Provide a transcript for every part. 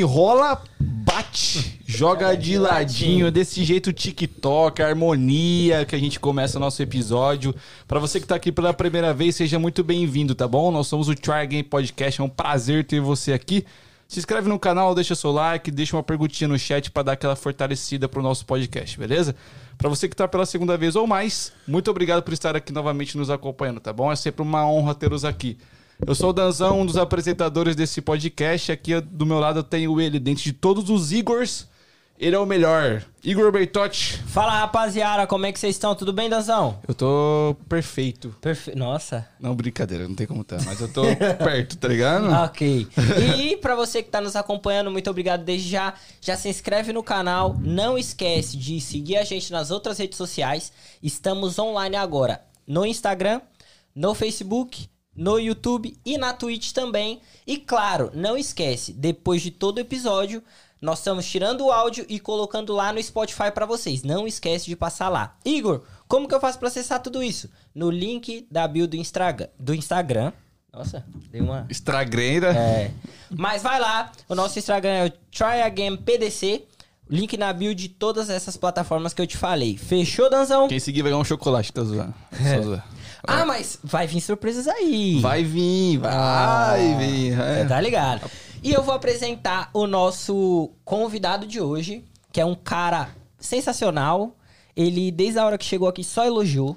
desenrola, bate, joga de ladinho, desse jeito TikTok, harmonia que a gente começa o nosso episódio. Pra você que tá aqui pela primeira vez, seja muito bem-vindo, tá bom? Nós somos o Try Game Podcast, é um prazer ter você aqui. Se inscreve no canal, deixa seu like, deixa uma perguntinha no chat pra dar aquela fortalecida pro nosso podcast, beleza? Pra você que tá pela segunda vez ou mais, muito obrigado por estar aqui novamente nos acompanhando, tá bom? É sempre uma honra tê-los aqui. Eu sou o Danzão, um dos apresentadores desse podcast. Aqui do meu lado eu tenho ele, dentro de todos os Igors. Ele é o melhor. Igor Bertotti. Fala rapaziada, como é que vocês estão? Tudo bem, Danzão? Eu tô perfeito. Perfe... Nossa. Não, brincadeira, não tem como tá, mas eu tô perto, tá ligado? Ok. E pra você que tá nos acompanhando, muito obrigado desde já. Já se inscreve no canal. Não esquece de seguir a gente nas outras redes sociais. Estamos online agora no Instagram, no Facebook, no YouTube e na Twitch também. E claro, não esquece, depois de todo episódio, nós estamos tirando o áudio e colocando lá no Spotify para vocês. Não esquece de passar lá. Igor, como que eu faço para acessar tudo isso? No link da bio do, Instagram. Do Instagram. Nossa, deu uma. Estragreira. É. Mas vai lá, o nosso Instagram é o Try Again PDC. Link na bio de todas essas plataformas que eu te falei. Fechou, Danzão? Quem seguir vai ganhar um chocolate, tá zoando. Só zoando. Ah, mas vai vir surpresas aí. Vai vir, vai Ah, vir. É. tá ligado? E eu vou apresentar o nosso convidado de hoje, que é um cara sensacional. Ele, desde a hora que chegou aqui, só elogiou.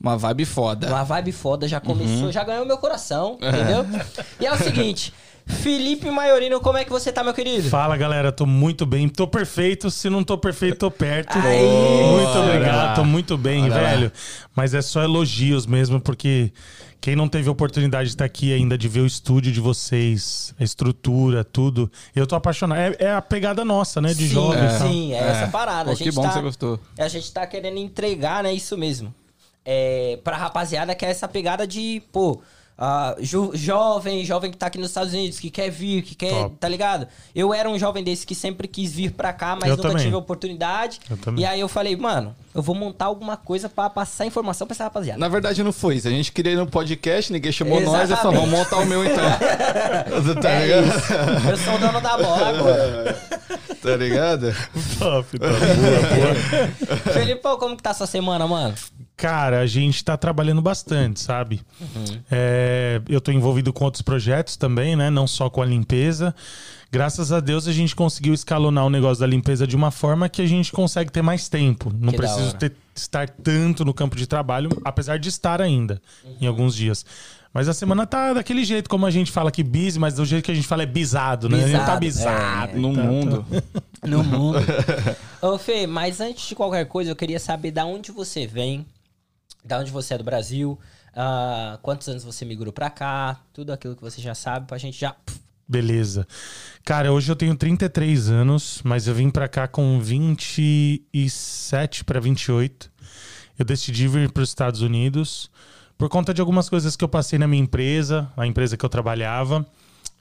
Uma vibe foda. Uma vibe foda, já começou, Uhum. já ganhou meu coração, entendeu? E é o seguinte, Felipe Maiorino, como é que você tá, meu querido? Fala galera, tô muito bem, tô perfeito. Se não tô perfeito, tô perto. Aí. Muito obrigado, lá. tô muito bem, Olha lá. velho. Mas é só elogios mesmo, porque quem não teve a oportunidade de estar aqui ainda, de ver o estúdio de vocês, a estrutura, tudo, eu tô apaixonado. É, é a pegada nossa, né, de sim, jovem. tal. sim, é, essa parada. Pô, a que gente bom tá, que você gostou. A gente tá querendo entregar, né? Isso mesmo. É, pra rapaziada que é essa pegada de, pô, ah, jo- jovem, jovem que tá aqui nos Estados Unidos, que quer vir, que quer, Top. tá ligado? Eu era um jovem desse que sempre quis vir pra cá, mas Eu nunca também. tive a oportunidade. E aí eu falei, mano, eu vou montar alguma coisa pra passar informação pra essa rapaziada. Na verdade, não foi isso. A gente queria ir no podcast, ninguém chamou nós e Exatamente. falou, vamos montar o meu então. tá é ligado? isso. Eu sou o dono da bola agora. Tá ligado? Top, top. Boa, boa. Felipão, como que tá sua semana, mano? Cara, a gente tá trabalhando bastante, sabe? É, eu tô envolvido com outros projetos também, né? Não só com a limpeza. Graças a Deus a gente conseguiu escalonar o negócio da limpeza de uma forma que a gente consegue ter mais tempo. Não Que preciso ter- estar tanto no campo de trabalho, apesar de estar ainda em alguns dias. Mas a semana tá daquele jeito, como a gente fala aqui, busy, mas do jeito que a gente fala é bisado, né? A gente tá Bisado, bisado. No tá- mundo. No mundo. Ô, Fê, mas antes de qualquer coisa, eu queria saber da onde você vem, da onde você é do Brasil, ah, quantos anos você migrou pra cá, tudo aquilo que você já sabe, pra gente já. pff, Beleza. Cara, hoje eu tenho 33 anos, mas eu vim pra cá com 27 para 28. Eu decidi vir para os Estados Unidos por conta de algumas coisas que eu passei na minha empresa, a empresa que eu trabalhava.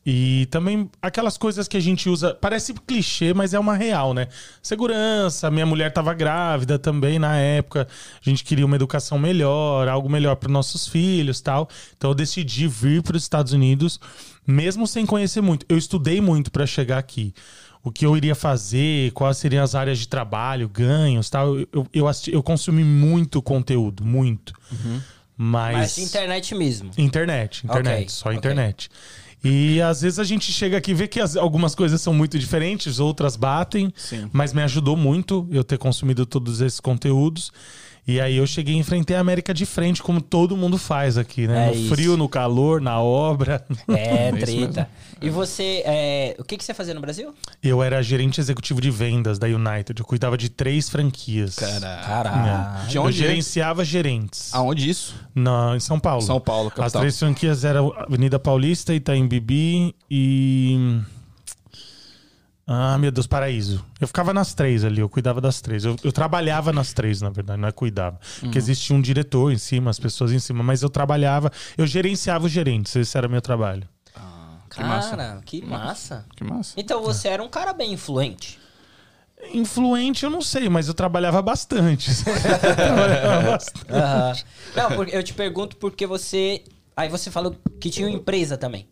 E também aquelas coisas que a gente usa, parece clichê, mas é uma real, né? Segurança, minha mulher estava grávida também na época, a gente queria uma educação melhor, algo melhor para nossos filhos, tal. Então eu decidi vir para os Estados Unidos, mesmo sem conhecer muito. Eu estudei muito para chegar aqui. O que eu iria fazer, quais seriam as áreas de trabalho, ganhos, tal. Eu, eu, eu, assisti- eu consumi muito conteúdo, muito. Mas, Mas internet mesmo. Internet, internet, Ok, só internet. E às vezes a gente chega aqui e vê que as- algumas coisas são muito diferentes, outras batem, Sim. mas me ajudou muito eu ter consumido todos esses conteúdos. E aí eu cheguei e enfrentei a América de frente, como todo mundo faz aqui, né? É no isso. frio, no calor, na obra. É, isso treta. E você, é, o que, que você fazia no Brasil? Eu era gerente executivo de vendas da United. Eu cuidava de três franquias. Caralho. Caralho. De eu onde é? gerenciava gerentes. Aonde isso? Na, em São Paulo. São Paulo, As capital. três franquias eram Avenida Paulista, Itaim Bibi e. Ah, meu Deus, Paraíso. Eu ficava nas três ali, eu cuidava das três. Eu, eu trabalhava nas três, na verdade, não é cuidava. Porque existia um diretor em cima, as pessoas em cima, mas eu trabalhava, eu gerenciava os gerentes, esse era meu trabalho. Que massa. Cara, que massa. Que massa. Então você era um cara bem influente. Influente, eu não sei, mas eu trabalhava bastante. trabalhava bastante. Aham. Não, eu te pergunto porque você. Aí você falou que tinha uma empresa também.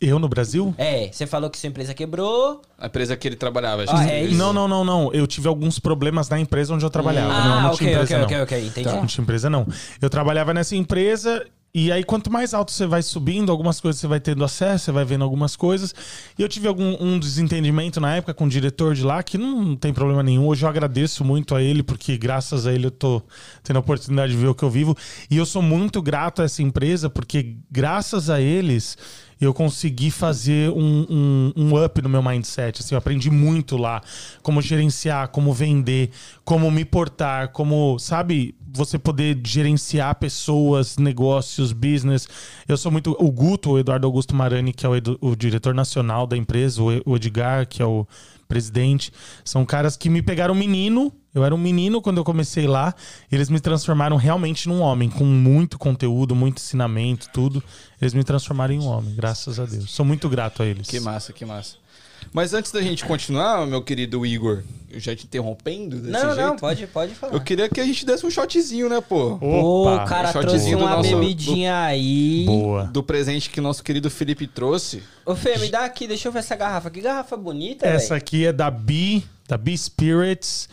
Eu no Brasil? É, você falou que sua empresa quebrou. A empresa que ele trabalhava. Ah, é isso? Não, não, não, não. Eu tive alguns problemas na empresa onde eu trabalhava. Ah, não, não ok, tinha empresa, ok, não. ok, ok, entendi. Não tinha empresa, não. Eu trabalhava nessa empresa e aí, quanto mais alto você vai subindo, algumas coisas você vai tendo acesso, você vai vendo algumas coisas. E eu tive algum um desentendimento na época com o diretor de lá, que não tem problema nenhum. Hoje eu agradeço muito a ele, porque graças a ele eu tô tendo a oportunidade de ver o que eu vivo. E eu sou muito grato a essa empresa, porque graças a eles eu consegui fazer um, um, um up no meu mindset. Assim, eu aprendi muito lá. Como gerenciar, como vender, como me portar, como, sabe, você poder gerenciar pessoas, negócios, business. Eu sou muito. O Guto, o Eduardo Augusto Marani, que é o, edu- o diretor nacional da empresa, o o Edgar, que é o presidente, são caras que me pegaram menino. Eu era um menino quando eu comecei lá. Eles me transformaram realmente num homem, com muito conteúdo, muito ensinamento, tudo. Eles me transformaram em um homem, graças a Deus. Sou muito grato a eles. Que massa, que massa. Mas antes da gente continuar, meu querido Igor, eu já te interrompendo desse Não, jeito. não, pode, pode falar. Eu queria que a gente desse um shotzinho, né, pô? Pô, Opa, o cara um trouxe shotzinho do uma nosso- bebidinha aí. Boa. Do presente que nosso querido Felipe trouxe. Ô, Fê, me dá aqui, deixa eu ver essa garrafa. Que garrafa bonita, Essa velho. aqui é da B, da B Spirits.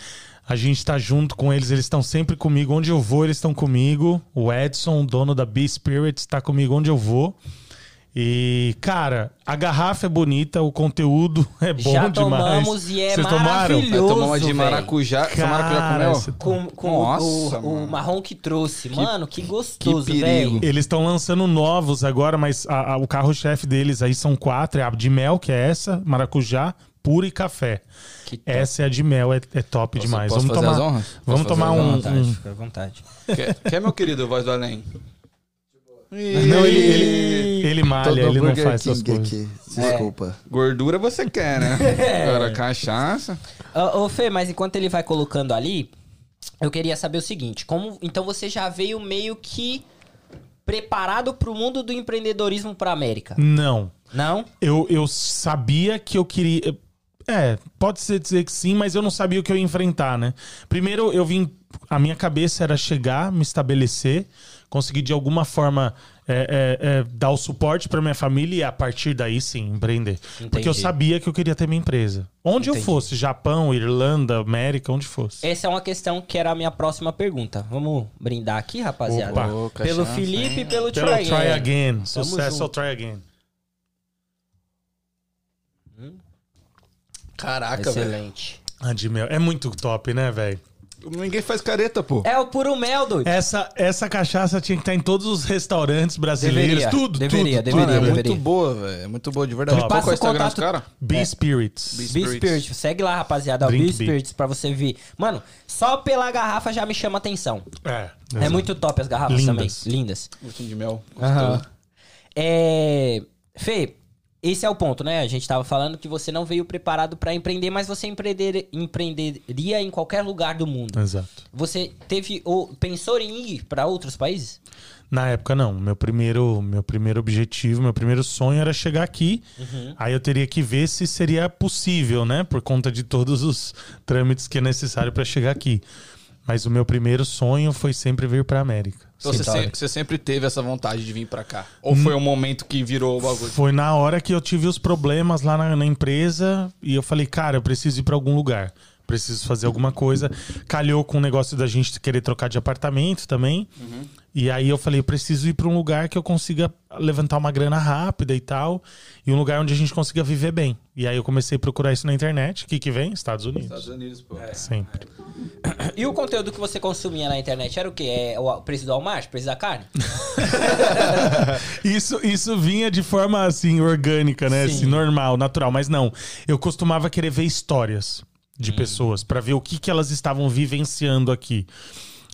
A gente tá junto com eles, eles estão sempre comigo. Onde eu vou, eles estão comigo. O Edson, dono da B Spirits, tá comigo onde eu vou. E, cara, a garrafa é bonita, o conteúdo é bom Já demais. tomamos e é Vocês tomaram? Vai tomar uma de maracujá. Essa maracujá com Cara, mel? Com, com Nossa, o, o marrom que trouxe. Mano, que gostoso, velho. Eles estão lançando novos agora, mas a- a- o carro-chefe deles aí são quatro. É a de mel, que é essa, maracujá, pura e café. Que. Essa é a de mel, é, é top Posso- demais. posso vamos fazer tomar, as honras? vamos Posso tomar um, honras? Fica à vontade, um- fica à vontade. Quer, quer, meu querido, voz do além? Não, ele, ele, ele malha, ele não faz essas King coisas. aqui. Desculpa. Gordura você quer, né? Agora, cachaça. Ô, ô, Fê, mas enquanto ele vai colocando ali, eu queria saber o seguinte: como então você já veio meio que preparado pro mundo do empreendedorismo pra América? Não. Não? Eu, eu sabia que eu queria. É, pode ser dizer que sim, mas eu não sabia o que eu ia enfrentar, né? Primeiro, eu vim. A minha cabeça era chegar, me estabelecer, conseguir de alguma forma é, é, é, dar o suporte para minha família e a partir daí sim empreender. Porque eu Entendi. sabia que eu queria ter minha empresa. Onde eu Entendi. fosse, Japão, Irlanda, América, onde fosse. Essa é uma questão que era a minha próxima pergunta. Vamos brindar aqui, rapaziada? Opa. Ô, Pelo cachaça, Felipe e pelo, Pelo Try, Try Again. Again. Sucesso ao Try Again. Caraca, velho. Excelente. A de mel. É muito top, né, velho? Ninguém faz careta, pô. É o puro mel, doido. Essa, essa cachaça tinha que estar em todos os restaurantes brasileiros. Deveria, tudo, deveria, tudo. deveria, Mano, é deveria. muito boa, velho. É muito boa, de verdade. Qual que é o Instagram dos caras? B Spirits. B- B Spirits. Spirit, segue lá, rapaziada. Drink B B. Spirits pra você ver. Mano, só pela garrafa já me chama atenção. É, É muito top as garrafas Lindas. também. Lindas. Gostinho de mel. Aham. Gostoso. É. Fê, esse é o ponto, né? A gente tava falando que você não veio preparado pra empreender, mas você empreender, empreenderia em qualquer lugar do mundo. Exato. Você teve ou pensou em ir pra outros países? Na época, não. Meu primeiro, meu primeiro objetivo, meu primeiro sonho era chegar aqui. Uhum. Aí eu teria que ver se seria possível, né? Por conta de todos os trâmites que é necessário para chegar aqui. Mas o meu primeiro sonho foi sempre vir para América. Então você, sempre, você sempre teve essa vontade de vir pra cá? Ou foi um momento que virou o bagulho? Foi na hora que eu tive os problemas lá na, na empresa e eu falei, cara, eu preciso ir pra algum lugar. Preciso fazer alguma coisa. Calhou com o negócio da gente querer trocar de apartamento também. E aí eu falei, eu preciso ir pra um lugar que eu consiga levantar uma grana rápida e tal. E um lugar onde a gente consiga viver bem. E aí eu comecei a procurar isso na internet. O que que vem? Estados Unidos. Estados Unidos, pô. Sempre. E o conteúdo que você consumia na internet era o quê? É o preço do almoço? Preço da carne? Isso, isso vinha de forma assim, orgânica, né? Sim. Assim, normal, natural. Mas não. Eu costumava querer ver histórias de pessoas pra ver o que, que elas estavam vivenciando aqui.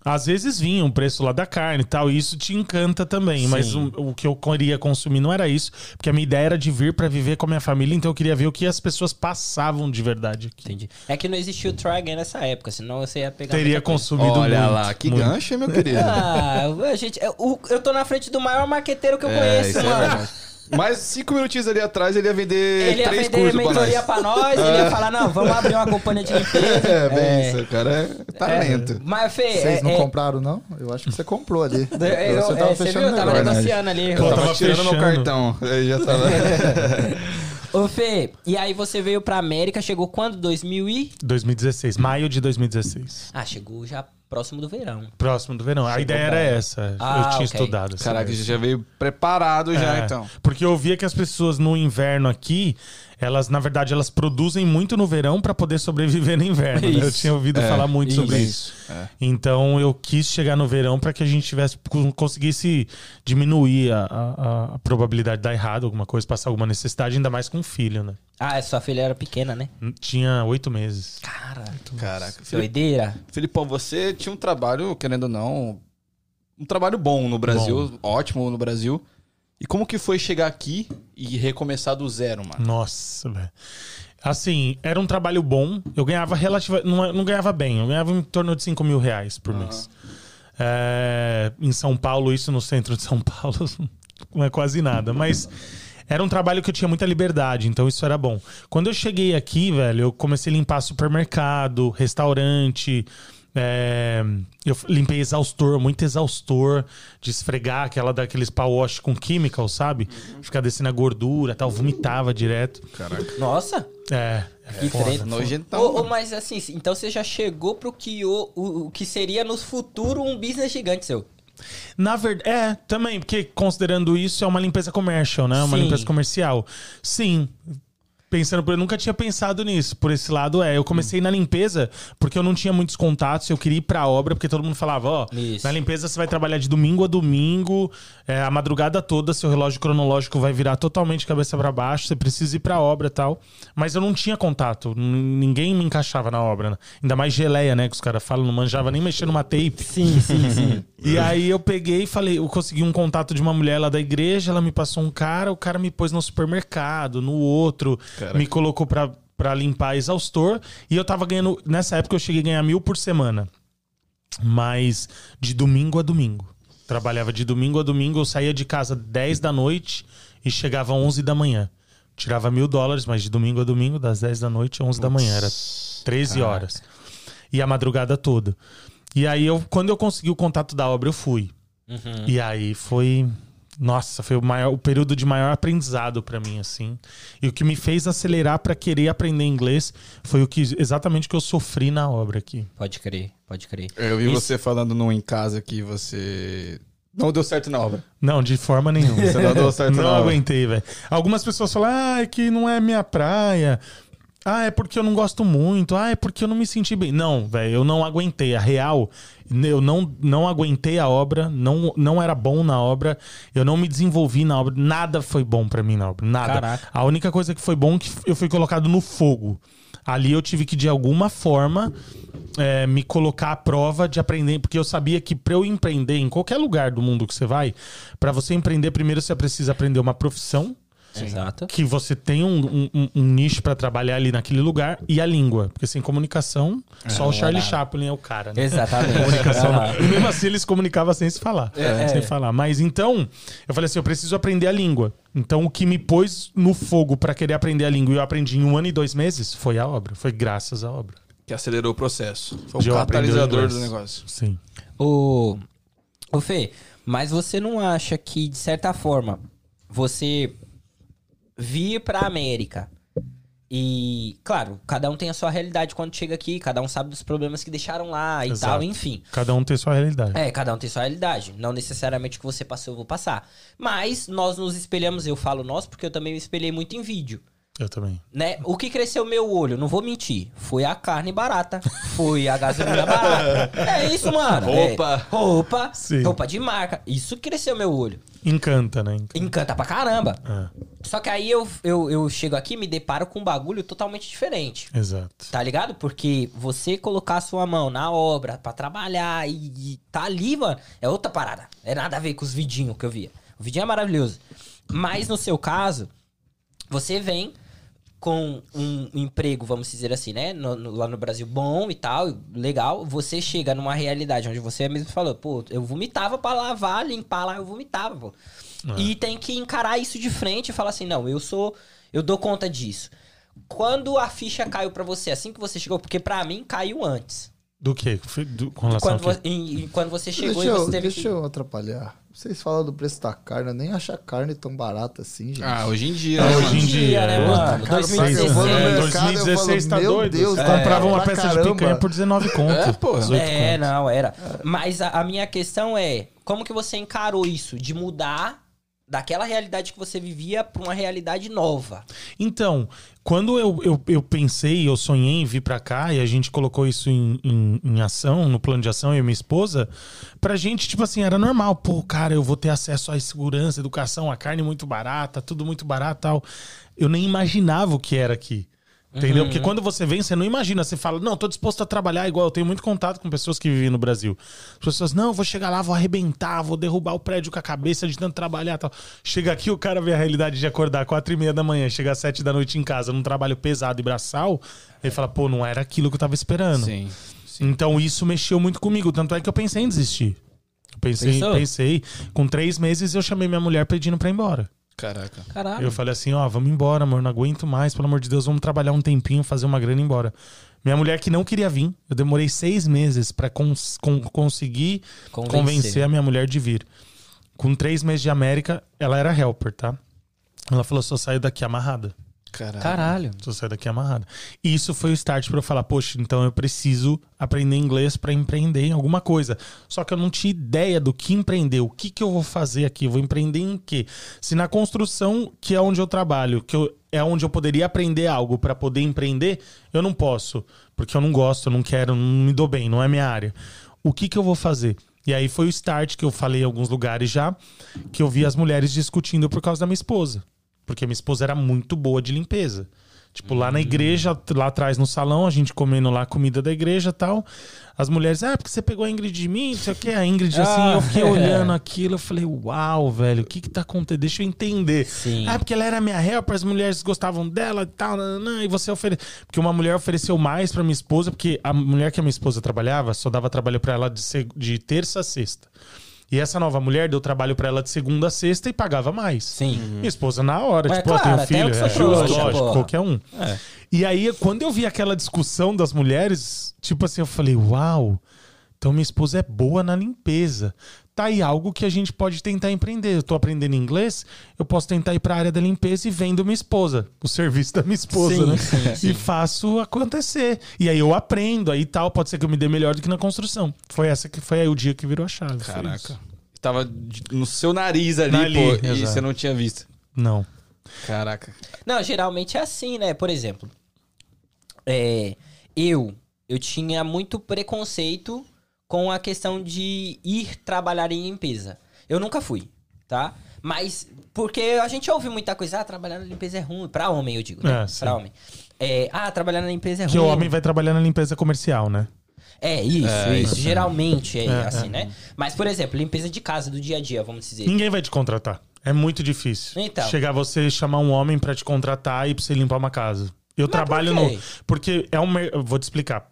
Às vezes vinha um preço lá da carne e tal, e isso te encanta também. Mas o, o que eu queria consumir não era isso, porque a minha ideia era de vir pra viver com a minha família, então eu queria ver o que as pessoas passavam de verdade aqui. Entendi. É que não existia o Try Again nessa época, senão você ia pegar. Teria coisa. consumido Olha muito, lá, que muito. gancho, hein, meu querido? Ah, a gente, eu, eu tô na frente do maior marqueteiro que eu É, conheço, isso é mano. verdade. Mas cinco minutinhos ali atrás ele ia vender Ele ia três vender cursos pra mentoria nós. pra nós, ele ia falar, não, vamos abrir uma companhia de limpeza. É, bem É. isso, o cara é talento. Mas, Fê, Vocês é, não é, compraram, não? Eu acho que você comprou ali. é, eu- você é, tava você fechando viu? o Tava negociando ali. Eu Pô, tava, tava tirando meu cartão. Aí já tava... Ô, Fê, e aí você veio pra América, chegou quando? 2000 e... 2016, maio de 2016. Ah, chegou já próximo do verão. Próximo do verão. A ideia era essa. Ah, eu tinha ok. estudado. essa Caraca, ideia. você já veio preparado já, É, então. Porque eu via que as pessoas no inverno aqui, elas, na verdade, elas produzem muito no verão pra poder sobreviver no inverno. né? Eu Isso. tinha ouvido É, falar muito sobre isso. isso. É. Então eu quis chegar no verão pra que a gente tivesse conseguisse diminuir a, a- a probabilidade de dar errado, alguma coisa, passar alguma necessidade, ainda mais com um filho, né? Ah, sua filha era pequena, né? Tinha oito meses. Cara, Caraca. Felipe, doideira. Filipão, você tinha um trabalho, querendo ou não, um trabalho bom no Brasil, ótimo no Brasil. E como que foi chegar aqui e recomeçar do zero, mano? Nossa, velho. Assim, era um trabalho bom. Eu ganhava relativamente. Não, não ganhava bem, eu ganhava em torno de 5 mil reais por mês. É, em São Paulo, isso no centro de São Paulo, não é quase nada. Mas era um trabalho que eu tinha muita liberdade, então isso era bom. Quando eu cheguei aqui, velho, eu comecei a limpar supermercado, restaurante. É, eu limpei exaustor, muito exaustor, de esfregar aquela daqueles power wash com chemical, sabe? Ficar descendo a gordura tal, vomitava direto. Caraca. Nossa, É, que foda. treta. Nojentão. Ô, ô, mas assim, então você já chegou pro que, o, o, o que seria no futuro um business gigante seu. Na verdade, é, também, porque considerando isso, é uma limpeza commercial, né? Uma Sim. limpeza comercial. Sim. Pensando por eu nunca tinha pensado nisso. Por esse lado, é. Eu comecei na limpeza porque eu não tinha muitos contatos, eu queria ir pra obra, porque todo mundo falava, ó, na limpeza você vai trabalhar de domingo a domingo, é, a madrugada toda, seu relógio cronológico vai virar totalmente cabeça pra baixo, você precisa ir pra obra e tal. Mas eu não tinha contato, ninguém me encaixava na obra. Né? Ainda mais geleia, né? Que os caras falam, não manjava nem mexer numa tape. Sim, sim, sim. E aí eu peguei e falei, eu consegui um contato de uma mulher lá da igreja, ela me passou um cara, o cara me pôs no supermercado, no outro, Caraca. me colocou pra, pra limpar exaustor. E eu tava ganhando, nessa época eu cheguei a ganhar mil por semana. Mas de domingo a domingo. Trabalhava de domingo a domingo, eu saía de casa 10 da noite e chegava 11 da manhã. Tirava mil dólares, mas de domingo a domingo, das 10 da noite a 11 da manhã. Era 13 horas. E a madrugada toda. E aí, eu, quando eu consegui o contato da obra, eu fui. E aí foi. Nossa, foi o, maior, o período de maior aprendizado pra mim, assim. E o que me fez acelerar pra querer aprender inglês foi o que exatamente o que eu sofri na obra aqui. Pode crer, pode crer. Eu vi Isso- você falando no em casa que você não deu certo na obra. Não, de forma nenhuma. Você não deu certo na não obra. aguentei, velho. Algumas pessoas falam, ah, é que não é minha praia. Ah, é porque eu não gosto muito. Ah, é porque eu não me senti bem. Não, velho, eu não aguentei. A real, eu não, não aguentei a obra, não, não era bom na obra, eu não me desenvolvi na obra. Nada foi bom pra mim na obra. Nada. Caraca. A única coisa que foi bom é que eu fui colocado no fogo. Ali eu tive que, de alguma forma, é, me colocar à prova de aprender, porque eu sabia que para eu empreender em qualquer lugar do mundo que você vai, para você empreender, primeiro você precisa aprender uma profissão, Exato. que você tem um, um- um nicho para trabalhar ali naquele lugar, e a língua. Porque sem comunicação, só o Charlie. Chaplin é o cara, né? Exatamente. Comunicação. Ah. E mesmo assim eles comunicavam sem se falar. É, sem é. falar. Mas então, eu falei assim: eu preciso aprender a língua. Então, o que me pôs no fogo para querer aprender a língua e eu aprendi em um ano e dois meses foi a obra. Foi graças à obra. Que acelerou o processo. Foi De o o catalisador do negócio. Sim. Ô, ô Fê, mas você não acha que, de certa forma, você vir pra América e, claro, cada um tem a sua realidade quando chega aqui, cada um sabe dos problemas que deixaram lá e Exato. tal, enfim. Cada um tem sua realidade. É, cada um tem sua realidade. Não necessariamente o que você passou eu vou passar. Mas nós nos espelhamos, eu falo nós, porque eu também me espelhei muito em vídeo. Eu também. Né? O que cresceu meu olho, não vou mentir, foi a carne barata, foi a gasolina barata. É isso, mano. Roupa. É, roupa, Sim. roupa de marca. Isso que cresceu meu olho. Encanta, né? Encanta. Encanta pra caramba. É, Só que aí eu, eu, eu chego aqui e me deparo com um bagulho totalmente diferente. exato. Tá ligado? Porque você colocar a sua mão na obra pra trabalhar e, e tá ali, mano, é outra parada. É nada a ver com os vidinhos que eu via. O vidinho é maravilhoso. Mas no seu caso, você vem com um emprego, vamos dizer assim, né? no- no- lá no Brasil, bom e tal, legal. Você chega numa realidade onde você mesmo falou, pô, eu vomitava pra lavar, limpar lá, eu vomitava, pô. E tem que encarar isso de frente e falar assim, não, eu sou. Eu dou conta disso. Quando a ficha caiu pra você, assim que você chegou, porque pra mim caiu antes. Do quê? Do- com relação Quando, quê? em- em- quando você chegou Deixa, e eu, você teve deixa que... eu atrapalhar. Vocês falam do preço da carne, eu nem acho a carne tão barata assim, gente. Ah, hoje em dia, Ah, né, hoje em dia, né, é. mano? Cara, 2016. eu vou no É, mercado, 2016 eu tá falo, meu doido. Deus, tá comprava uma peça de caramba. picanha por 19 conto. É, porra. 18 É, conto. não, era. Mas a, a minha questão é, como que você encarou isso? De mudar daquela realidade que você vivia pra uma realidade nova. Então, quando eu, eu, eu pensei, eu sonhei em vir pra cá e a gente colocou isso em, em, em ação, no plano de ação, eu e minha esposa, pra gente, tipo assim, era normal. Pô, cara, eu vou ter acesso à segurança, educação, a carne muito barata, tudo muito barato tal. Eu nem imaginava o que era aqui. Entendeu? Porque quando você vem, você não imagina. Você fala, não, tô disposto a trabalhar igual. Eu tenho muito contato com pessoas que vivem no Brasil. As pessoas, não, vou chegar lá, vou arrebentar, vou derrubar o prédio com a cabeça de tanto trabalhar tal. Chega aqui, o cara vê a realidade de acordar quatro e meia da manhã, chegar às sete da noite em casa, num trabalho pesado e braçal. Ele fala, pô, não era aquilo que eu tava esperando. Sim. Então isso mexeu muito comigo. Tanto é que eu pensei em desistir. Eu Pensei, Pensou? pensei. Com três meses eu chamei minha mulher pedindo pra ir embora. Caraca. Caralho. Eu falei assim, ó, vamos embora, amor, não aguento mais, pelo amor de Deus, vamos trabalhar um tempinho, fazer uma grana e ir embora. Minha mulher que não queria vir, eu demorei seis meses pra cons- con- conseguir Convencer. convencer. a minha mulher de vir. Com três meses de América, ela era helper, tá? Ela falou, só saio daqui amarrada. Caraca. Caralho. Só saio daqui amarrada. E isso foi o start pra eu falar, poxa, então eu preciso aprender inglês pra empreender em alguma coisa. Só que eu não tinha ideia do que empreender, o que que eu vou fazer aqui, eu vou empreender em quê? Se na construção, que é onde eu trabalho, que eu- é onde eu poderia aprender algo pra poder empreender, eu não posso, porque eu não gosto, eu não quero, não me dou bem, não é minha área. O que que eu vou fazer? E aí foi o start que eu falei em alguns lugares já, que eu vi as mulheres discutindo por causa da minha esposa. Porque minha esposa era muito boa de limpeza. Tipo, lá na igreja, lá atrás no salão, a gente comendo lá a comida da igreja e tal. As mulheres, ah, porque você pegou a Ingrid de mim, não sei o que. A Ingrid, assim, Ah, eu fiquei é. olhando aquilo, eu falei, uau, velho, o que que tá acontecendo? Deixa eu entender. Sim. Ah, porque ela era minha helper, as mulheres gostavam dela e tal, nananã, e você ofereceu. Porque uma mulher ofereceu mais pra minha esposa, porque a mulher que a minha esposa trabalhava só dava trabalho pra ela de, seg- de terça a sexta. E essa nova mulher deu trabalho pra ela de segunda a sexta e pagava mais. Sim. Minha esposa na hora, Mas tipo, ó, claro, tem um filho, é trouxa, justo, lógico, porra. qualquer um. É. E aí, quando eu vi aquela discussão das mulheres, tipo assim, eu falei, uau, então minha esposa é boa na limpeza. Tá aí algo que a gente pode tentar empreender. Eu tô aprendendo inglês, eu posso tentar ir pra área da limpeza e vendo minha esposa, o serviço da minha esposa, Sim, né? sim, sim. E faço acontecer. E aí eu aprendo, aí tal, pode ser que eu me dê melhor do que na construção. Foi essa que foi aí o dia que virou a chave. Caraca. Tava no seu nariz ali, Ali, pô, e você não tinha visto. Não. Caraca. Não, geralmente é assim, né? Por exemplo, é, eu eu tinha muito preconceito com a questão de ir trabalhar em limpeza. Eu nunca fui, tá? Mas porque a gente ouve muita coisa, ah, trabalhar na limpeza é ruim, pra homem eu digo, né? É, sim. pra homem. É, ah, trabalhar na limpeza é Que ruim. o homem vai trabalhar na limpeza comercial, né? É, isso, É, isso. isso. Geralmente é, É, assim, é. né? Mas, por exemplo, limpeza de casa do dia a dia, vamos dizer. Ninguém vai te contratar. É muito difícil. Então. Chegar você chamar um homem pra te contratar e pra você limpar uma casa. Eu trabalho por quê? no. Porque é um. Vou te explicar.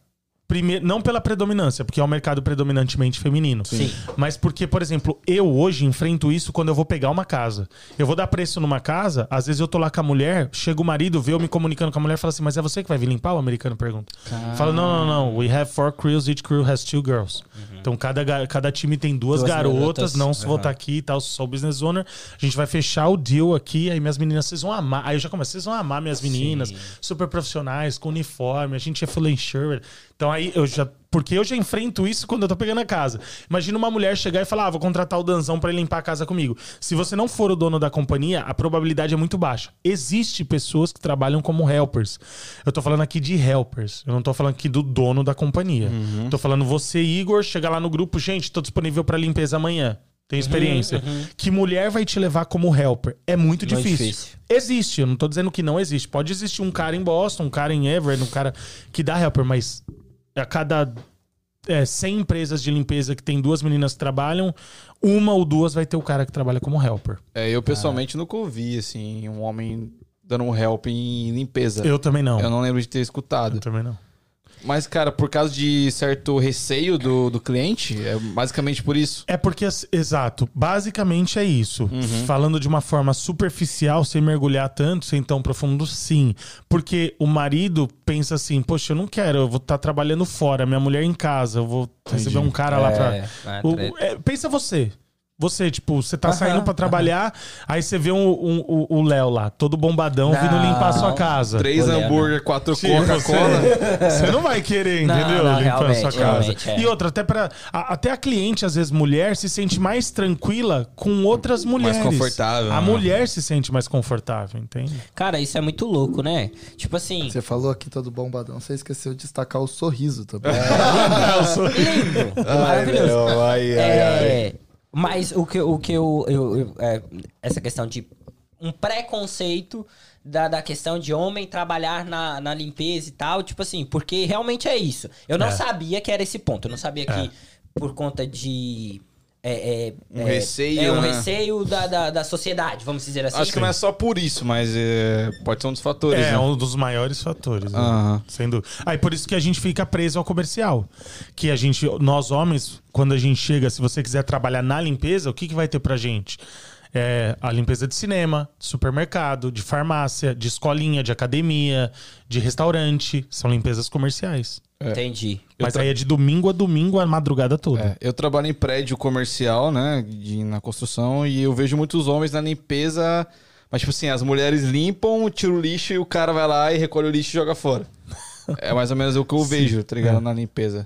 Primeiro, não pela predominância, porque é um mercado predominantemente feminino. Sim. Mas porque, por exemplo, eu hoje enfrento isso quando eu vou pegar uma casa. Eu vou dar preço numa casa, às vezes eu tô lá com a mulher, chega o marido, vê eu me comunicando com a mulher e fala assim: Mas é você que vai vir limpar? O americano pergunta. Fala: Não, não, não. We have four crews, each crew has two girls. Então cada, cada time tem duas, Duas garotas, garotas. não se voltar aqui e tal, sou business owner. A gente vai fechar o deal aqui, aí minhas meninas, vocês vão amar. Aí eu já começo, vocês vão amar minhas meninas, Sim. super profissionais, com uniforme, a gente é full insured. Então aí eu já. Porque eu já enfrento isso quando eu tô pegando a casa. Imagina uma mulher chegar e falar: ah, vou contratar o Danzão pra ele limpar a casa comigo. Se você não for o dono da companhia, a probabilidade é muito baixa. Existe pessoas que trabalham como helpers. Eu tô falando aqui de helpers. Eu não tô falando aqui do dono da companhia. Tô falando você, Igor, chega lá no grupo, gente, tô disponível pra limpeza amanhã. Tem experiência. Que mulher vai te levar como helper? É muito Muito difícil. difícil. Existe, eu não tô dizendo que não existe. Pode existir um cara em Boston, um cara em Everett, um cara que dá helper, mas a cada é, 100 empresas de limpeza que tem duas meninas que trabalham, uma ou duas vai ter o cara que trabalha como helper. É, eu pessoalmente nunca ouvi, assim, um homem dando um help em limpeza. Eu também não. Eu não lembro de ter escutado. Eu também não. Mas, cara, por causa de certo receio do, do cliente, é basicamente por isso. É porque, exato, basicamente é isso. Uhum. Falando de uma forma superficial, sem mergulhar tanto, sem tão profundo, sim. Porque o marido pensa assim: poxa, eu não quero, eu vou estar trabalhando fora, minha mulher em casa, eu vou receber um cara lá pra. É, é, O- é, pensa você. Você, tipo, você tá saindo pra trabalhar, aí você vê um- um- o o Léo lá, todo bombadão, vindo Não. limpar a sua casa. Três hambúrguer, quatro Coca-Cola. Você não vai querer, entendeu? não, Limpar a sua casa. é. E outra, até para até a cliente, às vezes mulher, se sente mais tranquila com outras mulheres. confortável, A né? mulher se sente mais confortável, entende? Cara, isso é muito louco, né? Tipo assim. Você falou aqui todo bombadão, você esqueceu de destacar o sorriso também. Lindo, maravilhoso. meu, ai, É, mas o que, o que eu. eu- eu- é, essa questão de um preconceito da, da questão de homem trabalhar na, na limpeza e tal, tipo assim, porque realmente é isso. Eu não É. sabia que era esse ponto. Eu não sabia que por conta de. É, é, Um é, receio, É um né? receio da, da, da sociedade, vamos dizer assim. Acho que não é só por isso, mas é, pode ser um dos fatores. É né? um dos maiores fatores, né? Sem dúvida. Aí por isso que a gente fica preso ao comercial. Que a gente, nós homens, quando a gente chega, se você quiser trabalhar na limpeza, o que, que vai ter pra gente? É a limpeza de cinema, de supermercado, de farmácia, de escolinha, de academia, de restaurante. São limpezas comerciais. Entendi. Eu Mas tra- aí é de domingo a domingo, a madrugada toda. É, eu trabalho em prédio comercial, né? de- na construção, e eu vejo muitos homens na limpeza. Mas, tipo assim, as mulheres limpam, tiram o lixo e o cara vai lá e recolhe o lixo e joga fora. É mais ou menos o que eu vejo, tá ligado? É. Na limpeza.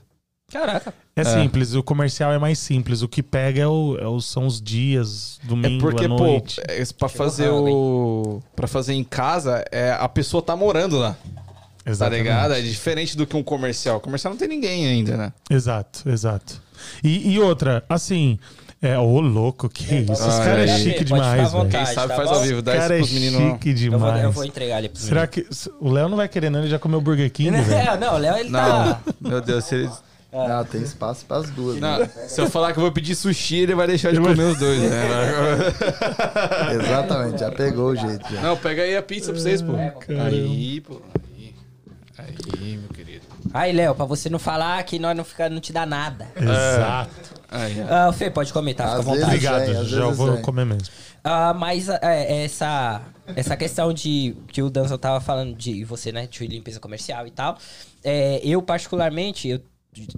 Caraca. É, simples, o comercial é mais simples. O que pega é o- é o- são os dias, É domingo, porque, à pô, noite. é, pra fazer o. Pra fazer em casa, é, a pessoa tá morando lá. Tá Exatamente. ligado? É diferente do que um comercial. Comercial não tem ninguém ainda, né? Exato, exato. E, e outra, assim, é, ô louco, que isso? Esse Ai, cara é chique demais, velho. Quem sabe tá faz ao vivo, dá Esse cara é isso pros meninos. lá. chique Eu vou, demais. eu vou entregar ele pro Será que o Léo não vai querer, não? Ele já comeu Burger King, velho. É, não, o Léo ele tá. Não, meu Deus, se ele. Ah, tem espaço pras duas. né? Não, se eu falar que eu vou pedir sushi, ele vai deixar de comer os dois, né? Exatamente, já pegou o jeito. Já. Não, pega aí a pizza pra vocês, pô. Caramba. Aí, pô. Aí, meu querido. Aí, Léo, pra você não falar que nós não, fica, não te dá nada. Exato. Aí, ó. Ah, Fê, pode comentar, fica à Às vontade. Obrigado, vem, às já vezes vou vem. comer mesmo. Ah, mas é, essa, essa questão de que o Danzo tava falando de você, né, de limpeza comercial e tal. é, eu, particularmente, eu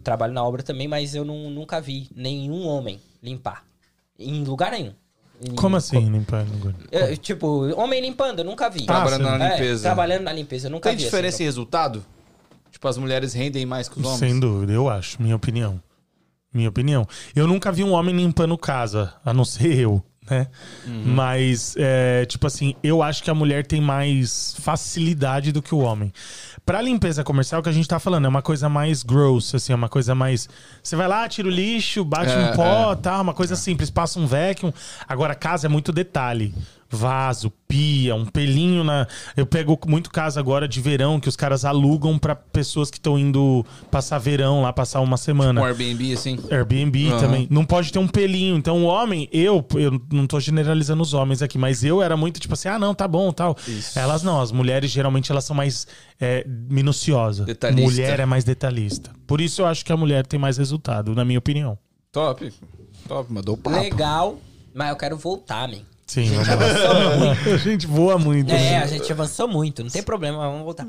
trabalho na obra também, mas eu não- nunca vi nenhum homem limpar. Em lugar nenhum. Em- Como assim, limpar no É, tipo, homem limpando, eu nunca vi. Trabalhando sim. na É, limpeza. trabalhando na limpeza, eu nunca Tem vi. diferença assim, em resultado? Tipo, as mulheres rendem mais que os homens? Sem dúvida, eu acho, minha opinião. Minha opinião. Eu nunca vi um homem limpando casa, a não ser eu, né? Mas, é, tipo assim, eu acho que a mulher tem mais facilidade do que o homem. Pra limpeza comercial, que a gente tá falando, é uma coisa mais gross, assim, é uma coisa mais. Você vai lá, tira o lixo, bate É, um pó, tá? Uma coisa simples, passa um vacuum. Agora, casa é muito detalhe. Vaso, pia, um pelinho na. Eu pego muito caso agora de verão que os caras alugam pra pessoas que estão indo passar verão lá, passar uma semana. Um Airbnb, assim? Airbnb Aham. também. Não pode ter um pelinho. Então, o homem, eu, eu não tô generalizando os homens aqui, mas eu era muito tipo assim, ah, não, tá bom, tal. Elas não, as mulheres geralmente elas são mais é, minuciosas. Detalhista. Mulher é mais detalhista. Por isso eu acho que a mulher tem mais resultado, na minha opinião. Top. Top, mandou papo. Legal, mas eu quero voltar, man. Sim, vamos lá. a gente voa muito. É, a gente avançou muito, não tem problema, vamos voltar.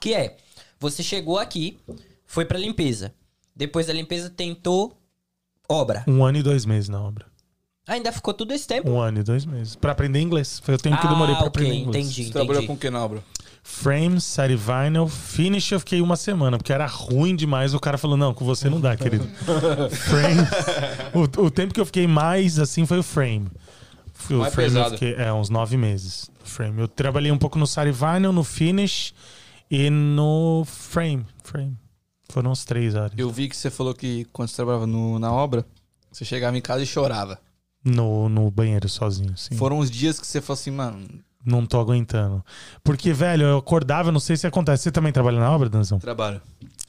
Que é, você chegou aqui, foi pra limpeza. Depois da limpeza tentou obra. Um ano e dois meses na obra. Ainda ficou tudo esse tempo? Um ano e dois meses. Pra aprender inglês. Foi o tempo que eu demorei pra ah, ok, aprender inglês. entendi, Você trabalhou entendi. com o que na obra? Frame, série vinyl, finish eu fiquei uma semana, porque era ruim demais. O cara falou, não, com você não dá, querido. frame. O, o tempo que eu fiquei mais assim foi o frame. O Mais frame eu pesado. fiquei, é, uns nove meses. Frame. Eu trabalhei um pouco no série vinyl, no finish e no frame. Frame. Foram os três áreas. Eu vi que você falou que quando você trabalhava no- na obra, você chegava em casa e chorava. No, no banheiro sozinho, sim. Foram uns dias que você falou assim, mano, não tô aguentando. Porque, velho, eu acordava, eu não sei se acontece. Você também trabalha na obra, Danzão? Trabalho.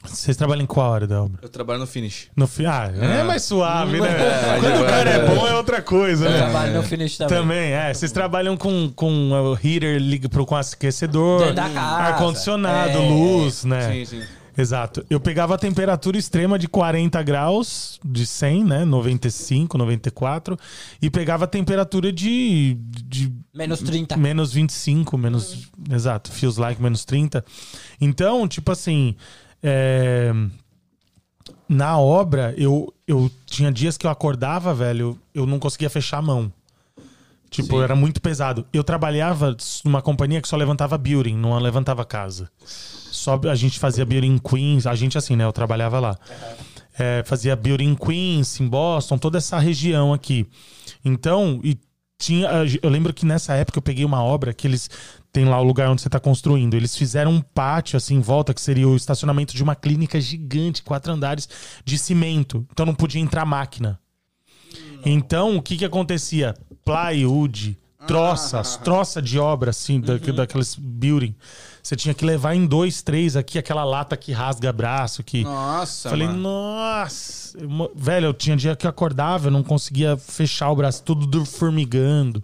Vocês trabalham em qual hora da obra? Eu trabalho no finish. No fi... Ah, é, É. mais suave, né? É, Quando o é, cara é é. bom é outra coisa, né? Trabalho no finish também. Também, é. Vocês trabalham com, com o heater liga pro, com aquecedor, ar-condicionado, É. luz, né? Sim, sim. Exato. Eu pegava a temperatura extrema de 40 graus, de 100, né? 95, 94. E pegava a temperatura de, de Menos 30. menos 25, menos. Exato, feels like menos 30. Então, tipo assim. é, na obra, eu, eu tinha dias que eu acordava, velho, eu não conseguia fechar a mão. Tipo, Sim. era muito pesado. Eu trabalhava numa companhia que só levantava building, não levantava casa. Só a gente fazia building em Queens, a gente assim, né? Eu trabalhava lá. É, fazia building em Queens, em Boston, toda essa região aqui. Então, e tinha. Eu lembro que nessa época eu peguei uma obra que eles. Tem lá o lugar onde você está construindo. Eles fizeram um pátio assim em volta, que seria o estacionamento de uma clínica gigante, quatro andares, de cimento. Então não podia entrar máquina. Então, o que que acontecia? Plywood, troças, troça de obra, assim, da, daqueles building. Você tinha que levar em dois, três aqui, aquela lata que rasga braço, que... Nossa, Falei, mano. nossa... Velho, eu tinha dia que eu acordava, eu não conseguia fechar o braço, tudo formigando.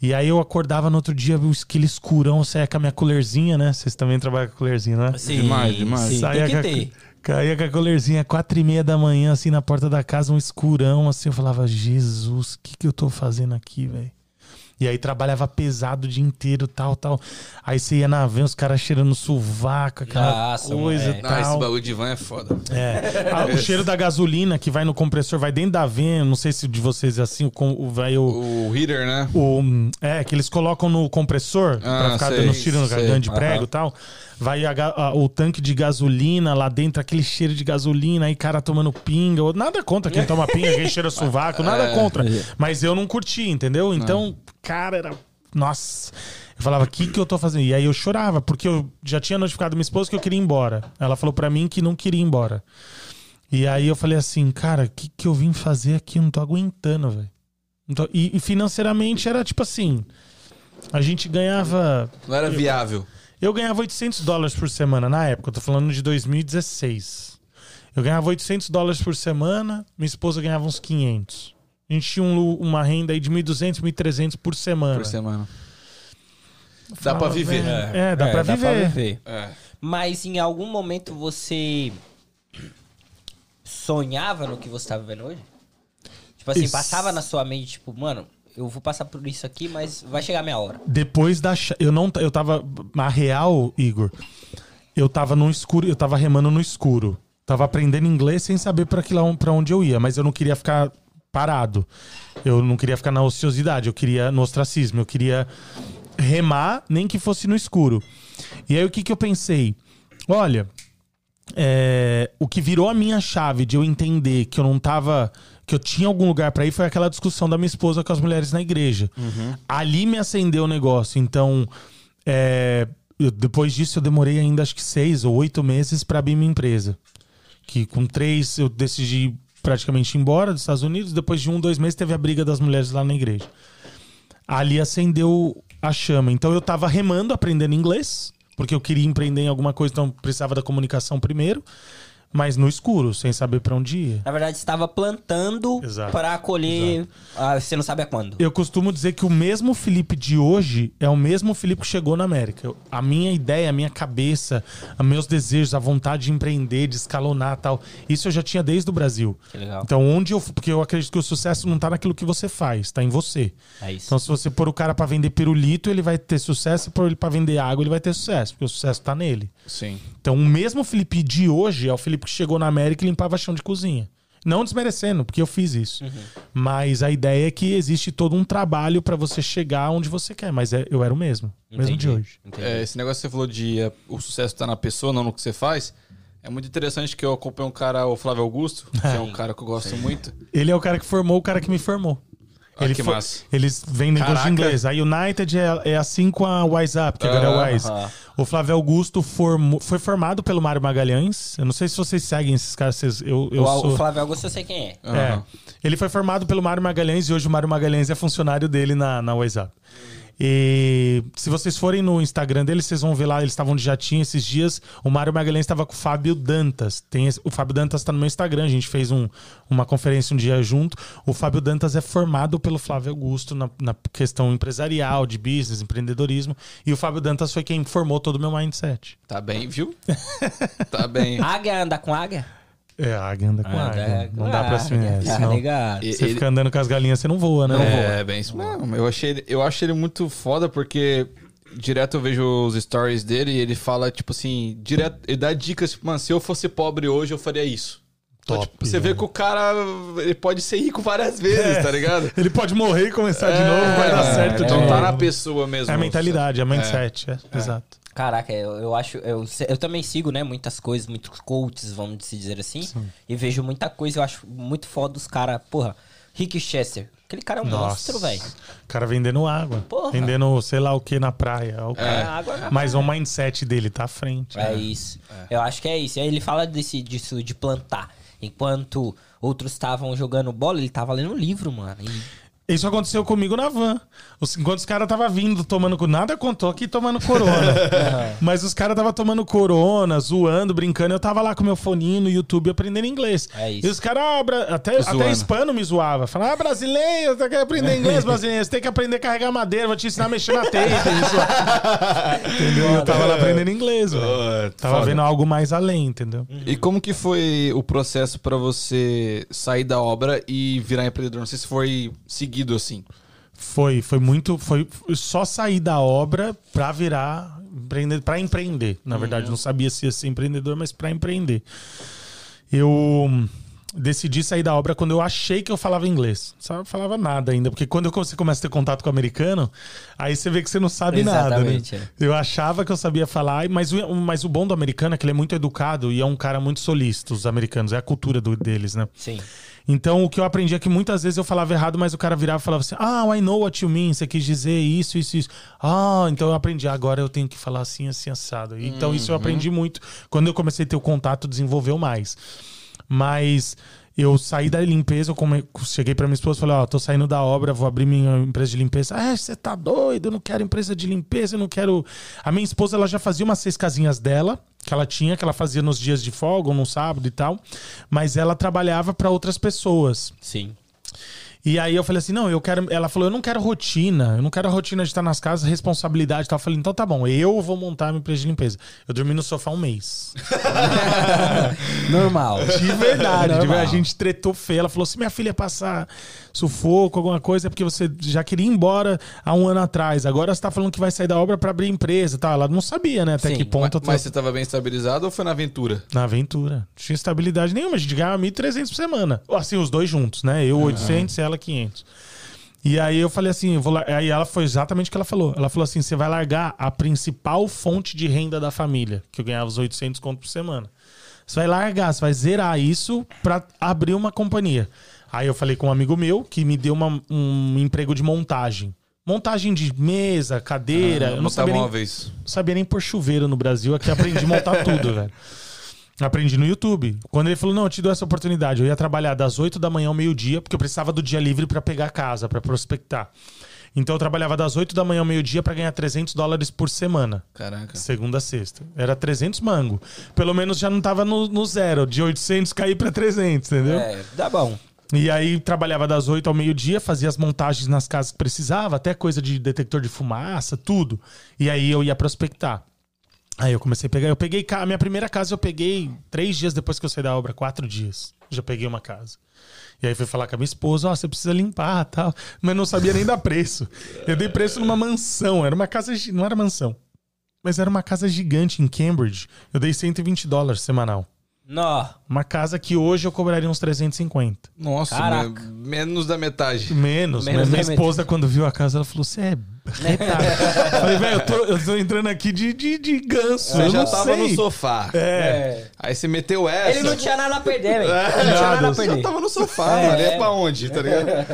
E aí eu acordava no outro dia, aquele escurão, eu saía com a minha colherzinha, né? Vocês também trabalham com colherzinha, né? Sim, Demais, demais. sim, tem que a- ter. Caía com a colherzinha, quatro e meia da manhã, assim, na porta da casa, um escurão, assim. Eu falava, Jesus, o que, que eu tô fazendo aqui, velho? E aí trabalhava pesado o dia inteiro, tal, tal. Aí você ia na van, os caras cheirando sovaco, aquela Nossa, coisa moleque. e Não, esse tal. bagulho de van é foda. É. Ah, o cheiro da gasolina que vai no compressor, vai dentro da van, não sei se de vocês é assim, o, vai o... O heater, né? O, é, que eles colocam no compressor pra Ah, ficar sei, dando tiro no garganta de prego e tal. Vai a a- o tanque de gasolina lá dentro, aquele cheiro de gasolina, aí cara tomando pinga. Nada contra quem toma pinga, quem cheira sovaco, nada É. contra. Mas eu não curti, entendeu? Então, cara, era. Nossa. Eu falava, o que, que eu tô fazendo? E aí eu chorava, porque eu já tinha notificado minha esposa que eu queria ir embora. Ela falou pra mim que não queria ir embora. E aí eu falei assim, cara, o que, que eu vim fazer aqui? Eu não tô aguentando, velho. Tô- E, e financeiramente era tipo assim. A gente ganhava. Não era viável. Eu ganhava 800 dólares por semana na época, eu tô falando de 2016. Eu ganhava 800 dólares por semana, minha esposa ganhava uns 500. A gente tinha um uma renda aí de 1.200, 1.300 por semana. Por semana. Dá pra viver. velho, É, dá, pra, viver. É. Mas em algum momento você sonhava no que você tá vivendo hoje? Tipo assim, Isso. passava na sua mente, tipo, mano, eu vou passar por isso aqui, mas vai chegar a minha hora. Depois da. Eu não. Eu tava. Na real, Igor, eu tava no escuro, eu tava remando no escuro. Tava aprendendo inglês sem saber pra, que lá, pra onde eu ia, mas eu não queria ficar parado. Eu não queria ficar na ociosidade, eu queria no ostracismo, eu queria remar, nem que fosse no escuro. E aí o que, que eu pensei? Olha, é, o que virou a minha chave de eu entender que eu não tava. que eu tinha algum lugar pra ir foi aquela discussão da minha esposa com as mulheres na igreja. Ali me acendeu o negócio. Então, é, eu- depois disso, eu demorei ainda acho que seis ou oito meses pra abrir minha empresa. Que com três eu decidi praticamente embora dos Estados Unidos. Depois de um, dois meses, teve a briga das mulheres lá na igreja. Ali acendeu a chama. Então eu tava remando, aprendendo inglês, porque eu queria empreender em alguma coisa, então precisava da comunicação primeiro, mas no escuro, sem saber pra onde ia. Na verdade, estava plantando pra colher, ah, você não sabe a quando. Eu costumo dizer que o mesmo Felipe de hoje é o mesmo Felipe que chegou na América. A minha ideia, a minha cabeça, meus desejos, a vontade de empreender, de escalonar tal, isso eu já tinha desde o Brasil. Que legal. Então, onde eu. Porque eu acredito que o sucesso não tá naquilo que você faz, tá em você. É isso. Então, se você pôr o cara pra vender pirulito, ele vai ter sucesso. Se pôr ele pra vender água, ele vai ter sucesso, porque o sucesso tá nele. Sim. Então, o mesmo Felipe de hoje é o Felipe que chegou na América e limpava chão de cozinha. Não desmerecendo, porque eu fiz isso. Uhum. Mas a ideia é que existe todo um trabalho pra você chegar onde você quer. Mas é- eu era o mesmo. Mesmo de Entendi, hoje. entendi. É, esse negócio que você falou de é, o sucesso tá na pessoa, não no que você faz. É muito interessante que eu acompanho um cara, o Flávio Augusto, que é um cara que eu gosto muito. Ele é o cara que formou o cara que me formou. Ah, Ele que foi-. Eles vendem curso de Caraca. inglês. A United é, é assim com a Wise Up, que agora é Ah, Wise. aham. O Flávio Augusto foi formado pelo Mário Magalhães. Eu não sei se vocês seguem esses caras. vocês- eu eu o, sou... o Flávio Augusto eu sei quem é. É. Aham. Ele foi formado pelo Mário Magalhães e hoje o Mário Magalhães é funcionário dele na, na WhatsApp. E se vocês forem no Instagram dele, vocês vão ver lá, eles estavam de jatinho esses dias. O Mário Magalhães estava com o Fábio Dantas. Tem esse- o Fábio Dantas está no meu Instagram, a gente fez um- uma conferência um dia junto. O Fábio Dantas é formado pelo Flávio Augusto na, na questão empresarial, de business, empreendedorismo. E o Fábio Dantas foi quem formou todo o meu mindset. Tá bem, viu? tá bem. Águia anda com águia? É, a águia anda com águia. Anda Não dá pra se águia. é, Tá senão ligado. E- Você ele- fica andando com as galinhas, você não voa, né? É, bem isso mesmo. Eu, achei, eu acho ele muito foda porque direto eu vejo os stories dele e ele fala, tipo assim, direto, ele dá dicas, tipo, mano, se eu fosse pobre hoje, eu faria isso. Então, Top, tipo, você vê né? que o cara, ele pode ser rico várias vezes, É. tá ligado? Ele pode morrer e começar de novo, vai dar É, certo de Então novo. tá na pessoa mesmo. É a mentalidade, é a mindset, é, exato. Caraca, eu, eu acho. Eu, eu também sigo, né? Muitas coisas, muitos coaches, vamos se dizer assim. E vejo muita coisa, eu acho muito foda os caras. Porra, Rick Chester. Aquele cara é um monstro, velho. O cara vendendo água. Porra. Vendendo sei lá o que na praia. O É, cara- água na Mas o mindset dele tá à frente. É isso. Eu acho que é isso. Aí ele fala desse, disso de plantar. Enquanto outros estavam jogando bola, ele tava lendo um livro, mano. E- Isso aconteceu comigo na van. Os- Enquanto os caras tava vindo tomando. Nada contou aqui tomando corona. Mas os caras tava tomando corona, zoando, brincando. Eu tava lá com meu foninho no YouTube aprendendo inglês. É isso. E os caras, ah, até, Zoando. até hispano me zoava. Falava, ah, brasileiro, você quer aprender inglês, brasileiro? Você tem que aprender a carregar madeira, vou te ensinar a mexer na. Isso. entendeu? E eu tava lá aprendendo inglês, velho. Tava foda. vendo algo mais além, entendeu? E como que foi o processo pra você sair da obra e virar empreendedor? Não sei se foi seguido assim. Foi, foi muito. Foi só sair da obra pra virar empreendedor, pra empreender. Na verdade, não sabia se ia ser empreendedor, mas pra empreender. Eu hum, decidi sair da obra quando eu achei que eu falava inglês. Só falava nada ainda, porque quando você começa a ter contato com o americano, aí você vê que você não sabe nada, né? Exatamente, é. Eu achava que eu sabia falar, mas o, mas o bom do americano é que ele é muito educado e é um cara muito solícito, os americanos, é a cultura do- deles, né? Sim. Então, o que eu aprendi é que muitas vezes eu falava errado, mas o cara virava e falava assim: Ah, I know what you mean. Você quis dizer isso, isso, isso. Ah, então eu aprendi. Agora eu tenho que falar assim, assim, assado. Então, isso eu aprendi muito. Quando eu comecei a ter o contato, desenvolveu mais. Mas eu saí da limpeza, eu come- cheguei pra minha esposa e falei: Ó, tô saindo da obra, vou abrir minha empresa de limpeza. Ah, você tá doido? Eu não quero empresa de limpeza, eu não quero. A minha esposa, ela já fazia umas seis casinhas dela que ela tinha, que ela fazia nos dias de folga ou no sábado e tal, mas ela trabalhava para outras pessoas. Sim. E aí eu falei assim, não, eu quero. Ela falou, eu não quero rotina, eu não quero a rotina de estar nas casas, responsabilidade e tal. Eu falei, então tá bom, eu vou montar minha empresa de limpeza. Eu dormi no sofá um mês. Normal. De verdade, de Normal. verdade. A gente tretou feio. Ela falou: se minha filha passar sufoco, alguma coisa, é porque você já queria ir embora há um ano atrás. Agora você tá falando que vai sair da obra para abrir empresa e tal. Ela não sabia, né? Até Sim, que ponto Mas tô você tava bem estabilizado ou foi na aventura? na aventura. Não tinha estabilidade nenhuma. A gente ganhava 1.300 por semana. Ou Assim, os dois juntos, né? Eu 800 e ela 500. E aí eu falei assim, eu vou lar- aí ela foi exatamente o que ela falou. Ela falou assim, você vai largar a principal fonte de renda da família, que eu ganhava os 800 conto por semana. Você vai largar, você vai zerar isso pra abrir uma companhia. Aí eu falei com um amigo meu que me deu uma- um emprego de montagem. Montagem de mesa, cadeira. eu não sabia nem, vez. não sabia nem pôr chuveiro no Brasil. Aqui aprendi a montar tudo, velho. Aprendi no YouTube. Quando ele falou, não, eu te dou essa oportunidade. Eu ia trabalhar das 8 da manhã ao meio-dia, porque eu precisava do dia livre pra pegar a casa, pra prospectar. Então eu trabalhava das 8 da manhã ao meio-dia pra ganhar 300 dólares por semana. Caraca. Segunda a sexta. Era 300 mango. Pelo menos já não tava no, no zero. De 800 cair pra 300, entendeu? É, dá bom. E aí trabalhava das 8 ao meio-dia, fazia as montagens nas casas que precisava, até coisa de detector de fumaça, tudo. E aí eu ia prospectar. Aí eu comecei a pegar. Eu peguei a minha primeira casa, eu peguei três dias depois que eu saí da obra, quatro dias. Já peguei uma casa. E aí fui falar com a minha esposa, ó, você precisa limpar tal. Mas não sabia nem dar preço. Eu dei preço numa mansão. Era uma casa. Não era mansão. Mas era uma casa gigante em Cambridge. Eu dei 120 dólares semanal. Nó. Uma casa que hoje eu cobraria uns 350. Nossa, Caraca. menos da metade. Menos. Menos mas minha da esposa, quando viu a casa, ela falou: Você é retado. Falei, velho, eu tô, eu tô entrando aqui de, de, de ganso. Você eu já não tava sei. no sofá. É. Aí você meteu essa. Ele não tinha nada a perder, velho. Ele não tinha nada a Você perder. tava no sofá, É. mano. Ia pra onde, tá ligado?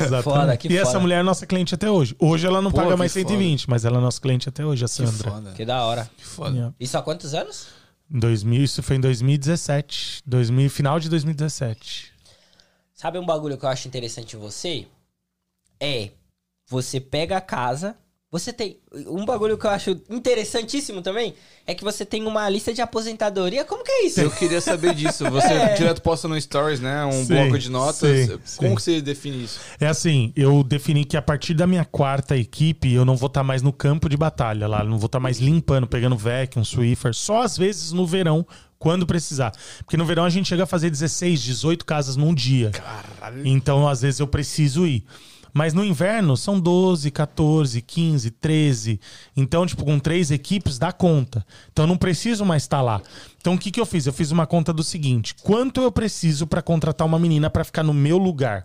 Exatamente. Foda, que e essa foda. mulher é nossa cliente até hoje. Hoje ela não Pô, paga que mais 120, mas ela é nossa cliente até hoje, a Que Sandra. foda. Que da hora. Que foda. Yeah. Isso há quantos anos? Em 2000, isso foi em 2017. 2000, final de 2017. Sabe um bagulho que eu acho interessante em você? É, você pega a casa, Você tem. Um bagulho que eu acho interessantíssimo também é que você tem uma lista de aposentadoria. Como que é isso? Eu queria saber disso. Você É. direto posta no Stories, né? Um Sim, bloco de notas. sim, Como sim. que você define isso? É assim, eu defini que a partir da minha quarta equipe, eu não vou estar mais no campo de batalha lá, não vou estar mais limpando, pegando vacuum, Swiffer, só às vezes no verão, quando precisar. Porque no verão a gente chega a fazer 16, 18 casas num dia. Caralho. Então, às vezes eu preciso ir. Mas no inverno são 12, 14, 15, 13. Então, tipo, com três equipes dá conta. Então, não preciso mais estar lá. Então, o que, que eu fiz? Eu fiz uma conta do seguinte: quanto eu preciso para contratar uma menina para ficar no meu lugar?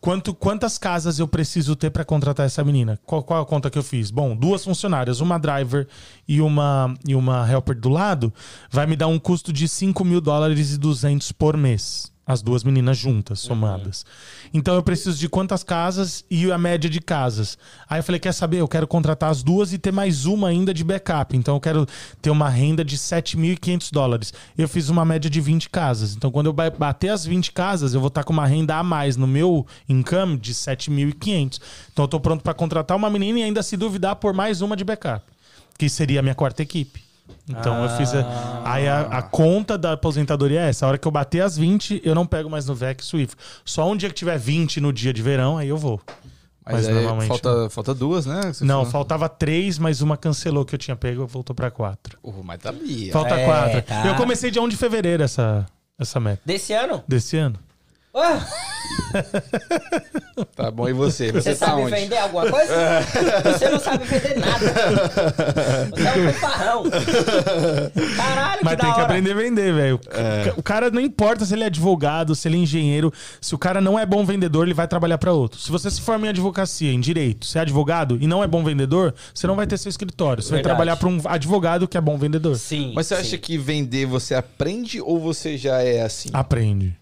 Quanto, quantas casas eu preciso ter para contratar essa menina? Qual, qual a conta que eu fiz? Bom, duas funcionárias, uma driver e uma, e uma helper do lado, vai me dar um custo de 5 mil dólares e 200 por mês. As duas meninas juntas, somadas. Então eu preciso de quantas casas e a média de casas. Aí eu falei: quer saber? Eu quero contratar as duas e ter mais uma ainda de backup. Então eu quero ter uma renda de 7.500 dólares. Eu fiz uma média de 20 casas. Então quando eu ba- bater as 20 casas, eu vou estar com uma renda a mais no meu income de 7.500. Então eu tô pronto para contratar uma menina e ainda se duvidar por mais uma de backup, que seria a minha quarta equipe. Então eu fiz. A, aí a, a conta da aposentadoria é essa. A hora que eu bater as 20, eu não pego mais no VEC Swift. Só um dia que tiver 20 no dia de verão, aí eu vou. Mas, Mas aí normalmente falta, falta duas, né? Não, falou? faltava três, mas uma cancelou que eu tinha pego, voltou pra quatro. Uh, mas tá ali. Falta É, quatro. tá. Eu comecei dia 1 de fevereiro essa, essa meta. Desse ano? Desse ano. Tá bom, e você? Você, você tá sabe onde? vender alguma coisa? Você não sabe vender nada. Você é um fanfarrão. Caralho, Mas que tem da que hora. aprender a vender, velho. É. O cara não importa se ele é advogado, se ele é engenheiro. Se o cara não é bom vendedor, ele vai trabalhar pra outro. Se você se forma em advocacia, em direito, você é advogado e não é bom vendedor, você não vai ter seu escritório. Você vai Verdade. trabalhar pra um advogado que é bom vendedor. Sim. Mas você acha sim. que vender você aprende ou você já é assim? Aprende.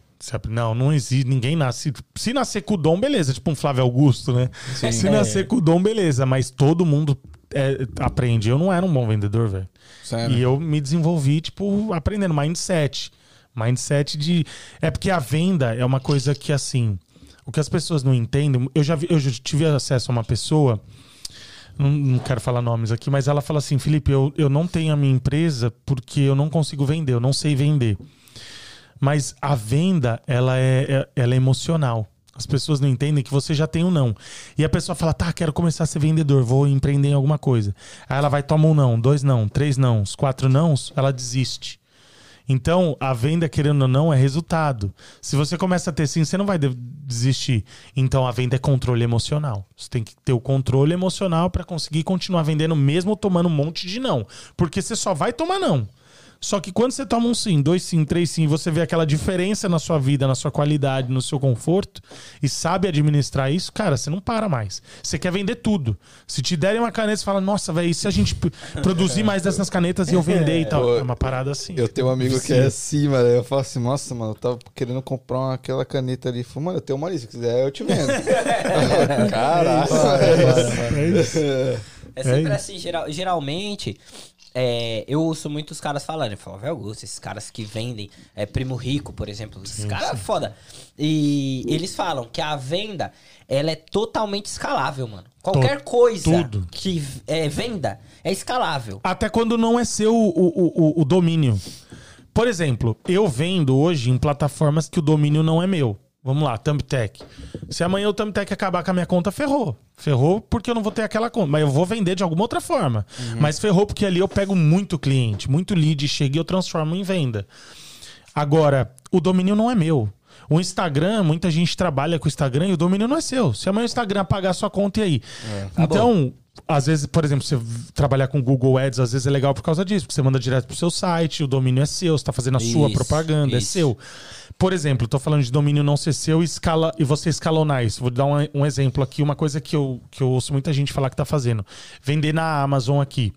Não, não existe. Ninguém nasce. Se nascer com o dom, beleza. Tipo um Flávio Augusto, né? Se É. nascer com o dom, beleza. Mas todo mundo é, aprende. Eu não era um bom vendedor, velho. E eu me desenvolvi, tipo, aprendendo mindset. Mindset de. É porque a venda é uma coisa que, assim. O que as pessoas não entendem. Eu já, vi- eu já tive acesso a uma pessoa. Não, não quero falar nomes aqui, mas ela fala assim: Felipe, eu, eu não tenho a minha empresa porque eu não consigo vender, eu não sei vender. Mas a venda, ela é, é- ela é emocional. As pessoas não entendem que você já tem um não. E a pessoa fala, tá, quero começar a ser vendedor, vou empreender em alguma coisa. Aí ela vai, toma um não, dois não, três não, quatro nãos, ela desiste. Então, a venda, querendo ou não, é resultado. Se você começa a ter sim, você não vai de- desistir. Então, a venda é controle emocional. Você tem que ter o controle emocional para conseguir continuar vendendo, mesmo tomando um monte de não. Porque você só vai tomar não. Só que quando você toma um sim, dois sim, três sim, você vê aquela diferença na sua vida, na sua qualidade, no seu conforto e sabe administrar isso, cara, você não para mais. Você quer vender tudo. Se te derem uma caneta, você fala, nossa, velho, e se a gente produzir mais dessas canetas e eu vender e tal? Pô, É uma parada assim. Eu tenho um amigo que é assim, mano. Eu falo assim, nossa, mano, eu tava querendo comprar uma- aquela caneta ali. Falei, mano, eu tenho uma ali, se quiser eu te vendo. Caralho. É isso. É sempre É assim, geral- geralmente. É, eu ouço muitos caras falando, eu falo, Augusto, esses caras que vendem, é, Primo Rico, por exemplo, esses caras é foda. E eles falam que a venda, ela é totalmente escalável, mano. Qualquer coisa tudo. que é venda é escalável. Até quando não é seu o, o, o- o domínio. Por exemplo, eu vendo hoje em plataformas que o domínio não é meu. Vamos lá, Thumbtack. Se amanhã o Thumbtack acabar com a minha conta, ferrou. Ferrou porque eu não vou ter aquela conta. Mas eu vou vender de alguma outra forma. Mas ferrou porque ali eu pego muito cliente, muito lead, chega e eu transformo em venda. Agora, o domínio não é meu. O Instagram, muita gente trabalha com o Instagram e o domínio não é seu. Se amanhã o Instagram apagar a sua conta, e aí? então, às vezes, por exemplo, você trabalhar com Google Ads, às vezes é legal por causa disso, porque você manda direto pro seu site, o domínio é seu, você tá fazendo a sua Isso, propaganda, é isso. seu. Por exemplo, tô falando de domínio não ser seu e, escala, e você escalonar isso. Vou dar um, um exemplo aqui, uma coisa que eu, que eu ouço muita gente falar que tá fazendo. Vender na Amazon aqui.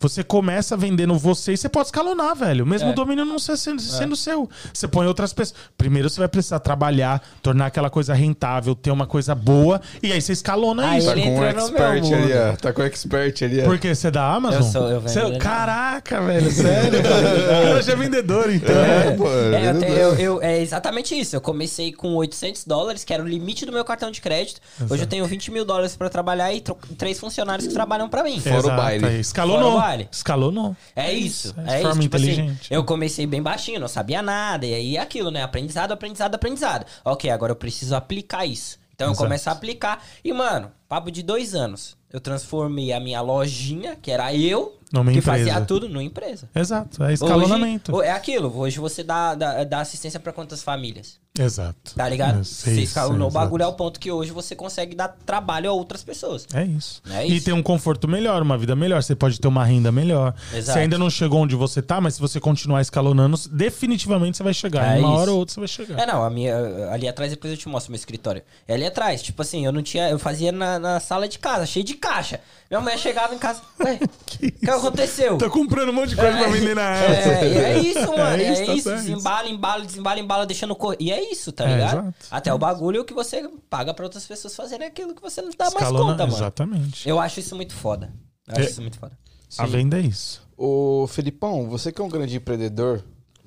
Você começa vendendo você e você pode escalonar, velho. Mesmo É. o domínio não ser sendo, sendo seu. Você põe outras pessoas. Primeiro você vai precisar trabalhar, tornar aquela coisa rentável, ter uma coisa boa, e aí você escalona Aí isso. Tá com um expert ali, ó. Tá, tá com o expert ali. Por quê? Você é da Amazon? Eu sou, eu vendo Você- ele. Caraca, velho, sério? eu já é vendedor, então. É, pô. É, eu tenho- vendedor. eu- eu- é exatamente isso. Eu comecei com 800 dólares, que era o limite do meu cartão de crédito. Hoje eu tenho 20 mil dólares pra trabalhar e tro- três funcionários que trabalham pra mim. Fora o baile. aí. Escalou Fora o não. baile. Escalou não. É isso. É, É, de isso. forma Tipo assim, inteligente. eu comecei bem baixinho, não sabia nada. E aí é aquilo, né? Aprendizado, aprendizado, aprendizado. Ok, agora eu preciso aplicar isso. Então eu Exato. começo a aplicar. E, mano, papo de dois anos. Eu transformei a minha lojinha, que era eu, Numa que empresa. fazia tudo, numa empresa. Exato, é escalonamento. Hoje, é aquilo, hoje você dá, dá, dá assistência pra quantas famílias? Exato. Tá ligado? É, Você escalonou o bagulho ao ponto que hoje você consegue dar trabalho a outras pessoas. É isso. É E isso. ter um conforto melhor, uma vida melhor. Você pode ter uma renda melhor. Exato. Você ainda não chegou onde você tá, mas se você continuar escalonando, definitivamente você vai chegar. É uma isso. hora ou outra você vai chegar. É, não, a minha. Ali atrás, depois eu te mostro meu escritório. É ali atrás, tipo assim, eu não tinha. Eu fazia na, na sala de casa, cheio de caixa. Minha mulher chegava em casa. Ué, o que, aconteceu? Tô comprando um monte de coisa pra vender na. É, e é isso, mano. É É isso, isso. tá certo. Desembala, embala, desembala, embala, deixando correr. E é isso, tá É, ligado? exato. Até o bagulho que você paga pra outras pessoas fazerem aquilo que você não dá mais Escalona- conta, mano. Exatamente. Eu acho isso muito foda. Eu acho É. isso muito foda. A venda é isso. Ô, Felipão, você que é um grande empreendedor.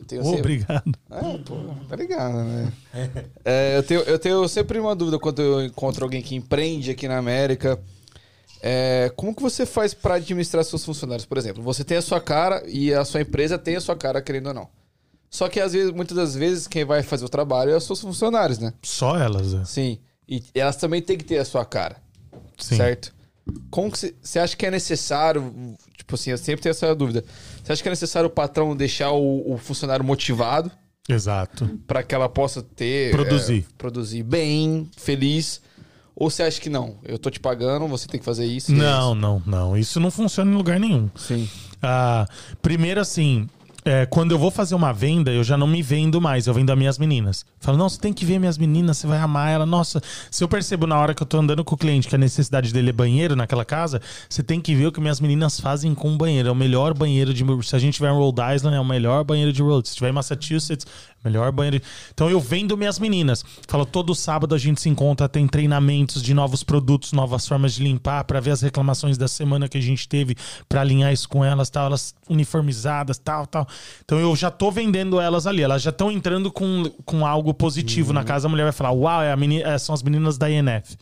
tenho Ô, sempre- Obrigado. É, pô, tá ligado, né? É, eu, tenho, eu tenho sempre uma dúvida quando eu encontro alguém que empreende aqui na América. É, como que você faz pra administrar seus funcionários? Por exemplo, você tem a sua cara e a sua empresa tem a sua cara, querendo ou não. Só que às vezes, muitas das vezes, quem vai fazer o trabalho é os seus funcionários, né? Só elas, é. Sim. E elas também têm que ter a sua cara. Sim. Certo? Como que você acha que é necessário? Tipo assim, eu sempre tenho essa dúvida. Você acha que é necessário o patrão deixar o, o funcionário motivado Exato. para que ela possa ter. Produzir. é, produzir bem, feliz? Ou você acha que não? Eu tô te pagando, você tem que fazer isso? e é Não, não, não. Isso não funciona em lugar nenhum. isso. Sim. Ah, primeiro, assim, é, quando eu vou fazer uma venda, eu já não me vendo mais, eu vendo as minhas meninas. Falo, não, você tem que ver minhas meninas, você vai amar ela. Nossa, se eu percebo na hora que eu tô andando com o cliente que a necessidade dele é banheiro naquela casa, você tem que ver o que minhas meninas fazem com o banheiro. É o melhor banheiro de. Se a gente tiver em Rhode Island, é o melhor banheiro de Rhode. Se tiver em Massachusetts, melhor banheiro. Então eu vendo minhas meninas. Falo, todo sábado a gente se encontra, tem treinamentos de novos produtos, novas formas de limpar, pra ver as reclamações da semana que a gente teve, pra alinhar isso com elas, tal, elas uniformizadas, tal, tal. Então eu já tô vendendo elas ali, elas já estão entrando com, com algo positivo na casa, a mulher vai falar: "Uau, é a meni- é, são as meninas da INF".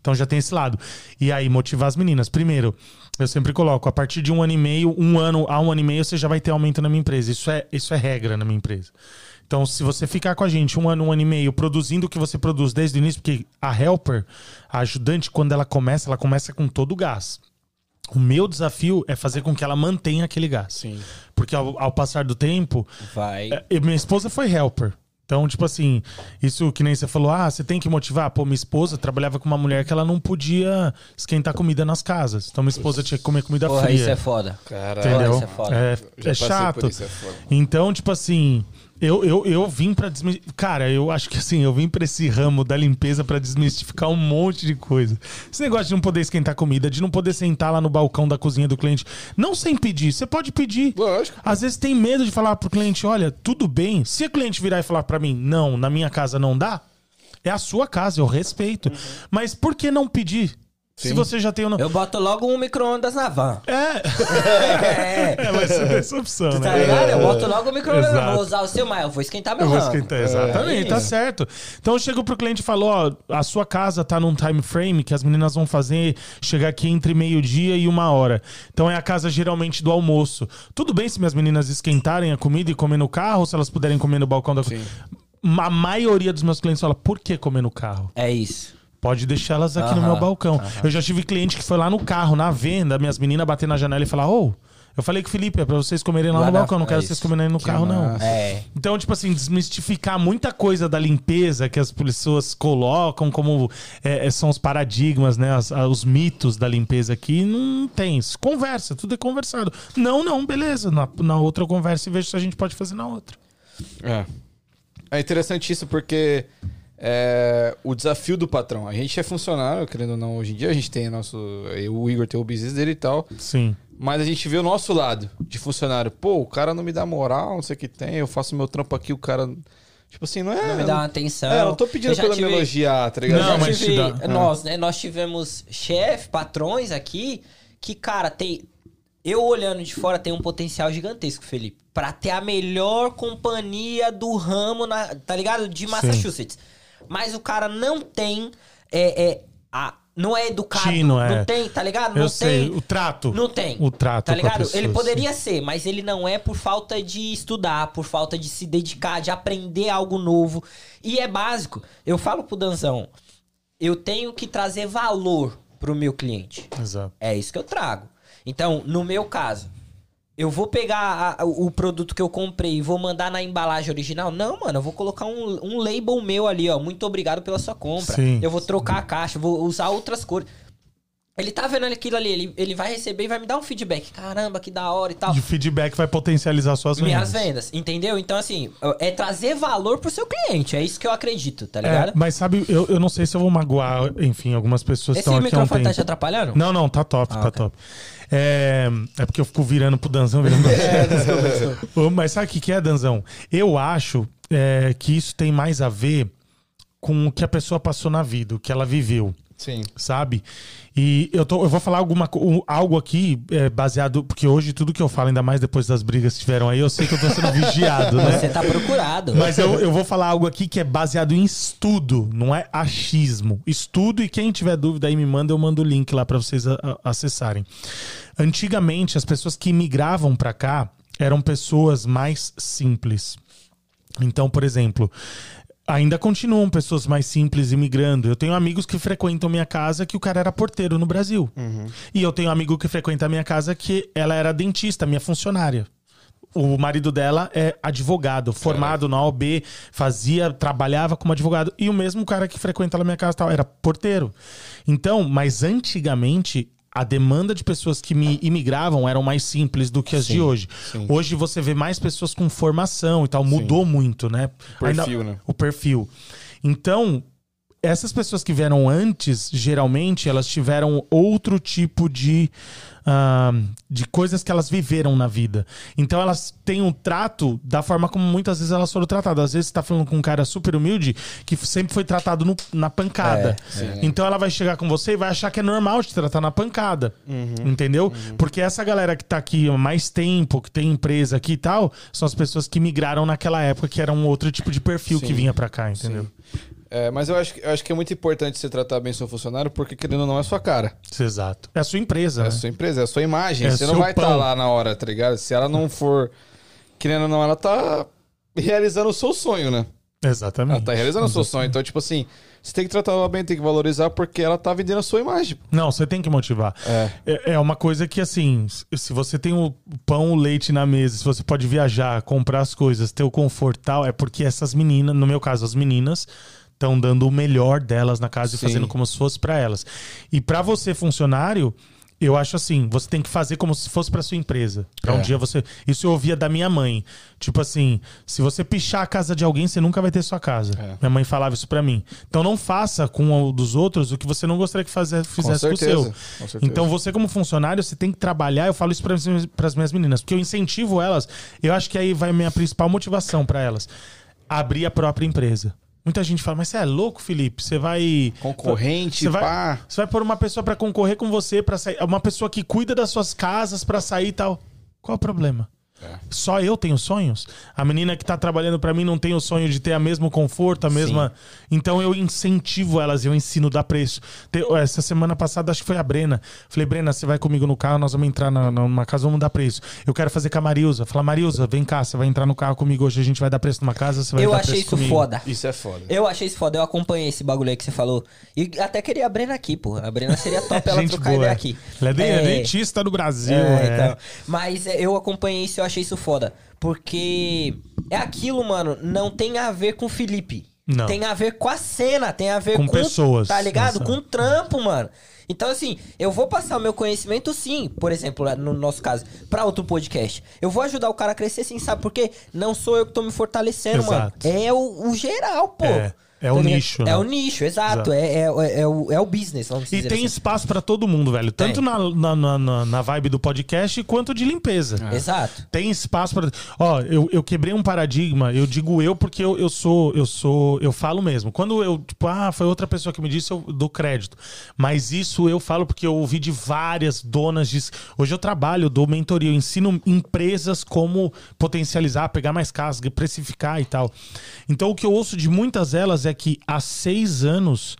Então já tem esse lado. E aí, motivar as meninas. Primeiro, eu sempre coloco, a partir de um ano e meio, um ano a um ano e meio, você já vai ter aumento na minha empresa. Isso é, isso é regra na minha empresa. Então, se você ficar com a gente um ano, um ano e meio, produzindo o que você produz desde o início, porque a helper, a ajudante, quando ela começa, ela começa com todo o gás. O meu desafio é fazer com que ela mantenha aquele gás. Sim. Porque ao, ao passar do tempo, Vai. é, e minha esposa foi helper. Então, tipo assim, isso que nem você falou, ah, você tem que motivar. Pô, minha esposa trabalhava com uma mulher que ela não podia esquentar comida nas casas. Então, minha esposa tinha que comer comida Porra, fria. isso é foda. Caralho. Entendeu? isso é foda. É, é chato. por isso, é foda. Então, tipo assim, eu, eu, eu vim pra desmistificar. Cara, eu acho que assim, eu vim pra esse ramo da limpeza pra desmistificar um monte de coisa. Esse negócio de não poder esquentar comida, de não poder sentar lá no balcão da cozinha do cliente, não sem pedir. Você pode pedir. Lógico. Às vezes tem medo de falar pro cliente, olha, tudo bem. Se o cliente virar e falar pra mim, não, na minha casa não dá, é a sua casa, eu respeito. Mas por que não pedir? Se Sim. você já tem não. Eu boto logo um micro-ondas na van. É, É. é, vai ser essa opção, Tá né? ligado? Eu boto logo o micro-ondas. Exato. Eu Vou usar o seu, mas eu vou esquentar meu Eu vou esquentar, exatamente, É tá certo. Então eu chego pro cliente e falo, ó, a sua casa tá num time frame que as meninas vão fazer chegar aqui entre meio-dia e uma hora. Então é a casa geralmente do almoço. Tudo bem se minhas meninas esquentarem a comida e comer no carro, ou se elas puderem comer no balcão da Sim. A maioria dos meus clientes fala, por que comer no carro? É isso. Pode deixar elas aqui no Aham, meu balcão. Eu já tive cliente que foi lá no carro, na venda, minhas meninas bater na janela e falar, ô, eu falei com o Felipe, é pra vocês comerem lá, Lá no na- balcão, não é quero isso. vocês comerem no carro, não. massa. É. Então, tipo assim, desmistificar muita coisa da limpeza que as pessoas colocam como é, é, são os paradigmas, né? as- a- os mitos da limpeza aqui, não tem isso. Conversa, tudo é conversado. Não, não, beleza. Na, na outra eu converso e vejo se a gente pode fazer na outra. É. É interessante isso porque é, o desafio do patrão. A gente é funcionário, querendo ou não, hoje em dia a gente tem nosso. O Igor tem o business dele e tal. Sim. Mas a gente vê o nosso lado de funcionário. Pô, o cara não me dá moral, não sei o que tem. Eu faço meu trampo aqui, o cara. Tipo assim, não é. Não me dá uma atenção. É, eu não tô pedindo pra tive- me elogiar, tá ligado? Não, mas te tive- dá- nós, né? Nós tivemos chefe, patrões aqui, que, cara, tem. Eu olhando de fora tem um potencial gigantesco, Felipe. Pra ter a melhor companhia do ramo, na, tá ligado? De Massachusetts. Mas o cara não tem. É, é, a, não é educado. Tino, é. Não tem, tá ligado? Eu não sei, tem. o trato. Não tem. O trato Tá ligado? pessoa, ele sim. poderia ser, mas ele não é por falta de estudar, por falta de se dedicar, de aprender algo novo. E é básico. Eu falo pro Danzão, eu tenho que trazer valor pro meu cliente. Exato. É isso que eu trago. Então, no meu caso, eu vou pegar a- o produto que eu comprei e vou mandar na embalagem original? Não, mano, eu vou colocar um, um label meu ali, ó. Muito obrigado pela sua compra. Sim. Eu vou trocar a caixa, vou usar outras cores. Ele tá vendo aquilo ali, ele, ele vai receber e vai me dar um feedback. Caramba, que da hora e tal. E o feedback vai potencializar suas vendas. Minhas vendas, entendeu? Então, assim, é trazer valor pro seu cliente. É isso que eu acredito, tá ligado? É, mas sabe, eu, eu não sei se eu vou magoar, enfim, algumas pessoas Esse estão aqui um microfone tá te atrapalhando? Não, não, tá top, Ah, tá ok. top. É, é porque eu fico virando pro Danzão, virando pro Ô, Mas sabe o que, que é, Danzão? Eu acho é, que isso tem mais a ver com o que a pessoa passou na vida, o que ela viveu Sim. sabe? E eu, tô, eu vou falar alguma, um- algo aqui é, baseado, porque hoje tudo que eu falo, ainda mais depois das brigas que tiveram aí, eu sei que eu tô sendo vigiado, né? Você tá procurado. Mas eu, eu vou falar algo aqui que é baseado em estudo, não é achismo. Estudo e quem tiver dúvida aí me manda, eu mando o link lá pra vocês a- a- acessarem. Antigamente, as pessoas que migravam pra cá eram pessoas mais simples. Então, por exemplo, ainda continuam pessoas mais simples imigrando. Eu tenho amigos que frequentam minha casa que o cara era porteiro no Brasil. E eu tenho um amigo que frequenta a minha casa que ela era dentista, minha funcionária. O marido dela é advogado, formado na OB, fazia, trabalhava como advogado. E o mesmo cara que frequenta lá a minha casa tal, era porteiro. Então, mas antigamente a demanda de pessoas que me imigravam eram mais simples do que as de hoje. sim. Hoje você vê mais pessoas com formação e tal, mudou muito, né? O perfil, né? O perfil. Então, essas pessoas que vieram antes, geralmente, elas tiveram outro tipo de, ah, de coisas que elas viveram na vida. Então, elas têm um trato da forma como muitas vezes elas foram tratadas. Às vezes, você tá falando com um cara super humilde que sempre foi tratado no- na pancada. então, ela vai chegar com você e vai achar que é normal te tratar na pancada. Entendeu? Porque essa galera que tá aqui há mais tempo, que tem empresa aqui e tal, são as pessoas que migraram naquela época, que era um outro tipo de perfil que Sim. vinha pra cá, entendeu? É, mas eu acho, que- eu acho que é muito importante você tratar bem seu funcionário, porque querendo ou não é a sua cara. Exato. É a sua empresa, É né? a sua empresa, é a sua imagem. É você não vai estar pão. lá na hora, tá ligado? Se ela não for. Querendo ou não, ela tá realizando o seu sonho, né? Exatamente. Ela tá realizando o seu sonho. Então, tipo assim, você tem que tratar ela bem, tem que valorizar, porque ela tá vendendo a sua imagem. Não, você tem que motivar. É. É, é uma coisa que, assim, se você tem o pão, o leite na mesa, se você pode viajar, comprar as coisas, ter o conforto tal, é porque essas meninas, no meu caso, as meninas, estão dando o melhor delas na casa Sim. e fazendo como se fosse pra elas. E pra você, funcionário, eu acho assim, você tem que fazer como se fosse pra sua empresa. Pra um É. dia você. Isso eu ouvia da minha mãe. Tipo assim, se você pichar a casa de alguém, você nunca vai ter sua casa. É. Minha mãe falava isso pra mim. Então não faça com o dos outros o que você não gostaria que fazer, fizesse com, o certeza, seu. com. Então você, como funcionário, você tem que trabalhar. Eu falo isso para as minhas meninas, porque eu incentivo elas. Eu acho que aí vai a minha principal motivação para elas: abrir a própria empresa. Muita gente fala, mas você é louco, Felipe? Você vai. Concorrente, Você vai, pá. você vai pôr uma pessoa para concorrer com você, para sair. Uma pessoa que cuida das suas casas para sair e tal. Qual o problema? É. Só eu tenho sonhos? A menina que tá trabalhando para mim não tem o sonho de ter o mesmo conforto, a mesma. Então eu incentivo elas, eu ensino a dar preço. Te- Essa semana passada, acho que foi a Brena. Falei, Brena, você vai comigo no carro, nós vamos entrar na, numa casa, vamos dar preço. Eu quero fazer com a Marilza. Fala, Marilza, vem cá, você vai entrar no carro comigo hoje, a gente vai dar preço numa casa, você vai Eu dar achei preço isso comigo. foda. Isso é foda. Eu achei isso foda, eu acompanhei esse bagulho aí que você falou. E até queria a Brena aqui, pô. A Brena seria top ela Gente trocar boa, ideia aqui. Ela é, É, dentista do Brasil. é, é. então. Mas é, eu acompanhei isso eu achei isso foda. Porque é aquilo, mano, não tem a ver com o Felipe. Não. Tem a ver com a cena, tem a ver Com com. pessoas. Tá ligado? Nossa. Com o trampo, mano. Então, assim, eu vou passar o meu conhecimento, sim, por exemplo, no nosso caso, pra outro podcast. Eu vou ajudar o cara a crescer, sim, sabe por quê? Não sou eu que tô me fortalecendo, Exato. mano. É o, o geral, pô. É. É o ligado? nicho, É né? o nicho, exato. É, é, é, o, é o business, vamos E tem assim. espaço pra todo mundo, velho. Tanto na, na, na- vibe do podcast quanto de limpeza. Exato. Tem espaço para. Ó, eu, eu quebrei um paradigma. Eu digo eu porque eu, eu sou, eu sou, eu falo mesmo. Quando eu, tipo, ah, foi outra pessoa que me disse, eu dou crédito. Mas isso eu falo porque eu ouvi de várias donas de. Hoje eu trabalho, eu dou mentoria, eu ensino empresas como potencializar, pegar mais casas, precificar e tal. Então o que eu ouço de muitas delas é que há seis anos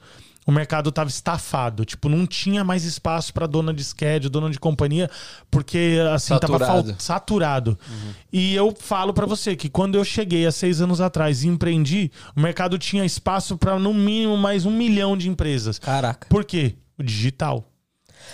o mercado tava estafado, tipo, não tinha mais espaço para dona de schedule, dona de companhia, porque assim tava Saturado. saturado. E eu falo pra você que quando eu cheguei há seis anos atrás e empreendi, o mercado tinha espaço para no mínimo mais um milhão de empresas. Caraca. Por quê? O digital.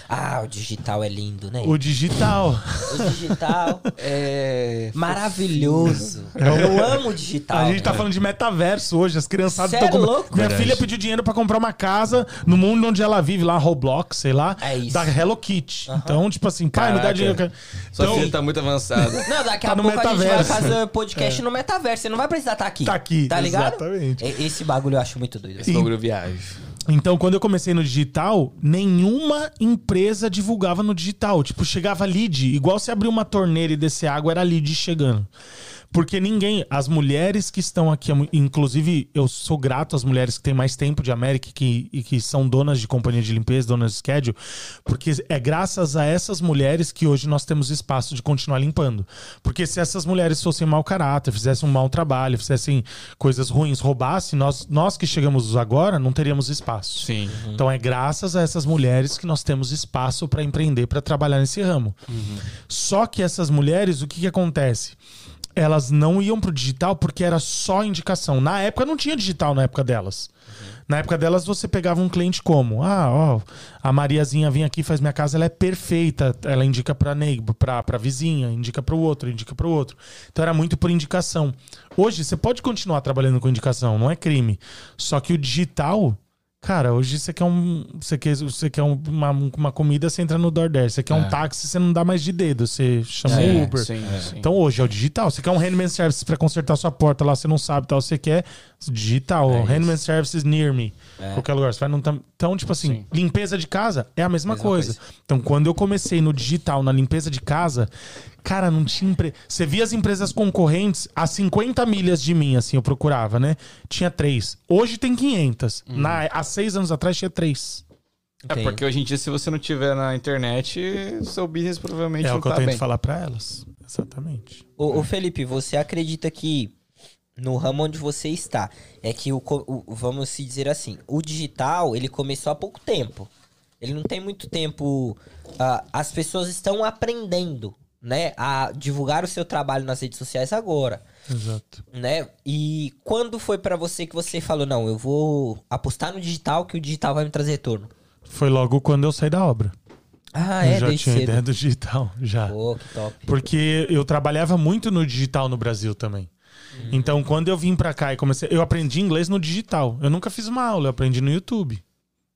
Ah, o digital é lindo, né? O digital. O digital É. maravilhoso. Eu amo o digital. A gente tá falando de metaverso hoje, as criançadas estão é louco? Minha Verdade. filha pediu dinheiro pra comprar uma casa no mundo onde ela vive, lá, Roblox, sei lá, É isso. da Hello Kitty. Então, tipo assim, pai, me dá dinheiro. cara. Sua Então, filha tá muito avançada. Não, daqui Tá a pouco a gente vai metaverso. fazer podcast no metaverso. Você não vai precisar estar aqui. Tá aqui, Tá ligado? exatamente. Esse bagulho eu acho muito doido. Esse bagulho viagem. Então, quando eu comecei no digital, nenhuma empresa divulgava no digital. Tipo, chegava lead, igual se abrir uma torneira e descer água, era lead chegando. Porque ninguém, as mulheres que estão aqui, inclusive eu sou grato às mulheres que têm mais tempo de América e que, e que são donas de companhia de limpeza, donas de schedule, porque é graças a essas mulheres que hoje nós temos espaço de continuar limpando. Porque se essas mulheres fossem mau caráter, fizessem um mau trabalho, fizessem coisas ruins, roubassem, nós, nós que chegamos agora não teríamos espaço. Sim. Então é graças a essas mulheres que nós temos espaço para empreender, para trabalhar nesse ramo. Só que essas mulheres, o que, que acontece? Elas não iam pro digital porque era só indicação. Na época não tinha digital na época delas. Na época delas você pegava um cliente como, ah, ó, a Mariazinha vem aqui, faz minha casa, ela é perfeita, ela indica para neighbor, para para vizinha, indica para o outro, indica para o outro. Então era muito por indicação. Hoje você pode continuar trabalhando com indicação, não é crime. Só que o digital Cara, hoje você quer um. Você quer, você quer um- uma, uma comida, você entra no DoorDash. Você quer um táxi, você não dá mais de dedo. Você chama É, o Uber. sim, sim. Então hoje é o digital. Você quer um handman service pra consertar sua porta lá, você não sabe tal. Você quer digital. É handman services near me. É. Qualquer lugar. Você vai num Então, tipo assim, Sim. limpeza de casa é a mesma, Mesma coisa. coisa. Então, quando eu comecei no digital, na limpeza de casa, cara, não tinha empre... Você via as empresas concorrentes a 50 milhas de mim, assim, eu procurava, né? Tinha três. Hoje tem 500. Uhum. Na... Há seis anos atrás tinha três. É Entendi. porque hoje em dia, se você não tiver na internet, seu business provavelmente É não o que eu tá tento bem. falar pra elas. Exatamente. Ô, ô, Felipe, você acredita que no ramo onde você está, é que o, o- vamos se dizer assim, o digital, ele começou há pouco tempo. Ele não tem muito tempo. ah, as pessoas estão aprendendo, né, a divulgar o seu trabalho nas redes sociais agora, Exato. né? E quando foi pra você que você falou, não, eu vou apostar no digital que o digital vai me trazer retorno? Foi logo quando eu saí da obra. Ah, eu é, já tinha cedo. ideia do digital, já. Pô, que top. Porque eu trabalhava muito no digital no Brasil também. Uhum. Então, quando eu vim pra cá e comecei. Eu aprendi inglês no digital. Eu nunca fiz uma aula, eu aprendi no YouTube.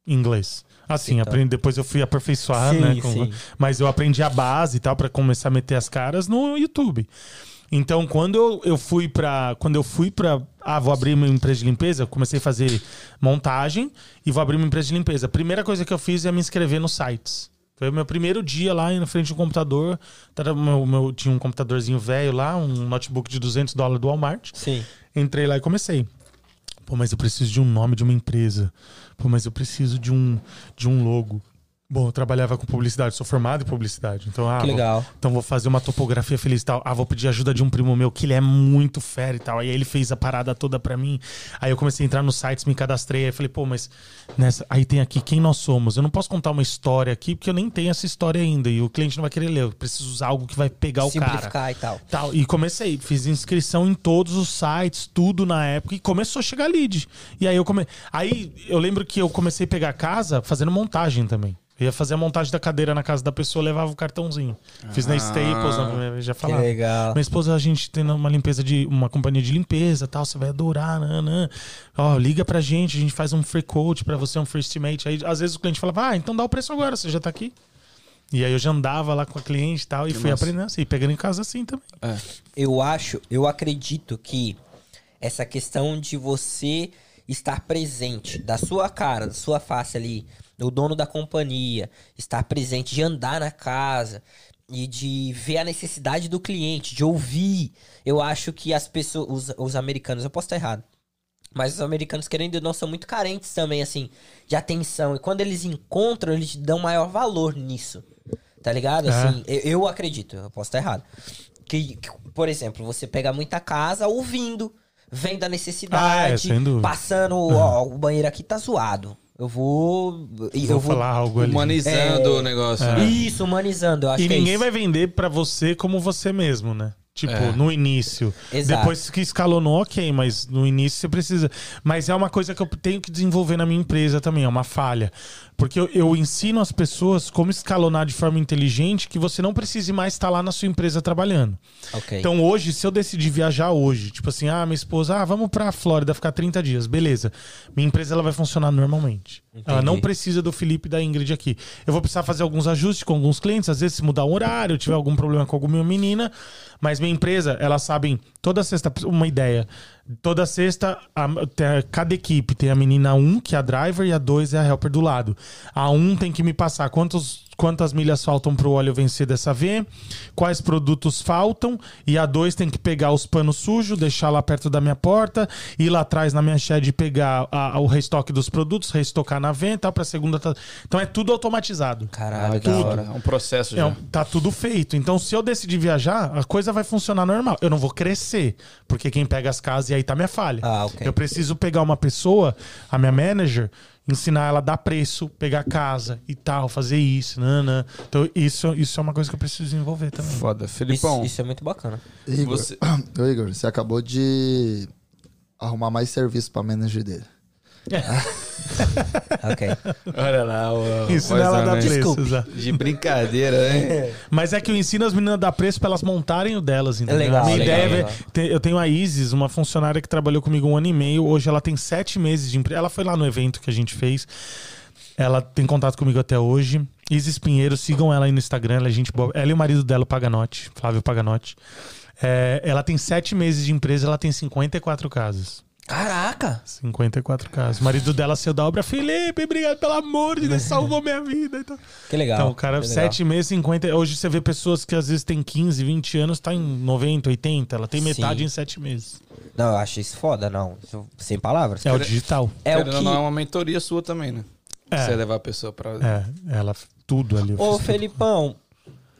Inglês. Assim, Então. aprendi, depois eu fui aperfeiçoar, Sim, né? com- sim. Mas eu aprendi a base e tal pra começar a meter as caras no YouTube. Então, quando eu, eu fui pra. Quando eu fui pra. Ah, vou abrir uma empresa de limpeza, eu comecei a fazer montagem e vou abrir uma empresa de limpeza. A primeira coisa que eu fiz é me inscrever nos sites. Foi o meu primeiro dia lá na frente do computador. Tava meu, meu- tinha um computadorzinho velho lá, um notebook de 200 dólares do Walmart. Sim. Entrei lá e comecei. Pô, mas eu preciso de um nome de uma empresa. Pô, mas eu preciso de um, de um logo. Bom, eu trabalhava com publicidade, sou formado em publicidade. Então, ah, Que vou- legal. então vou fazer uma topografia feliz e tal. Ah, vou pedir ajuda de um primo meu que ele é muito fera e tal. Aí ele fez a parada toda pra mim. Aí eu comecei a entrar nos sites, me cadastrei. Aí falei, pô, mas nessa. Aí tem aqui quem nós somos. Eu não posso contar uma história aqui porque eu nem tenho essa história ainda. E o cliente não vai querer ler. Eu preciso usar algo que vai pegar o cara Simplificar e tal. tal. E comecei, fiz inscrição em todos os sites, tudo na época, e começou a chegar lead. E aí eu come... Aí eu lembro que eu comecei a pegar casa fazendo montagem também. Eu ia fazer a montagem da cadeira na casa da pessoa, levava o cartãozinho. Fiz na Staples, na já Que falava. legal. Minha esposa, a gente tem uma limpeza de. uma companhia de limpeza tal, você vai adorar, nanã. Ó, liga pra gente, a gente faz um free quote pra você, um free estimate. Aí às vezes o cliente falava, ah, então dá o preço agora, você já tá aqui. E aí eu já andava lá com a cliente e tal, e fui aprendendo assim, pegando em casa assim também. É. eu acho, eu acredito que essa questão de você estar presente da sua cara, da sua face ali, o dono da companhia, estar presente, de andar na casa e de ver a necessidade do cliente, de ouvir. Eu acho que as pessoas, os, os americanos, eu posso estar errado, mas os americanos, querendo ou não, são muito carentes também, assim, de atenção. E quando eles encontram, eles dão maior valor nisso. Tá ligado? É. Assim, eu, eu acredito, eu posso estar errado. Que, que, por exemplo, você pega muita casa ouvindo, vendo a necessidade, Ah, é, passando, ó, o banheiro aqui tá zoado. Eu vou. e Vou eu vou. falar algo ali. Humanizando o negócio. né? Isso, humanizando, eu acho E que é ninguém vai vender pra você como você mesmo, né? Tipo, É. no início. Exato. Depois que escalonou, ok, mas no início você precisa. Mas é uma coisa que eu tenho que desenvolver na minha empresa também, é uma falha. Porque eu, eu ensino as pessoas como escalonar de forma inteligente que você não precise mais estar lá na sua empresa trabalhando. Ok. Então hoje, se eu decidir viajar hoje, tipo assim, ah, minha esposa, ah, vamos pra Flórida ficar 30 dias, beleza. Minha empresa ela vai funcionar normalmente. Ela não precisa do Felipe e da Ingrid aqui. Eu vou precisar fazer alguns ajustes com alguns clientes, às vezes se mudar o horário, tiver algum problema com alguma menina, mas minha empresa, elas sabem toda sexta, uma ideia. Toda sexta, a- tem- cada equipe tem a menina 1, que é a driver, e a 2 é a helper do lado. A 1 tem que me passar quantos, quantas milhas faltam pro óleo vencer dessa V, quais produtos faltam, e a 2 tem que pegar os panos sujos, deixar lá perto da minha porta, ir lá atrás na minha shed e pegar a- o restoque dos produtos, restocar na venda, para segunda. tá- Então é tudo automatizado. Caralho, Ah, da da hora. hora. É um processo É já. um- tá tudo feito. Então, se eu decidir viajar, a coisa vai funcionar normal. Eu não vou crescer, porque quem pega as casas e aí tá minha falha. Ah, ok. Eu preciso pegar uma pessoa, a minha manager, ensinar ela a dar preço, pegar casa e tal, fazer isso, nanã. Então, isso, isso é uma coisa que eu preciso desenvolver também. Foda. Isso, Felipão, isso é muito bacana. Igor, Você- Ô, Igor, você acabou de arrumar mais serviço pra manager dele. Ok. olha lá. O, Ensina ela a dar preço. Desculpe. De brincadeira, hein? Mas é que eu ensino as meninas a dar preço pra elas montarem o delas, entendeu? legal, a minha legal, ideia é legal. ver- te- Eu tenho a Isis, uma funcionária que trabalhou comigo um ano e meio. Hoje ela tem sete meses de empresa. Ela foi lá no evento que a gente fez. Ela tem contato comigo até hoje. Isis Pinheiro, sigam ela aí no Instagram. Ela é gente boa. Ela e o marido dela, o Paganotti, Flávio Paganotti. É, ela tem sete meses de empresa, ela tem 54 casas. Caraca! 54 casas. O marido dela saiu da obra. Felipe, obrigado pelo amor de Deus, salvou minha vida. Então, Que legal. então, o cara, que legal. 7 meses, 50. Hoje você vê pessoas que às vezes têm 15, 20 anos, tá em 90, 80. Ela tem metade Sim. em 7 meses. Não, eu acho isso foda, não. Sem palavras. É o digital. É o que... não, é uma mentoria sua também, né? É. Você levar a pessoa pra. É, ela tudo ali. Ô. Felipão,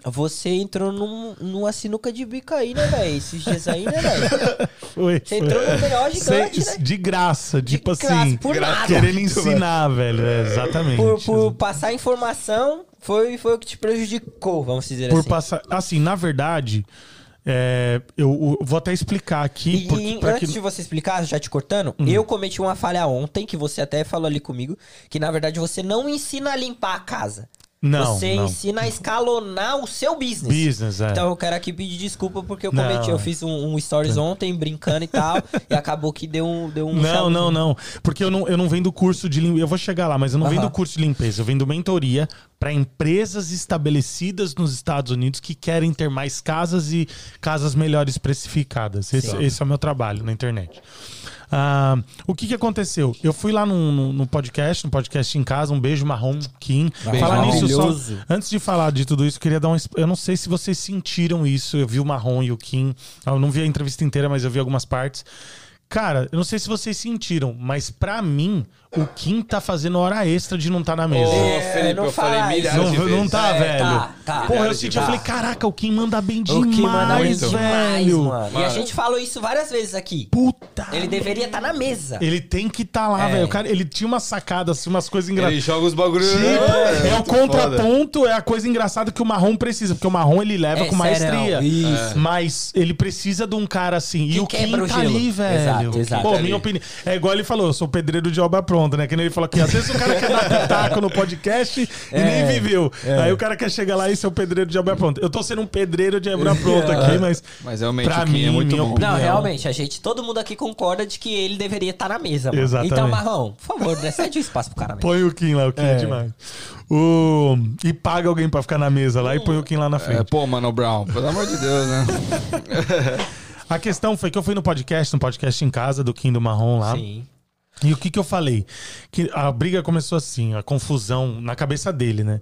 você entrou num, numa sinuca de bico aí, né, velho? Esses dias aí, né, velho? Foi, Você entrou num melhor gigante, Sem- né? De graça, De tipo graça, assim. por nada. Querendo ensinar, velho. É, exatamente. Por, por passar informação, foi, foi o que te prejudicou, vamos dizer Por assim. passar. Assim, na verdade, é, eu, eu vou até explicar aqui. E, porque, e antes que- de você explicar, já te cortando, Hum. eu cometi uma falha ontem, que você até falou ali comigo, que na verdade você não ensina a limpar a casa. Não, você não. ensina a escalonar o seu business. Business, é. Então eu quero aqui pedir desculpa porque eu Não, cometi. é. Eu fiz um, um stories ontem brincando e tal, e acabou que deu um. Deu um Não, chabu- não, não. Porque eu não, eu não vendo curso de limpeza. Eu vou chegar lá, mas eu não Aham. vendo curso de limpeza. Eu vendo mentoria para empresas estabelecidas nos Estados Unidos que querem ter mais casas e casas melhores precificadas. Esse, esse é o meu trabalho na internet. Ah, o que que aconteceu? Eu fui lá no, no- no podcast, no podcast em casa, um beijo marrom, Kim. Beijo Falar nisso, só, antes de falar de tudo isso, eu queria dar um. Eu não sei se vocês sentiram isso. Eu vi o Marrom e o Kim. Eu não vi a entrevista inteira, mas eu vi algumas partes. Cara, eu não sei se vocês sentiram, mas pra mim, o Kim tá fazendo hora extra de não estar na mesa. Ô, É, Felipe, não eu falei milhares Não, de não tá, É, velho. tá, tá. Porra, eu senti, eu falei, caraca, o Kim manda bem O demais, que manda muito. demais, velho. mano. E a gente falou isso várias vezes aqui. Puta. Ele deveria estar na mesa. Ele tem que estar lá, É. velho. O Cara, ele tinha umas sacadas, assim, umas coisas engraçadas. Ele joga os bagulhos. Tipo, é, o muito contraponto, é a coisa engraçada que o marrom precisa, porque o marrom ele leva É, com maestria. Isso. Mas ele precisa de um cara assim. Que e o Kim o tá ali, velho. Exato, exato. Pô, minha opinião. É igual ele falou, eu sou pedreiro de obra pronta, né? Que nem ele falou aqui. Às vezes o cara quer dar pitaco no podcast e nem viveu. Aí o cara quer chegar lá e ser o pedreiro de obra pronta. Eu tô sendo um pedreiro de obra pronta aqui, mas. Mas realmente Pra é mim, muito minha bom. opinião- Não, realmente, a gente, todo mundo aqui concorda de que ele deveria estar na mesa, mano. Exatamente. Então, Marrão, por favor, né, cede o espaço pro cara mesmo. Põe o Kim lá, o Kim é, demais. O... E paga alguém pra ficar na mesa lá e põe o Kim lá na frente. É, pô, Mano Brown, pelo amor de Deus, né? A questão foi que eu fui no podcast, no podcast em casa do Kim do Marrom lá. Sim. E o que que eu falei? Que a briga começou assim, a confusão na cabeça dele, né?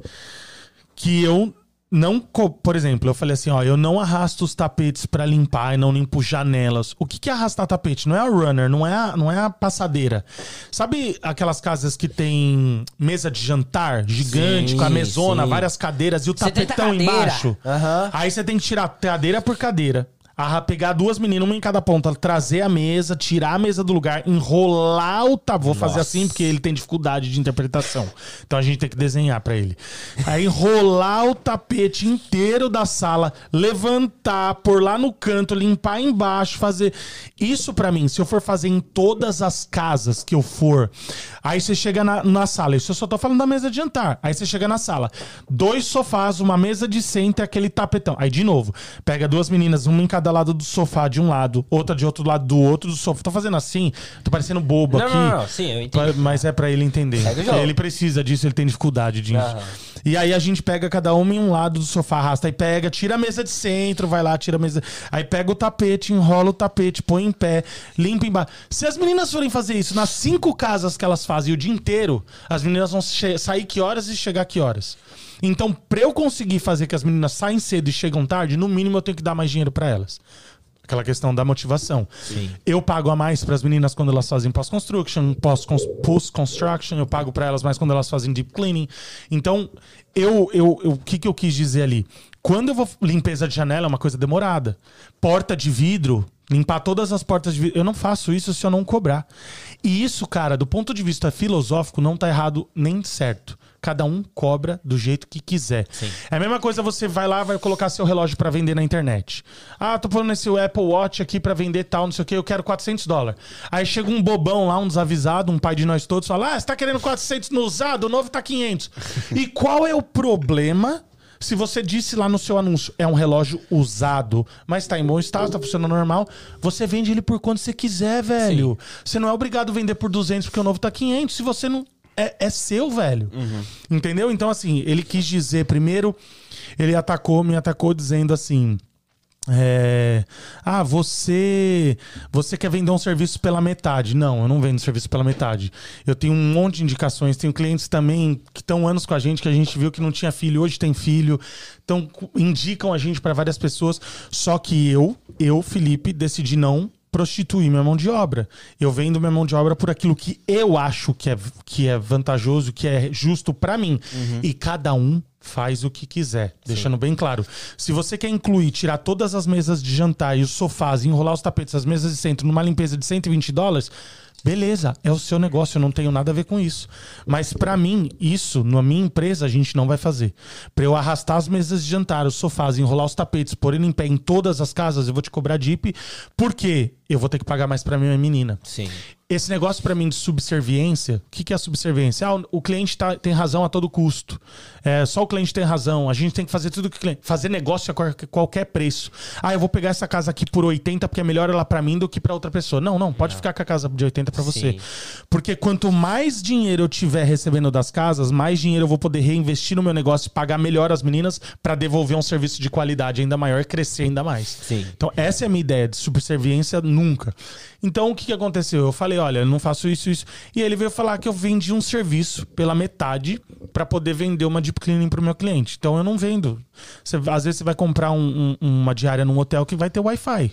Que eu não, por exemplo, eu falei assim, ó, eu não arrasto os tapetes pra limpar e não limpo janelas. O que que é arrastar tapete? Não é a runner, não é a, não é a passadeira. Sabe aquelas casas que tem mesa de jantar gigante Sim, com a mesona, sim. várias cadeiras e o 70 tapetão embaixo? Aham. Aí você tem que tirar cadeira por cadeira. Arra- Pegar duas meninas, uma em cada ponta, trazer a mesa, tirar a mesa do lugar, enrolar o tapete. Vou fazer assim porque ele tem dificuldade de interpretação. Então a gente tem que desenhar pra ele. Aí enrolar o tapete inteiro da sala, levantar, pôr lá no canto, limpar embaixo, fazer. Isso pra mim, se eu for fazer em todas as casas que eu for, aí você chega na, na sala. Isso eu só tô falando da mesa de jantar. Aí você chega na sala, dois sofás, uma mesa de centro e aquele tapetão. Aí de novo, pega duas meninas, uma em cada lado do sofá de um lado, outra de outro lado do outro do sofá. Tô fazendo assim, tô parecendo bobo Não, aqui. não, não, sim, eu entendi. Mas é pra ele entender. Ele precisa disso, ele tem dificuldade disso. E aí a gente pega cada uma em um lado do sofá, arrasta aí pega, tira a mesa de centro, vai lá, tira a mesa. Aí pega o tapete, enrola o tapete, põe em pé, limpa embaixo. Se as meninas forem fazer isso nas cinco casas que elas fazem o dia inteiro, as meninas vão sair que horas e chegar que horas. Então, pra eu conseguir fazer que as meninas saem cedo e chegam tarde, no mínimo eu tenho que dar mais dinheiro pra elas. Aquela questão da motivação. Sim. Eu pago a mais para as meninas quando elas fazem pós-construction, pós-cons- post-construction, eu pago para elas mais quando elas fazem deep cleaning. Então, eu, eu, eu- o que, que eu quis dizer ali? Quando eu vou limpeza de janela é uma coisa demorada. Porta de vidro, limpar todas as portas de vidro, eu não faço isso se eu não cobrar. E isso, cara, do ponto de vista filosófico, não tá errado nem certo. Cada um cobra do jeito que quiser. Sim. É a mesma coisa, você vai lá, vai colocar seu relógio pra vender na internet. Ah, tô pondo esse Apple Watch aqui pra vender tal, não sei o que, eu quero 400 dólares. Aí chega um bobão lá, um desavisado, um pai de nós todos, fala: Ah, você tá querendo 400 no usado, o novo tá 500. e qual é o problema? Se você disse lá no seu anúncio, é um relógio usado, mas tá em bom estado, tá funcionando normal, você vende ele por quanto você quiser, velho. Você não é obrigado a vender por 200 porque o novo tá 500. Se você não. É, é seu, velho. Entendeu? Então, assim, ele quis dizer, primeiro, ele atacou, me atacou dizendo assim. é, ah, você você quer vender um serviço pela metade? Não, eu não vendo serviço pela metade. Eu tenho um monte de indicações, tenho clientes também que estão anos com a gente, que a gente viu que não tinha filho, hoje tem filho, então indicam a gente para várias pessoas. Só que eu, eu, Felipe, decidi não prostituir minha mão de obra. Eu vendo minha mão de obra por aquilo que eu acho que é, que é vantajoso, que é justo pra mim. E cada um faz o que quiser. Deixando bem claro. Se você quer incluir, tirar todas as mesas de jantar e os sofás, e enrolar os tapetes, as mesas de centro numa limpeza de 120 dólares, beleza, é o seu negócio, eu não tenho nada a ver com isso. Mas pra mim, isso, na minha empresa, a gente não vai fazer. Pra eu arrastar as mesas de jantar, os sofás, enrolar os tapetes, pôr ele em pé em todas as casas, eu vou te cobrar DIP, porque eu vou ter que pagar mais pra minha menina. Sim. Esse negócio pra mim de subserviência, o que, que é subserviência? Ah, o- cliente tá- tem razão a todo custo. É, só o cliente tem razão. A gente tem que fazer tudo que o cliente. Fazer negócio a qual- qualquer preço. Ah, eu vou pegar essa casa aqui por 80 porque é melhor ela pra mim do que pra outra pessoa. Não, não, pode ficar com a casa de 80 pra você. Porque quanto mais dinheiro eu tiver recebendo das casas, mais dinheiro eu vou poder reinvestir no meu negócio e pagar melhor as meninas pra devolver um serviço de qualidade ainda maior e crescer ainda mais. Sim. Então, essa é a minha ideia de subserviência nunca. Então, o que, que aconteceu? Eu falei, olha, eu não faço isso, isso. E ele veio falar que eu vendi um serviço pela metade para poder vender uma deep cleaning pro meu cliente. Então, eu não vendo. Você- às vezes, você vai comprar um- um- uma diária num hotel que vai ter Wi-Fi.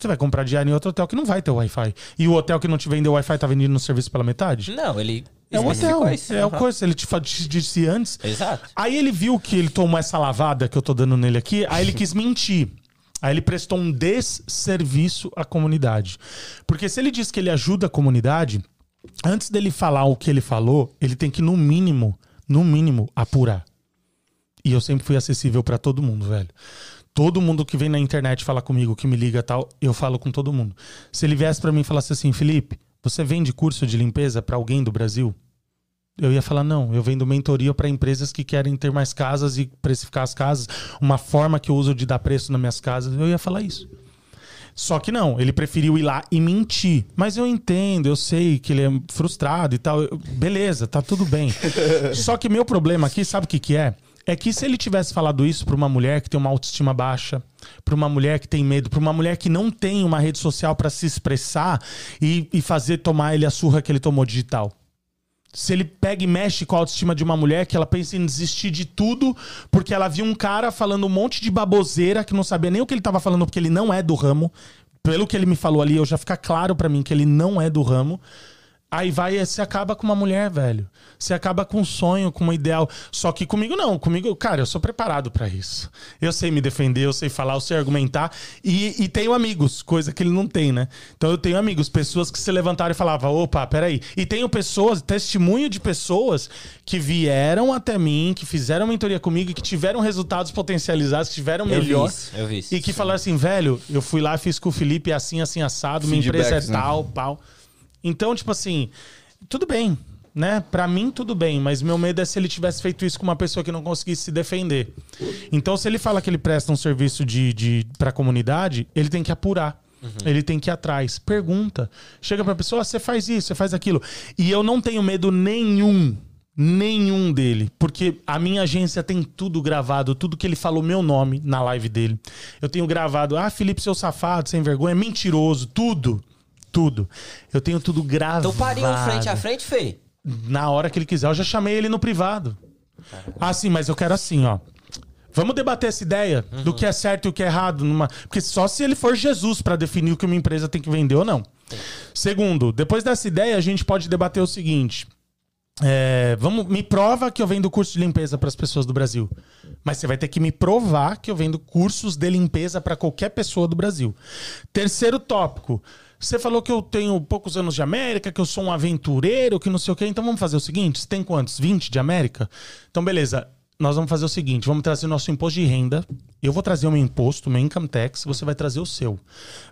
Você vai comprar diária em outro hotel que não vai ter Wi-Fi. E o hotel que não te vendeu Wi-Fi tá vendendo um serviço pela metade? Não, ele É um especificou hotel. isso. É o coisa. Ele te, te disse antes. Exato. Aí ele viu que ele tomou essa lavada que eu tô dando nele aqui, aí ele quis mentir. Aí ele prestou um desserviço à comunidade. Porque se ele diz que ele ajuda a comunidade, antes dele falar o que ele falou, ele tem que, no mínimo, no mínimo, apurar. E eu sempre fui acessível pra todo mundo, velho. Todo mundo que vem na internet falar comigo, que me liga tal, eu falo com todo mundo. Se ele viesse pra mim e falasse assim, Felipe, você vende curso de limpeza pra alguém do Brasil? Eu ia falar, não, eu vendo mentoria para empresas que querem ter mais casas e precificar as casas, uma forma que eu uso de dar preço nas minhas casas, eu ia falar isso. Só que não, ele preferiu ir lá e mentir. Mas eu entendo, eu sei que ele é frustrado e tal. eu- beleza, tá tudo bem. Só que meu problema aqui, sabe o que, que é? é que se ele tivesse falado isso pra uma mulher que tem uma autoestima baixa, pra uma mulher que tem medo, pra uma mulher que não tem uma rede social pra se expressar e, e fazer tomar ele a surra que ele tomou digital. Se ele pega e mexe com a autoestima de uma mulher que ela pensa em desistir de tudo porque ela viu um cara falando um monte de baboseira que não sabia nem o que ele tava falando porque ele não é do ramo. Pelo que ele me falou ali, eu já fica claro pra mim que ele não é do ramo. Aí vai você acaba com uma mulher, velho. Você acaba com um sonho, com um ideal. Só que comigo não. Comigo, cara, eu sou preparado pra isso. Eu sei me defender, eu sei falar, eu sei argumentar. E, e tenho amigos, coisa que ele não tem, né? Então eu tenho amigos, pessoas que se levantaram e falavam, opa, peraí. E tenho pessoas, testemunho de pessoas que vieram até mim, que fizeram mentoria comigo, que tiveram resultados potencializados, que tiveram Eu vi melhor. isso, eu vi isso. E que falaram assim, velho, eu fui lá, fiz com o Felipe assim, assim, assado, minha empresa é né? tal, pau. Então, tipo assim, tudo bem, né? Pra mim, tudo bem, mas meu medo é se ele tivesse feito isso com uma pessoa que não conseguisse se defender. Então, se ele fala que ele presta um serviço de, de, pra comunidade, ele tem que apurar. Ele tem que ir atrás. Pergunta. Chega pra pessoa, "Ah, você faz isso, você faz aquilo. E eu não tenho medo nenhum nenhum dele, porque a minha agência tem tudo gravado, tudo que ele falou meu nome na live dele. Eu tenho gravado, ah, Felipe, seu safado, sem vergonha, mentiroso, tudo. Tudo. Eu tenho tudo gravado. Então pariu frente a frente, Fê. Na hora que ele quiser, eu já chamei ele no privado. Ah, sim, mas eu quero assim, ó. Vamos debater essa ideia do que é certo e o que é errado. Numa... Porque só se ele for Jesus pra definir o que uma empresa tem que vender ou não. Segundo, depois dessa ideia, a gente pode debater o seguinte. É, vamos, me prova que eu vendo curso de limpeza para as pessoas do Brasil. Mas você vai ter que me provar que eu vendo cursos de limpeza para qualquer pessoa do Brasil. Terceiro tópico. Você falou que eu tenho poucos anos de América, que eu sou um aventureiro, que não sei o quê. Então vamos fazer o seguinte: você tem quantos? 20 de América? Então, beleza. Nós vamos fazer o seguinte: vamos trazer o nosso imposto de renda. Eu vou trazer o meu imposto, meu income tax, você vai trazer o seu.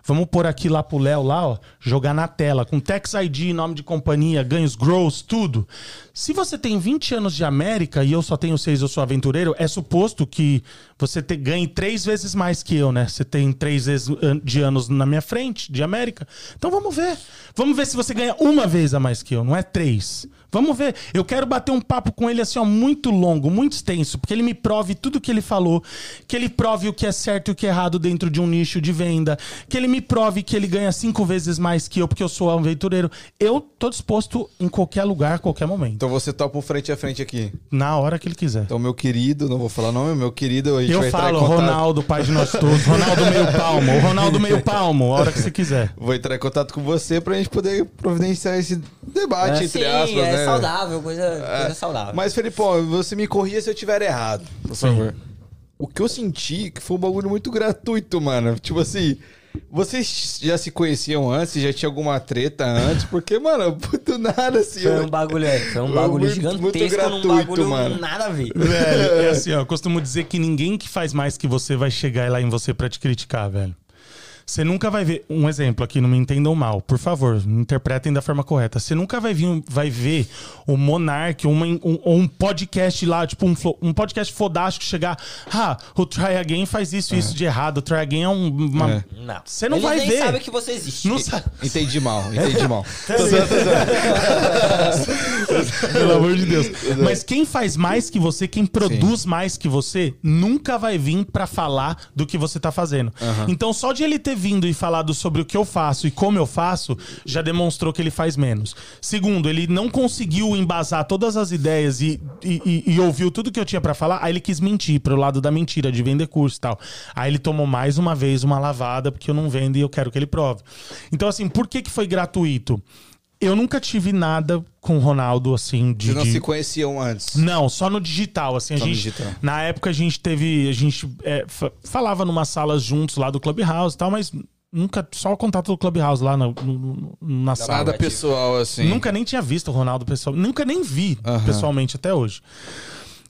Vamos pôr aqui lá pro Léo, lá, ó, jogar na tela, com tax ID, nome de companhia, ganhos gross, tudo. Se você tem 20 anos de América e eu só tenho 6, eu sou aventureiro, é suposto que você te, ganhe três vezes mais que eu, né? Você tem três vezes de anos na minha frente, de América. Então vamos ver. Vamos ver se você ganha uma vez a mais que eu, não é três. Vamos ver. Eu quero bater um papo com ele assim, ó, muito longo, muito extenso, porque ele me prove tudo que ele falou, que ele prove o que é certo e o que é errado dentro de um nicho de venda, que ele me prove que ele ganha cinco vezes mais que eu, porque eu sou um aventureiro. Eu tô disposto em qualquer lugar, qualquer momento. Então você topa um frente a frente aqui. Na hora que ele quiser. Então, meu querido, não vou falar nome, meu querido, a gente Eu vai entrar em falo, contato. Ronaldo, pai de nós todos. Ronaldo meio palmo. O Ronaldo meio palmo, a hora que você quiser. Vou entrar em contato com você pra gente poder providenciar esse debate, entre Sim, aspas, é né? saudável, coisa, coisa É. saudável. Mas, Felipão, você me corria se eu tiver errado, por favor. O que eu senti que foi um bagulho muito gratuito, mano. Tipo assim, vocês já se conheciam antes? Já tinha alguma treta antes? Porque, mano, do nada assim. Foi um bagulho, é, foi um Muito- bagulho muito gigantesco gratuito, num bagulho mano. nada a ver. Velho, é assim, ó, eu costumo dizer que ninguém que faz mais que você vai chegar lá em você pra te criticar, velho. Você nunca vai ver. Um exemplo aqui, não me entendam mal, por favor, me interpretem da forma correta. Você nunca vai, vir, um- vai ver o Monark ou um, um podcast lá, tipo um, um podcast fodástico chegar. Ah, o Try Again faz isso e isso de errado. O Try Again é um- uma. É. Não. Você não Eles vai nem ver. sabem que você existe. Não sabe. Entendi mal, entendi mal. Pelo amor de Deus. Mas quem faz mais que você, quem produz mais que você, nunca vai vir pra falar do que você tá fazendo. Então, só de ele ter vindo e falado sobre o que eu faço e como eu faço, já demonstrou que ele faz menos. Segundo, ele não conseguiu embasar todas as ideias e, e, e- e ouviu tudo que eu tinha pra falar, aí ele quis mentir pro lado da mentira, de vender curso e tal. Aí ele tomou mais uma vez uma lavada, porque eu não vendo e eu quero que ele prove. Então, assim, por que, que foi gratuito? Eu nunca tive nada com o Ronaldo, assim, de. Vocês não de- se conheciam antes. Não, só no digital, assim, a Só no gente, digital. na época a gente teve, a gente é, fa- falava numa sala juntos lá do Clubhouse e tal, mas nunca, só o contato do Clubhouse lá no- no- na sala. Nada pessoal, assim. Nunca nem tinha visto o Ronaldo pessoal, nunca nem vi pessoalmente até hoje.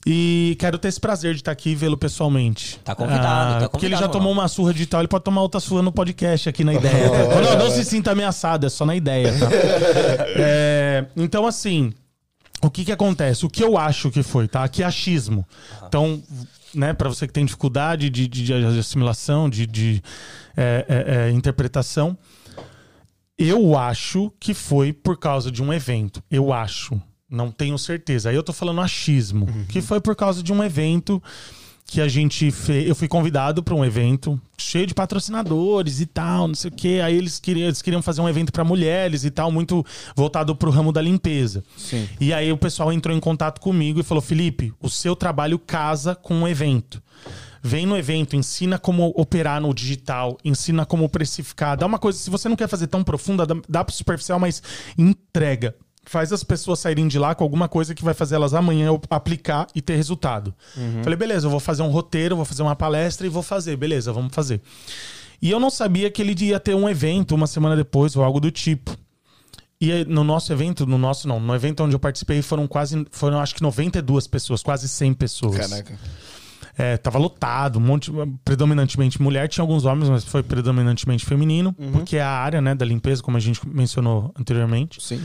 E quero ter esse prazer de estar aqui e vê-lo pessoalmente. Tá convidado, tá Porque ele convidado, já tomou uma surra digital, ele pode tomar outra surra no podcast aqui na ideia. tá? Ronaldo, não se sinta ameaçado, é só na ideia, tá? É, então, assim, o que que acontece? O que eu acho que foi, tá? Aqui é achismo. Então, né, para você que tem dificuldade de, de- de assimilação, de, de, é, é, é, interpretação, eu acho que foi por causa de um evento. Eu acho. Não tenho certeza. Aí eu tô falando achismo, que foi por causa de um evento que a gente fez. Eu fui convidado para um evento cheio de patrocinadores e tal, não sei o quê. Aí eles queriam, eles queriam fazer um evento para mulheres e tal, muito voltado pro ramo da limpeza. Sim. E aí o pessoal entrou em contato comigo e falou: Felipe, o seu trabalho casa com o evento. Vem no evento, ensina como operar no digital, ensina como precificar. Dá uma coisa, se você não quer fazer tão profunda, dá, dá pro superficial, mas entrega. Faz as pessoas saírem de lá com alguma coisa que vai fazer elas amanhã aplicar e ter resultado. Falei, beleza, eu vou fazer um roteiro, vou fazer uma palestra e vou fazer. Beleza, vamos fazer. E eu não sabia que ele ia ter um evento uma semana depois ou algo do tipo. E aí, no nosso evento, no nosso não, no evento onde eu participei foram quase, foram acho que 92 pessoas, quase 100 pessoas. Caraca. É, tava lotado, um monte, predominantemente mulher, tinha alguns homens, mas foi predominantemente feminino, porque é a área, né, da limpeza, como a gente mencionou anteriormente. Sim.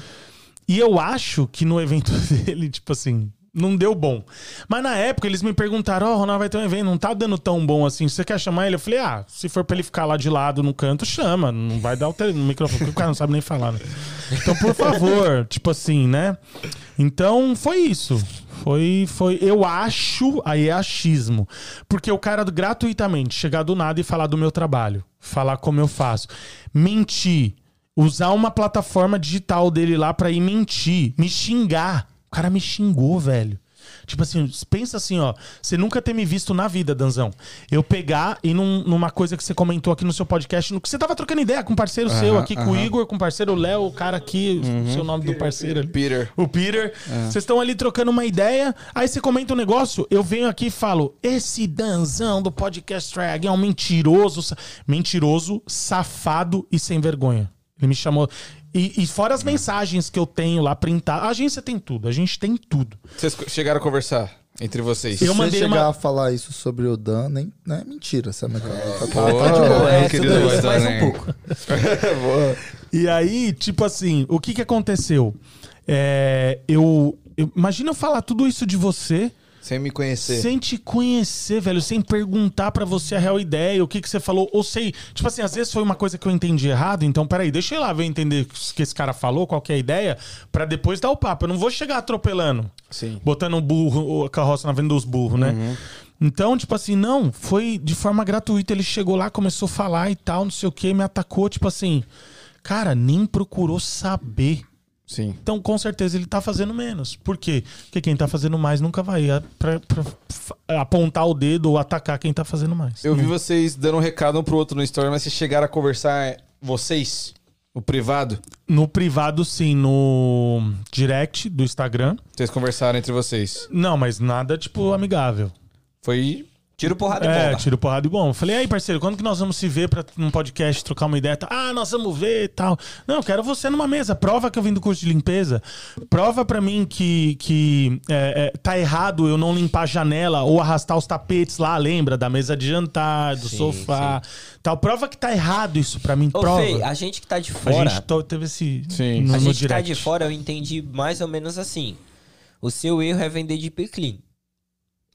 E eu acho que no evento dele, tipo assim, não deu bom. Mas na época eles me perguntaram: Ó, oh, Ronaldo vai ter um evento, não tá dando tão bom assim. Você quer chamar ele? Eu falei: Ah, se for pra ele ficar lá de lado no canto, chama. Não vai dar o tele- no microfone, porque o cara não sabe nem falar, né? Então, por favor, tipo assim, né? Então, foi isso. Foi, foi, eu acho, aí é achismo. Porque o cara gratuitamente chegar do nada e falar do meu trabalho, falar como eu faço, mentir, usar uma plataforma digital dele lá pra ir mentir, me xingar. O cara me xingou, velho. Tipo assim, pensa assim, ó. Você nunca ter me visto na vida, Danzão. Eu pegar e num- numa coisa que você comentou aqui no seu podcast, no que você tava trocando ideia com um parceiro seu aqui, com o Igor, com o parceiro Léo, o cara aqui, o seu nome do parceiro ali. Peter. O Peter. Vocês estão ali trocando uma ideia, aí você comenta um negócio, eu venho aqui e falo: esse Danzão do podcast Drag é um mentiroso, mentiroso, safado e sem vergonha. Ele me chamou. E, e fora as mensagens que eu tenho lá printar. A agência tem tudo, a gente tem tudo. Vocês chegaram a conversar entre vocês? Eu Se você chegar uma- a falar isso sobre o Dan, nem, não é mentira, sabe? Tá, tá, Pô, tá de boa. é, É, querido mais né? um pouco. E aí, tipo assim, o que que aconteceu? É, eu, eu- Imagina eu falar tudo isso de você. Sem me conhecer. Sem te conhecer, velho, sem perguntar pra você a real ideia, o que que você falou, ou sei, tipo assim, às vezes foi uma coisa que eu entendi errado, então peraí, deixa eu ir lá ver entender o que esse cara falou, qual que é a ideia, pra depois dar o papo. Eu não vou chegar atropelando, Sim. botando o burro, a carroça na venda dos burros, né? Então, tipo assim, não, foi de forma gratuita, ele chegou lá, começou a falar e tal, não sei o que, me atacou, tipo assim, cara, nem procurou saber. Sim. Então, com certeza, ele tá fazendo menos. Por quê? Porque quem tá fazendo mais nunca vai pra- pra apontar o dedo ou atacar quem tá fazendo mais. Eu vi vocês dando um recado um pro outro no story, mas vocês chegaram a conversar, é, vocês, o privado, No privado, sim. No direct do Instagram. vocês conversaram entre vocês. Não, mas nada, tipo, amigável. Foi. Tiro porrada e É, bomba. tiro porrada e bom. Falei, aí, parceiro, quando que nós vamos se ver pra num podcast trocar uma ideia? Tá, Ah, nós vamos ver e tal. Não, eu quero você numa mesa. Prova que eu vim do curso de limpeza. Prova pra mim que, que é, é, tá errado eu não limpar a janela ou arrastar os tapetes lá, lembra? Da mesa de jantar, do Sim, sofá. Tal. Prova que tá errado isso pra mim. Ô, Prova. Fê, a gente que tá de a fora. gente to- teve esse. Sim. No, a no gente que tá de fora, eu entendi mais ou menos assim. O seu erro é vender de clean.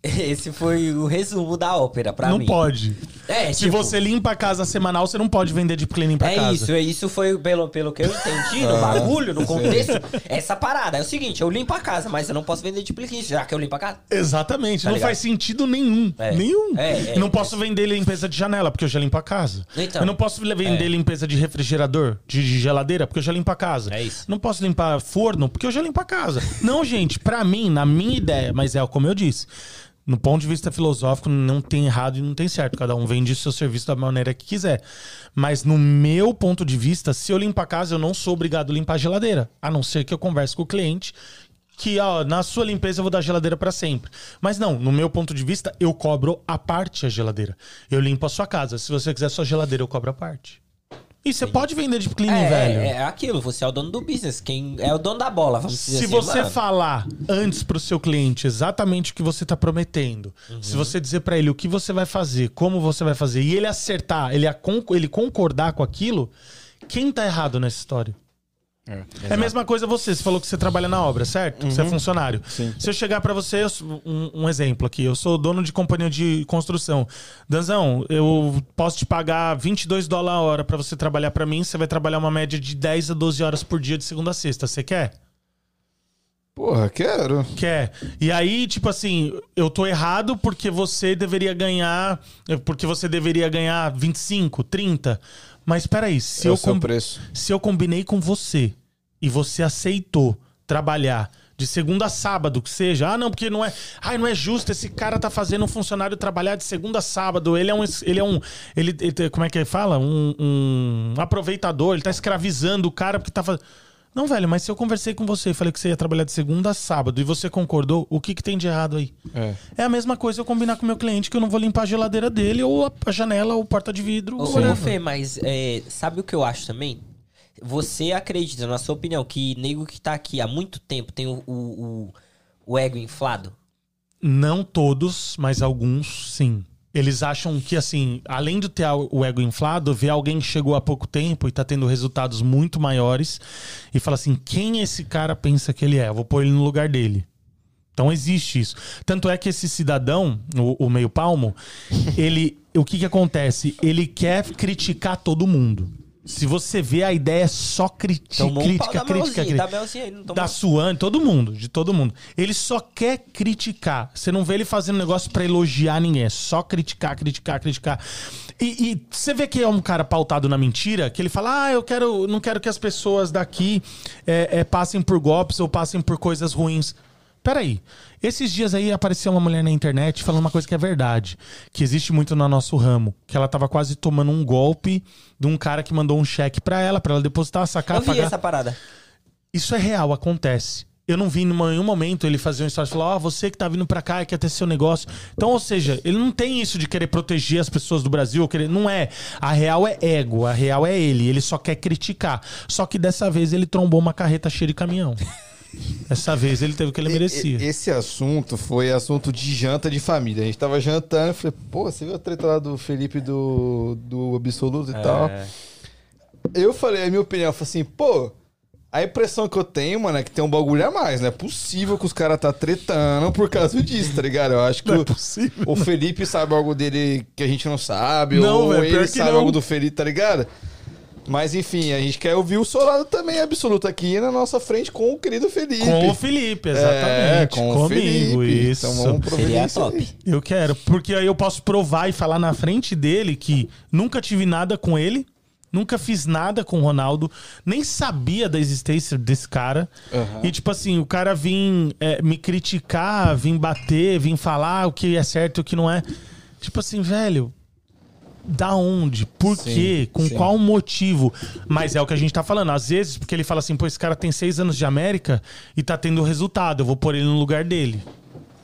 Esse foi o resumo da ópera pra não mim. pode. É, Se tipo, você limpa a casa semanal, você não pode vender de cleaning pra É casa. isso, é isso foi pelo, pelo que eu entendi Ah, no bagulho, no contexto. Essa parada é o seguinte: eu limpo a casa, mas eu não posso vender de clean, já que eu limpo a casa. Exatamente, Tá não ligado? faz sentido nenhum. É. Nenhum. É, é, não é. posso vender limpeza de janela, porque eu já limpo a casa. Então. eu não posso vender É. limpeza de refrigerador, de, de geladeira, porque eu já limpo a casa. É isso. Não posso limpar forno, porque eu já limpo a casa. não, gente, pra mim, na minha ideia, mas é como eu disse. No ponto de vista filosófico, não tem errado e não tem certo. Cada um vende o seu serviço da maneira que quiser. Mas no meu ponto de vista, se eu limpo a casa, eu não sou obrigado a limpar a geladeira. A não ser que eu converse com o cliente que ó, na sua limpeza eu vou dar geladeira pra sempre. Mas não, no meu ponto de vista, eu cobro a parte a geladeira. Eu limpo a sua casa. Se você quiser sua geladeira, eu cobro a parte. E você pode vender de cleaning, É, velho. é, é aquilo, você é o dono do business, quem é o dono da bola, vamos dizer Se assim. você mano. falar antes pro seu cliente exatamente o que você tá prometendo, Uhum. se você dizer pra ele o que você vai fazer, como você vai fazer, e ele acertar, ele, ele concordar com aquilo, quem tá errado nessa história? É a mesma coisa você, você falou que você trabalha na obra, certo? Você é funcionário. Se eu chegar pra você, eu um, um exemplo aqui, eu sou dono de companhia de construção. Danzão, eu posso te pagar 22 dólares a hora pra você trabalhar pra mim, você vai trabalhar uma média de 10 a 12 horas por dia de segunda a sexta. Você quer? Porra, Porra, quero. Quer. E aí, tipo assim, eu tô errado porque você deveria ganhar. Porque você deveria ganhar 25, 30. Mas peraí, se, É eu, com- se eu combinei com você e você aceitou trabalhar de segunda a sábado, que seja, ah, não, porque não é. Ai, não é justo, esse cara tá fazendo um funcionário trabalhar de segunda a sábado. Ele é um. Ele é um. Ele, ele- como é que ele fala? Um, um aproveitador, ele tá escravizando o cara porque tá fazendo. Não, velho, mas se eu conversei com você e falei que você ia trabalhar de segunda a sábado e você concordou, o que, que tem de errado aí? É. É a mesma coisa eu combinar com o meu cliente que eu não vou limpar a geladeira dele, ou a- janela, ou porta de vidro. Ô, ou. Fê, mas é, sabe o que eu acho também? Você acredita, na sua opinião, que nego que tá aqui há muito tempo tem o, o, o- o ego inflado? Não todos, mas alguns sim. Eles acham que, assim, além de ter o ego inflado, ver alguém que chegou há pouco tempo e tá tendo resultados muito maiores e fala assim: quem esse cara pensa que ele é? Eu vou pôr ele no lugar dele. Então existe isso. Tanto é que esse cidadão, o, o meio palmo, ele. O que que acontece? Ele quer criticar todo mundo. Se você vê, a ideia é só criti Tomou um crítica, da crítica, crítica. da Melzinha aí, não tomou? Da Suane, todo mundo, de todo mundo. Ele só quer criticar. Você não vê ele fazendo negócio pra elogiar ninguém. É só criticar, criticar, criticar. E, e você vê que é um cara pautado na mentira, que ele fala: Ah, eu quero, não quero que as pessoas daqui é, é, passem por golpes ou passem por coisas ruins. Peraí. Esses dias aí apareceu uma mulher na internet falando uma coisa que é verdade. Que existe muito no nosso ramo. Que ela tava quase tomando um golpe de um cara que mandou um cheque pra ela, pra ela depositar, sacar, Eu vi pagar. essa parada. Isso é real, acontece. Eu não vi em nenhum momento ele fazer uma história e falar, ó, você que tá vindo pra cá e quer ter seu negócio. Então, ou seja, ele não tem isso de querer proteger as pessoas do Brasil, querer. Não é. A real é ego, a real é ele. Ele só quer criticar. Só que dessa vez ele trombou uma carreta cheia de caminhão. Dessa vez ele teve o que ele merecia. Esse assunto foi assunto de janta de família. A gente tava jantando e falei, pô, você viu a treta lá do Felipe do, do Absoluto e tal? É. Eu falei, a minha opinião, eu falei assim, pô, a impressão que eu tenho, mano, é que tem um bagulho a mais. Não é possível que os caras tá tretando por causa disso, tá ligado? Eu acho que Não é o, possível. o Felipe sabe algo dele que a gente não sabe, Não, ou pior ele sabe não. algo do Felipe, tá ligado? Mas enfim, a gente quer ouvir o seu lado também absoluto aqui na nossa frente com o querido Felipe. Com o Felipe, exatamente. É, com o Comigo, Felipe. isso. Então vamos Seria providenciar top. isso. Eu quero, porque aí eu posso provar e falar na frente dele que nunca tive nada com ele, nunca fiz nada com o Ronaldo, nem sabia da existência desse cara. Aham. E tipo assim, o cara vir é, me criticar, vir bater, vir falar o que é certo e o que não é. Tipo assim, velho. Da onde? Por Sim, quê? Com sim. qual motivo? Mas é o que a gente tá falando. Às vezes, porque ele fala assim, pô, esse cara tem seis anos de América e tá tendo resultado. Eu vou pôr ele no lugar dele.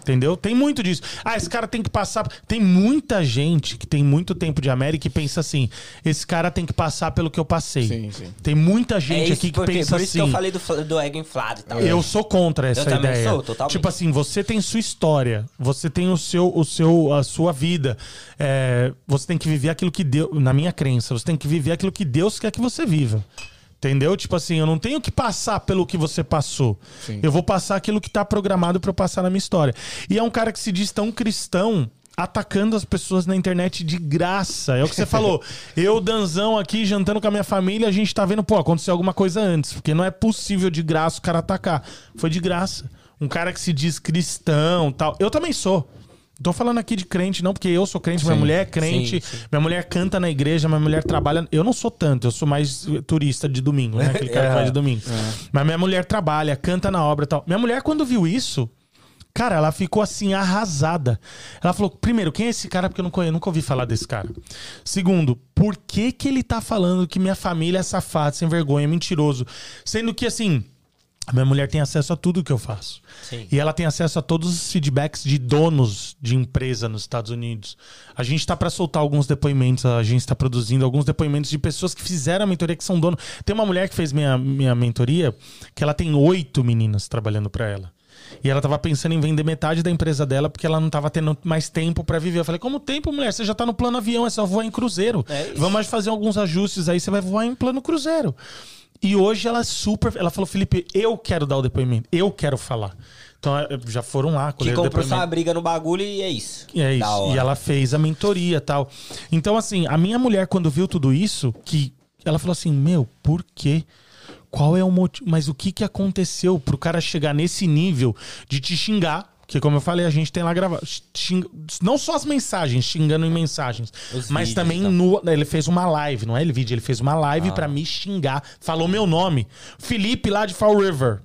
Entendeu? Tem muito disso. Ah, esse cara tem que passar. Tem muita gente que tem muito tempo de América e pensa assim: esse cara tem que passar pelo que eu passei. Sim, sim. Tem muita gente É isso, aqui que porque, pensa por isso assim. que eu falei do, do ego inflado e tal. Eu sou contra essa Eu também ideia. sou, totalmente. Tipo assim, você tem sua história, você tem o seu, o seu, a sua vida. É, você tem que viver aquilo que Deus, na minha crença, você tem que viver aquilo que Deus quer que você viva. Entendeu? Tipo assim, eu não tenho que passar pelo que você passou. Sim. Eu vou passar aquilo que tá programado pra eu passar na minha história. E é um cara que se diz tão cristão, atacando as pessoas na internet de graça. É o que você falou. Eu, Danzão, aqui jantando com a minha família, a gente tá vendo, pô, aconteceu alguma coisa antes. Porque não é possível de graça o cara atacar. Foi de graça. Um cara que se diz cristão tal. Eu também sou. Tô falando aqui de crente, não, porque eu sou crente, minha Sim. mulher é crente, Sim, sim. minha mulher canta na igreja, minha mulher trabalha. Eu não sou tanto, eu sou mais turista de domingo, né? Aquele cara que vai de domingo. Mas minha mulher trabalha, canta na obra e tal. Minha mulher, quando viu isso, cara, ela ficou assim, arrasada. Ela falou: primeiro, quem é esse cara? Porque eu nunca, eu nunca ouvi falar desse cara. Segundo, por que, que ele tá falando que minha família é safada, sem vergonha, mentiroso? Sendo que assim. A minha mulher tem acesso a tudo que eu faço. Sim. E ela tem acesso a todos os feedbacks de donos de empresa nos Estados Unidos. A gente está para soltar alguns depoimentos, a gente está produzindo alguns depoimentos de pessoas que fizeram a mentoria, que são donos. Tem uma mulher que fez minha, minha mentoria, que ela tem oito meninas trabalhando para ela. E ela tava pensando em vender metade da empresa dela porque ela não tava tendo mais tempo para viver. Eu falei, como tempo, mulher? Você já tá no plano avião, é só voar em cruzeiro. É. Vamos fazer alguns ajustes aí, você vai voar em plano cruzeiro. E hoje ela é super. Ela falou, Felipe, eu quero dar o depoimento, eu quero falar. Então eh, já foram lá, Que comprou sua briga no bagulho e é isso. E é isso. E ela fez a mentoria e tal. Então, assim, a minha mulher, quando viu tudo isso, que ela falou assim: Meu, por quê? qual é o motivo, mas o que que aconteceu pro cara chegar nesse nível de te xingar? Porque, como eu falei, a gente tem lá gravado. xing- Não só as mensagens, xingando em mensagens. Os mas vídeos, também tá. no. Ele fez uma live, não é ele vídeo, ele fez uma Ah. live pra me xingar. Falou meu nome. Felipe lá de Fall River.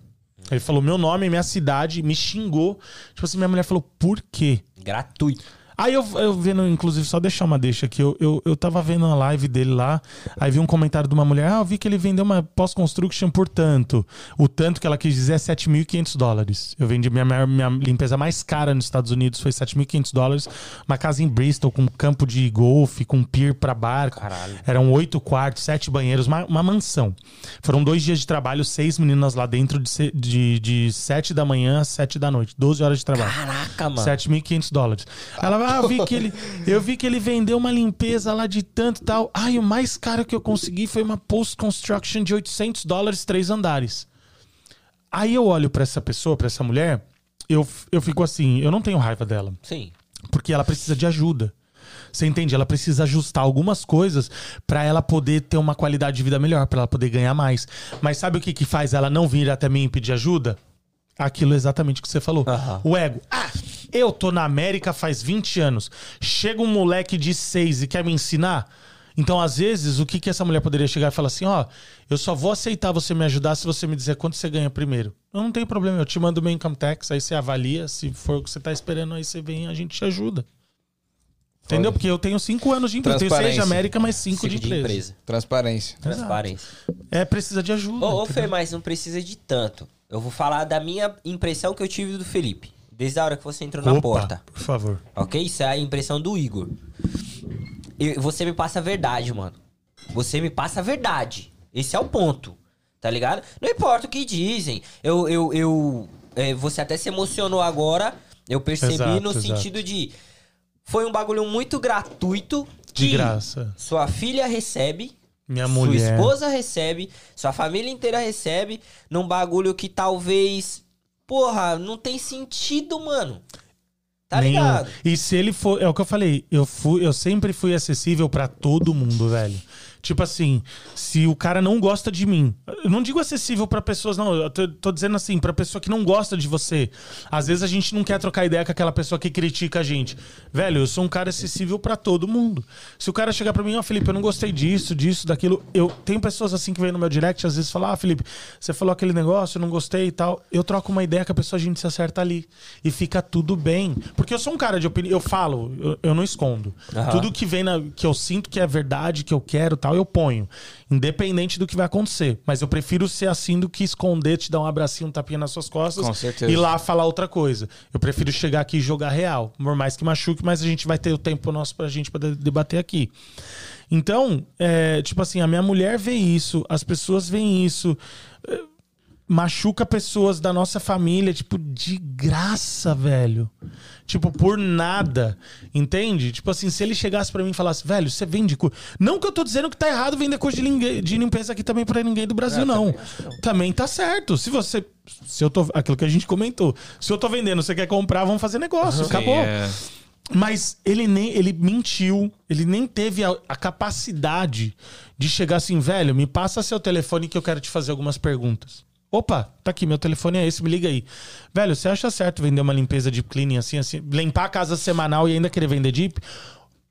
Ele falou meu nome, minha cidade, me xingou. Tipo assim, minha mulher falou, por quê? Gratuito. Aí eu, eu vendo, inclusive, só deixar uma deixa aqui. Eu, eu, eu tava vendo a live dele lá, aí vi um comentário de uma mulher. Ah, eu vi que ele vendeu uma pós-construction por tanto. O tanto que ela quis dizer é 7.500 dólares. Eu vendi minha, minha, minha limpeza mais cara nos Estados Unidos, foi 7.500 dólares. Uma casa em Bristol com campo de golfe, com pier pra barco. Caralho. Eram oito quartos, sete banheiros, uma, uma mansão. Foram dois dias de trabalho, seis meninas lá dentro, de, de, de sete da manhã às sete da noite. 12 horas de trabalho. Caraca, mano. 7.500 dólares. Ela ah, eu vi que ele, eu vi que ele vendeu uma limpeza lá de tanto e tal. Ai, o mais caro que eu consegui foi uma post construction de 800 dólares, três andares. Aí eu olho pra essa pessoa, pra essa mulher, eu, eu fico assim, eu não tenho raiva dela, Sim. porque ela precisa de ajuda. Você entende? Ela precisa ajustar algumas coisas pra ela poder ter uma qualidade de vida melhor, pra ela poder ganhar mais. Mas sabe o que que faz ela não vir até mim e pedir ajuda? Aquilo exatamente que você falou. O ego. Ah, eu tô na América faz 20 anos. Chega um moleque de 6 e quer me ensinar? Então, às vezes, o que, que essa mulher poderia chegar e falar assim: ó, eu só vou aceitar você me ajudar se você me dizer quanto você ganha primeiro. Eu não tenho problema, eu te mando meu income tax, aí você avalia, se for o que você tá esperando, aí você vem e a gente te ajuda. Entendeu? Porque eu tenho 5 anos de empresa. Eu tenho 6 de. América, mais 5 de Cinco empresa. Transparência. Transparência. É, precisa de ajuda. Ô, ô? Fê, mas não precisa de tanto. Eu vou falar da minha impressão que eu tive do Felipe. Desde a hora que você entrou na Opa, porta. Por favor. Ok? Isso é a impressão do Igor. E você me passa a verdade, mano. Você me passa a verdade. Esse é o ponto. Tá ligado? Não importa o que dizem. Eu. eu, eu é, você até se emocionou agora. Eu percebi Exato, no exato. sentido de. Foi um bagulho muito gratuito. De que graça. Sua filha recebe. Minha Sua mulher. esposa recebe, sua família inteira recebe, num bagulho que talvez. Porra, não tem sentido, mano. Tá Nenhum. ligado? E se ele for, é o que eu falei, eu fui, eu sempre fui acessível pra todo mundo, velho. Tipo assim, se o cara não gosta de mim, eu não digo acessível pra pessoas, não, eu tô, tô dizendo assim, pra pessoa que não gosta de você. Às vezes a gente não quer trocar ideia com aquela pessoa que critica a gente. Velho, eu sou um cara acessível pra todo mundo. Se o cara chegar pra mim, ó, Felipe, eu não gostei disso, disso, daquilo, eu tenho pessoas assim que vêm no meu direct, às vezes falam, ah, Felipe, você falou aquele negócio, eu não gostei e tal. Eu troco uma ideia com a pessoa, a gente se acerta ali. E fica tudo bem. Porque eu sou um cara de opinião, eu falo, eu, eu não escondo. Aham. Tudo que vem na, que eu sinto que é verdade, que eu quero tal, eu ponho. Independente do que vai acontecer. Mas eu prefiro ser assim do que esconder, te dar um abracinho, um tapinha nas suas costas. Com certeza. E lá falar outra coisa. Eu prefiro chegar aqui e jogar real. Por mais que machuque, mas a gente vai ter o tempo nosso pra gente poder debater aqui. Então, é, tipo assim, a minha mulher vê isso, as pessoas veem isso. É, Machuca pessoas da nossa família, tipo, de graça, velho. Tipo, por nada. Entende? Tipo assim, se ele chegasse pra mim e falasse, velho, você vende coisa. Não que eu tô dizendo que tá errado vender coisa de, ninguém, de limpeza aqui também pra ninguém do Brasil, não. Também tá certo. Se você. Se eu tô. Aquilo que a gente comentou. Se eu tô vendendo, você quer comprar, vamos fazer negócio. Acabou. é. Mas ele nem ele mentiu, ele nem teve a, a capacidade de chegar assim, velho, me passa seu telefone que eu quero te fazer algumas perguntas. Opa, tá aqui, meu telefone é esse, me liga aí. Velho, você acha certo vender uma limpeza de cleaning assim, assim, limpar a casa semanal e ainda querer vender Jeep?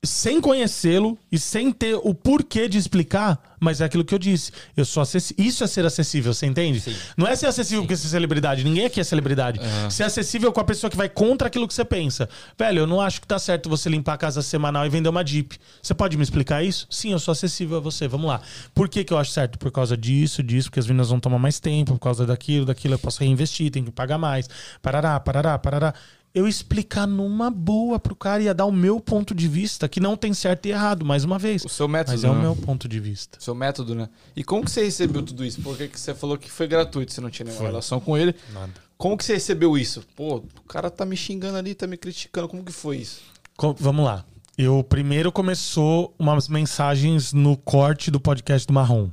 Sem conhecê-lo e sem ter o porquê de explicar, mas é aquilo que eu disse. Eu sou acessível. Isso é ser acessível, você entende? Não é ser acessível porque você é celebridade. Ninguém aqui é celebridade. Ser acessível com a pessoa que vai contra aquilo que você pensa. Velho, eu não acho que tá certo você limpar a casa semanal e vender uma Jeep. Você pode me explicar isso? Sim, eu sou acessível a você. Vamos lá. Por que, que eu acho certo? Por causa disso, disso, porque as vendas vão tomar mais tempo, por causa daquilo, daquilo, eu posso reinvestir, tenho que pagar mais. Parará, parará, parará eu explicar numa boa pro cara ia dar o meu ponto de vista, que não tem certo e errado, mais uma vez. O seu método, Mas é o né? meu ponto de vista. Seu método, né? E como que você recebeu tudo isso? Porque que você falou que foi gratuito, você não tinha nenhuma relação com ele. Nada. Como que você recebeu isso? Pô, o cara tá me xingando ali, tá me criticando. Como que foi isso? Co- vamos lá. Eu primeiro começou umas mensagens no corte do podcast do Marrom.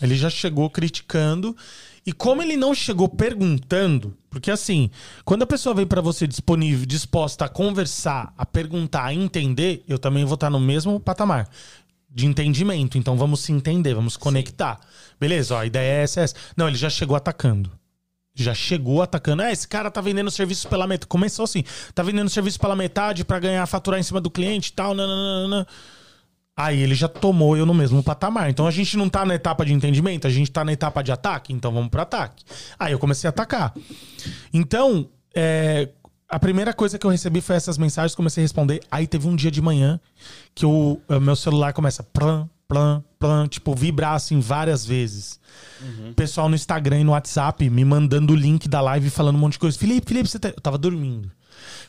Ele já chegou criticando. E como ele não chegou perguntando, porque assim, quando a pessoa vem pra você disponível, disposta a conversar, a perguntar, a entender, eu também vou estar no mesmo patamar. de entendimento. Então vamos se entender, vamos conectar. Beleza, ó, a ideia é essa, essa. Não, ele já chegou atacando. Já chegou atacando. Ah, esse cara tá vendendo serviço pela metade. Começou assim. Tá vendendo serviço pela metade pra ganhar, faturar em cima do cliente e tal. Nananana. Aí ele já tomou eu no mesmo patamar. Então a gente não tá na etapa de entendimento, a gente tá na etapa de ataque, então vamos pro ataque. Aí eu comecei a atacar. Então, é, a primeira coisa que eu recebi foi essas mensagens, comecei a responder. Aí teve um dia de manhã que o meu celular começa plan, plan, plan, tipo, vibrar assim várias vezes. Pessoal no Instagram e no WhatsApp me mandando o link da live falando um monte de coisa. Felipe, Felipe, você tá. Eu tava dormindo.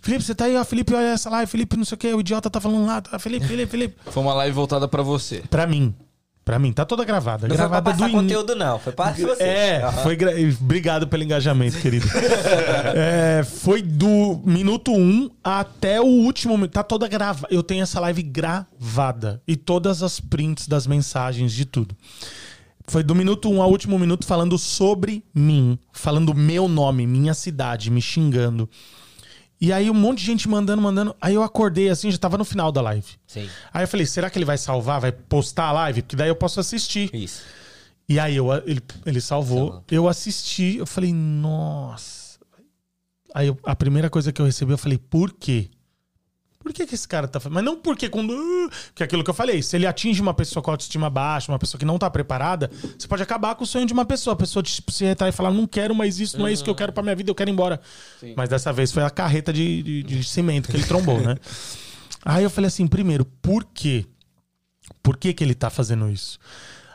Felipe, você tá aí, ó. Felipe, olha essa live. Felipe, não sei o que. O idiota tá falando lá. Tá? Felipe, Felipe, Felipe. Foi uma live voltada pra você. Pra mim. Pra mim. Tá toda gravada. Não foi pra gravada passar in- conteúdo, não. Foi pra você. É, foi gra- obrigado pelo engajamento, querido. É, foi do minuto 1 um até o último minuto. Tá toda gravada. Eu tenho essa live gravada. E todas as prints das mensagens, de tudo. Foi do minuto 1 um ao último minuto falando sobre mim. Falando meu nome, minha cidade, me xingando. E aí um monte de gente mandando, mandando. Aí eu acordei assim, já tava no final da live. Sim, Aí eu falei, será que ele vai salvar, vai postar a live? Porque daí eu posso assistir. isso. E aí eu, ele, ele salvou, eu assisti, eu falei, nossa. Aí eu- a primeira coisa que eu recebi, eu falei, por quê? Por que, que esse cara tá fazendo? Mas não porque quando. "Ah", Que é aquilo que eu falei. Se ele atinge uma pessoa com autoestima baixa, uma pessoa que não tá preparada, você pode acabar com o sonho de uma pessoa. A pessoa tipo, se retrai e falar, não quero mais isso, não é isso que eu quero pra minha vida, eu quero ir embora. Mas dessa vez foi a carreta de, de, de cimento que ele trombou, né? Aí eu falei assim, primeiro, por quê? Por que, que ele tá fazendo isso?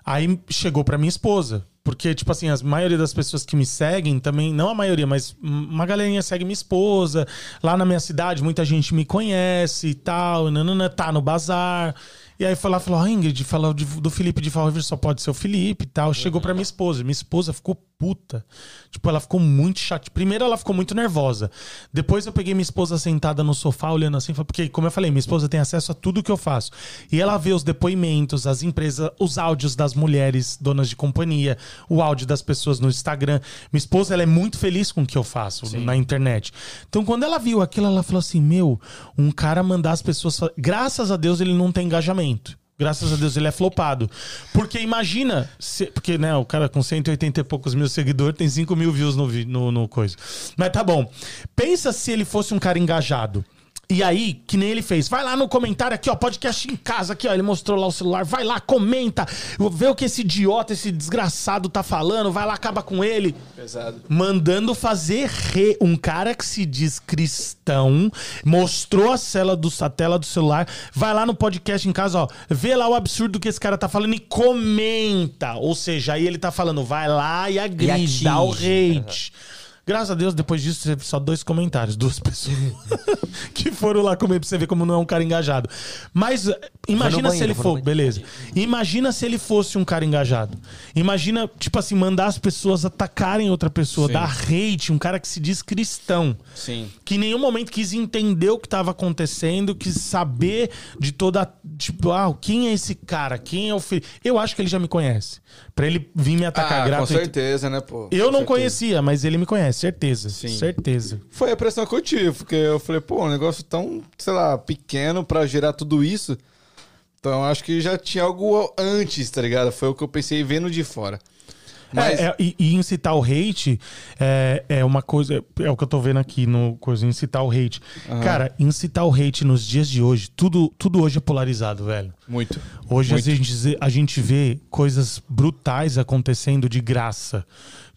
Aí chegou pra minha esposa. Porque, tipo assim, a maioria das pessoas que me seguem também, não a maioria, mas uma galerinha segue minha esposa. Lá na minha cidade, muita gente me conhece e tal. Nanana, tá no bazar. E aí foi lá e falou: "Ah, Ingrid, falou de- do Felipe de Fall River, só pode ser o Felipe e tal. Chegou pra minha esposa. Minha esposa ficou puta. Tipo, ela ficou muito chata. Primeiro, ela ficou muito nervosa. Depois, eu peguei minha esposa sentada no sofá, olhando assim, porque, como eu falei, minha esposa tem acesso a tudo que eu faço. E ela vê os depoimentos, as empresas, os áudios das mulheres, donas de companhia, o áudio das pessoas no Instagram. Minha esposa, ela é muito feliz com o que eu faço na internet. Então, quando ela viu aquilo, ela falou assim: Meu, um cara mandar as pessoas. Graças a Deus, ele não tem engajamento. Graças a Deus ele é flopado. Porque imagina. se- porque, né, o cara com 180 e poucos mil seguidores tem 5 mil views no, no, no coisa. Mas tá bom. Pensa se ele fosse um cara engajado. E aí, que nem ele fez, vai lá no comentário aqui, ó, podcast em casa aqui, ó, ele mostrou lá o celular, vai lá, comenta, vê o que esse idiota, esse desgraçado tá falando, vai lá, acaba com ele. Pesado. Mandando fazer re... um cara que se diz cristão, mostrou a tela, do, a tela do celular, vai lá no podcast em casa, ó, vê lá o absurdo que esse cara tá falando e comenta. Ou seja, aí ele tá falando, vai lá e dá o hate. Graças a Deus, depois disso, teve só dois comentários, duas pessoas que foram lá comer pra você ver como não é um cara engajado. Mas eh, imagina banheiro, se ele for. Beleza. Imagina se ele fosse um cara engajado. Imagina, tipo assim, mandar as pessoas atacarem outra pessoa, Sim. dar hate, um cara que se diz cristão. Sim. Que em nenhum momento quis entender o que estava acontecendo, quis saber de toda. Tipo, ah, quem é esse cara? Quem é o filho? Eu acho que ele já me conhece. Pra ele vir me atacar Ah, com gratuito. certeza, né, pô? Eu Com não certeza. conhecia, mas ele me conhece, certeza. Sim. Certeza. Foi a impressão que eu tive, porque eu falei, pô, um negócio tão, sei lá, pequeno pra gerar tudo isso. Então acho que já tinha algo antes, tá ligado? Foi o que eu pensei vendo de fora. Mas É, é, e, e incitar o hate é, é uma coisa. É o que eu tô vendo aqui no coisa, incitar o hate. Cara, incitar o hate nos dias de hoje, tudo, tudo hoje é polarizado, velho. muito. Hoje Muito. a gente, a gente vê coisas brutais acontecendo de graça.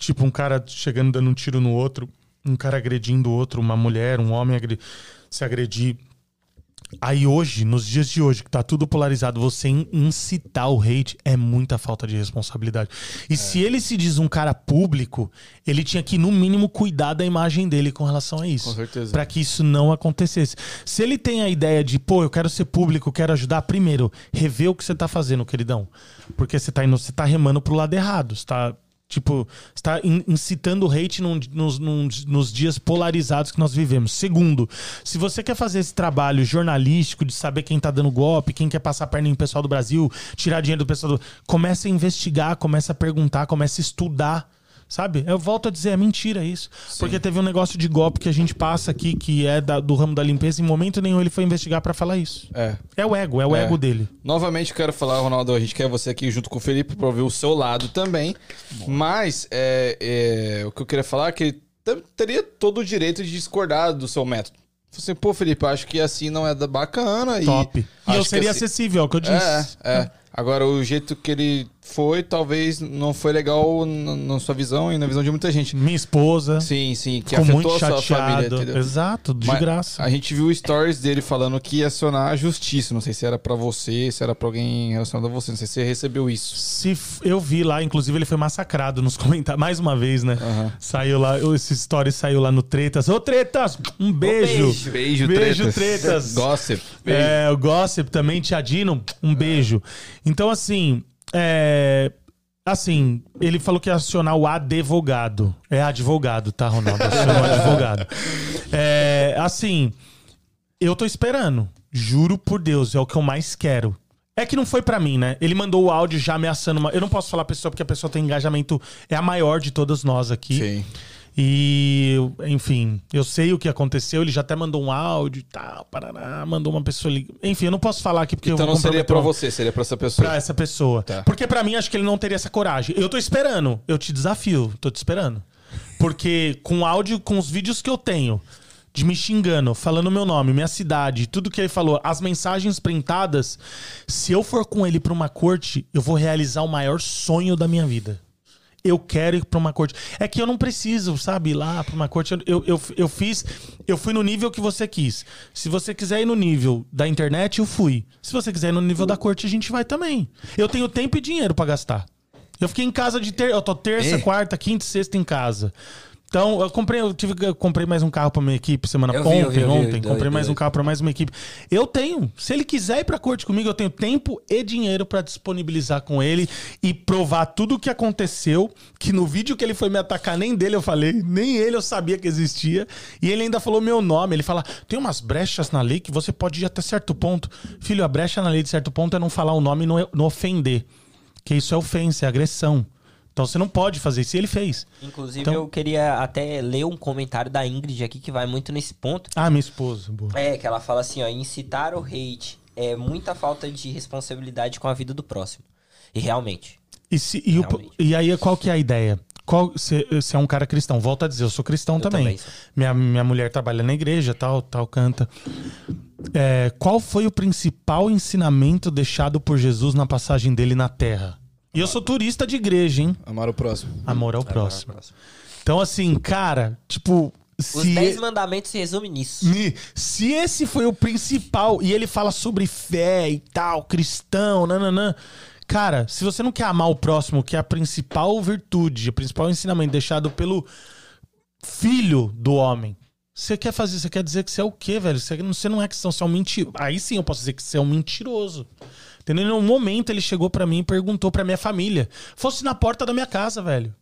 Tipo, um cara chegando dando um tiro no outro, um cara agredindo o outro, uma mulher, um homem agre- se agredir. Aí hoje, nos dias de hoje, que tá tudo polarizado, você in- incitar o hate é muita falta de responsabilidade. E se ele se diz um cara público, ele tinha que, no mínimo, cuidar da imagem dele com relação a isso. Com certeza. Pra que isso não acontecesse. Se ele tem a ideia de, pô, eu quero ser público, quero ajudar, primeiro, rever o que você tá fazendo, queridão. Porque você tá, indo, você tá remando pro lado errado. Você tá. Tipo, está incitando hate num- nos, num- nos dias polarizados que nós vivemos. Segundo, se você quer fazer esse trabalho jornalístico de saber quem tá dando golpe, quem quer passar a perna em pessoal do Brasil, tirar dinheiro do pessoal do. Comece a investigar, comece a perguntar, comece a estudar. Sabe? Eu volto a dizer, é mentira isso. Porque teve um negócio de golpe que a gente passa aqui, que é da- do ramo da limpeza, em momento nenhum ele foi investigar pra falar isso. É. É o ego, é o É. ego dele. Novamente eu quero falar, Ronaldo, a gente quer você aqui junto com o Felipe pra ouvir o seu lado também. Mas é, é, o que eu queria falar é que ele teria todo o direito de discordar do seu método. Falei Assim, pô, Felipe, acho que assim não é da- bacana. E Top. E acho eu seria assim- acessível, é o que eu disse. É, é. Agora, o jeito que ele foi, talvez não foi legal na, sua visão e na visão de muita gente. Minha esposa Sim, sim, que ficou afetou muito a sua família, chateado. entendeu? Exato, de Mas graça. A gente viu stories dele falando que ia acionar a justiça. Não sei se era pra você, se era pra alguém relacionado a você. Não sei se você recebeu isso. Se f- eu vi lá, inclusive ele foi massacrado nos comentários, mais uma vez, né? Saiu lá, esse story saiu lá no Tretas. Ô, Tretas! Um beijo! beijo. Beijo, Beijo, tretas. tretas. Gossip. É, o Gossip também, Tiadino, um beijo. Então, assim, é. Assim, ele falou que ia acionar o advogado. É advogado, tá, Ronaldo? Acionou advogado. É, assim, eu tô esperando. Juro por Deus, é o que eu mais quero. É que não foi pra mim, né? Ele mandou o áudio já ameaçando uma. Eu não posso falar pra pessoa porque a pessoa tem engajamento. É a maior de todas nós aqui. Sim. E, enfim, eu sei o que aconteceu. Ele já até mandou um áudio e tal, parará, mandou uma pessoa. Enfim, eu não posso falar aqui porque eu Então vou não seria pra você, seria pra essa pessoa. pra essa pessoa. Tá. Porque pra mim acho que ele não teria essa coragem. Eu tô esperando, eu te desafio, tô te esperando. Porque com o áudio, com os vídeos que eu tenho, de me xingando, falando meu nome, minha cidade, tudo que ele falou, as mensagens printadas, se eu for com ele pra uma corte, eu vou realizar o maior sonho da minha vida. Eu quero ir pra uma corte. É que eu não preciso, sabe, ir lá pra uma corte. Eu, eu, eu fiz. Eu fui no nível que você quis. Se você quiser ir no nível da internet, eu fui. Se você quiser ir no nível da corte, a gente vai também. Eu tenho tempo e dinheiro pra gastar. Eu fiquei em casa de ter. Eu tô terça, quarta, quinta e sexta em casa. Então, eu comprei, eu tive, eu comprei mais um carro pra minha equipe semana Eu vi, ontem, eu vi, eu vi, ontem. doido, comprei mais um carro pra mais uma equipe. Eu tenho. Se ele quiser ir pra corte comigo, eu tenho tempo e dinheiro pra disponibilizar com ele e provar tudo o que aconteceu. Que no vídeo que ele foi me atacar, nem dele eu falei, nem ele eu sabia que existia. E ele ainda falou meu nome. Ele fala: tem umas brechas na lei que você pode ir até certo ponto. Filho, a brecha na lei de certo ponto é não falar o nome e não, não ofender. Que isso é ofensa, é agressão. Então você não pode fazer isso. E ele fez. Inclusive, Então- eu queria até ler um comentário da Ingrid aqui que vai muito nesse ponto. Ah, minha esposa. Boa. É, que ela fala assim, ó, incitar o hate é muita falta de responsabilidade com a vida do próximo. E realmente. E, se- e, o- Realmente. e aí, qual que é a ideia? Qual, você é um cara cristão, volta a dizer, eu sou cristão Eu também. também sou. Minha, minha mulher trabalha na igreja, tal, tal, canta. É, qual foi o principal ensinamento deixado por Jesus na passagem dele na terra? E eu sou turista de igreja, hein? Amar o próximo. Amor ao próximo. Então, assim, cara, tipo. Os Se, 10 mandamentos se resumem nisso. Ni- se esse foi o principal, e ele fala sobre fé e tal, cristão, nananã. Cara, se você não quer amar o próximo, que é a principal virtude, o principal ensinamento deixado pelo filho do homem, você quer fazer, você quer dizer que você é o quê, velho? Você, não- você não é cristão, você é um mentiroso. Aí sim eu posso dizer que você é um mentiroso. Entendeu? Em um momento ele chegou pra mim e perguntou pra minha família. Fosse na porta da minha casa, velho.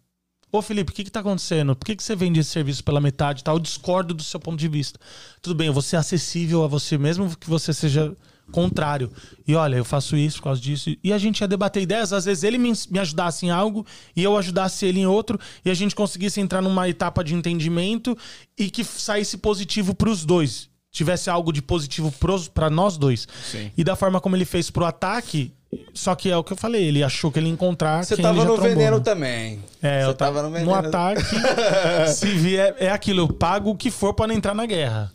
Ô Felipe, o que que tá acontecendo? Por que, que você vende esse serviço pela metade tal? Eu discordo do seu ponto de vista. Tudo bem, eu vou ser acessível a você, mesmo que você seja contrário. E olha, eu faço isso por causa disso. E a gente ia debater ideias. Às vezes ele me, me ajudasse em algo e eu ajudasse ele em outro. E a gente conseguisse entrar numa etapa de entendimento e que saísse positivo pros dois. Tivesse algo de positivo pros, pra nós dois. Sim. E da forma como ele fez pro ataque, só que é o que eu falei, ele achou que ele ia encontrar Você quem ele tava já no trombou, veneno né? também. É, Você eu tava tava no no, veneno. ataque. se vier, é aquilo, eu pago o que for pra não entrar na guerra.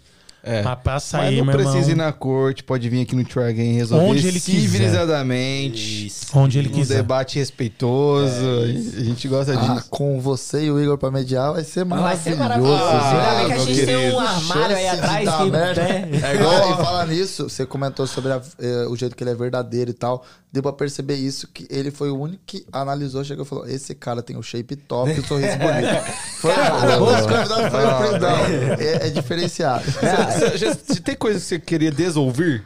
É. Mas pra Mas sair, não meu precisa ir irmão, na corte, pode vir aqui no Try Again resolver Onde ele quiser. civilizadamente. onde ele Um quiser. debate respeitoso. A gente gosta Ah, disso. com você e o Igor pra mediar vai ser Vai maravilhoso. ser maravilhoso. Ah, bem que a gente tem um armário aí atrás que... merda. né? É igual- E falar nisso, você comentou sobre a- eh, o jeito que ele é verdadeiro e tal. Deu pra perceber isso, que ele foi o único que analisou, chegou e falou: esse cara tem o shape top e o sorriso bonito. Foi Cala a o boca. convidado foi o Prisão. É, é diferenciado. Você, já- tem coisa que você queria desouvir?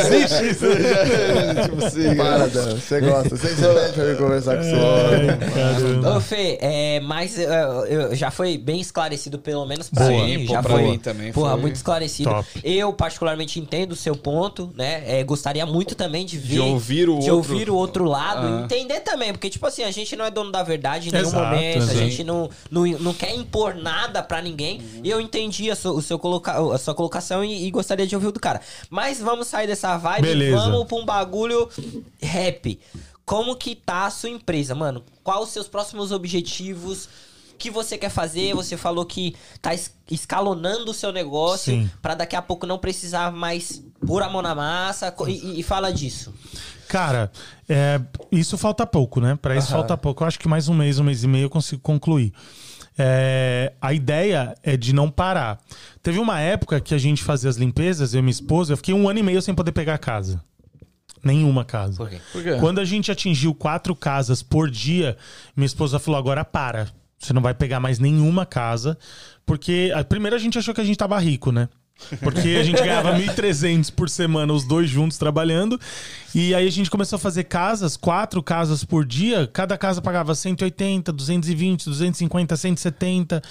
Existe isso. tipo assim. Para, Dan. Você gosta. Você pede pra vir conversar com você. Ô, Fê, é, mas é, eu- já foi bem esclarecido, pelo menos pra Boa. mim. Sim, já pra foi, mim também Porra, foi. muito esclarecido. Top. Eu, particularmente, entendo o seu ponto, né? É, gostaria muito também de ver. ouvir o de outro. ouvir o outro lado Ah. entender também. Porque, tipo assim, a gente não é dono da verdade em nenhum Exato, momento. exato. A gente não, não, não quer impor nada pra ninguém. E eu entendi a, sua- o seu coloca, a sua colocação e, e gostaria de ouvir o do cara. Mas vamos sair dessa vibe e Beleza. vamos pra um bagulho rap. Como que tá a sua empresa, mano? Quais os seus próximos objetivos? O que você quer fazer? Você falou que tá es- escalonando o seu negócio pra daqui a pouco não precisar mais pôr a mão na massa. E, e- fala disso. Cara, é, isso falta pouco, né? Pra isso falta pouco. Eu acho que mais um mês, um mês e meio eu consigo concluir. É, a ideia é de não parar. Teve uma época que a gente fazia as limpezas, eu e minha esposa, eu fiquei um ano e meio sem poder pegar casa. Nenhuma casa. Por quê? Por quê? Quando a gente atingiu quatro casas por dia, minha esposa falou: agora para. Você não vai pegar mais nenhuma casa. Porque, a- primeiro, a gente achou que a gente tava rico, né? Porque a gente ganhava 1.300 por semana, os dois juntos trabalhando. E aí a gente começou a fazer casas, quatro casas por dia. Cada casa pagava 180, 220, 250, 170.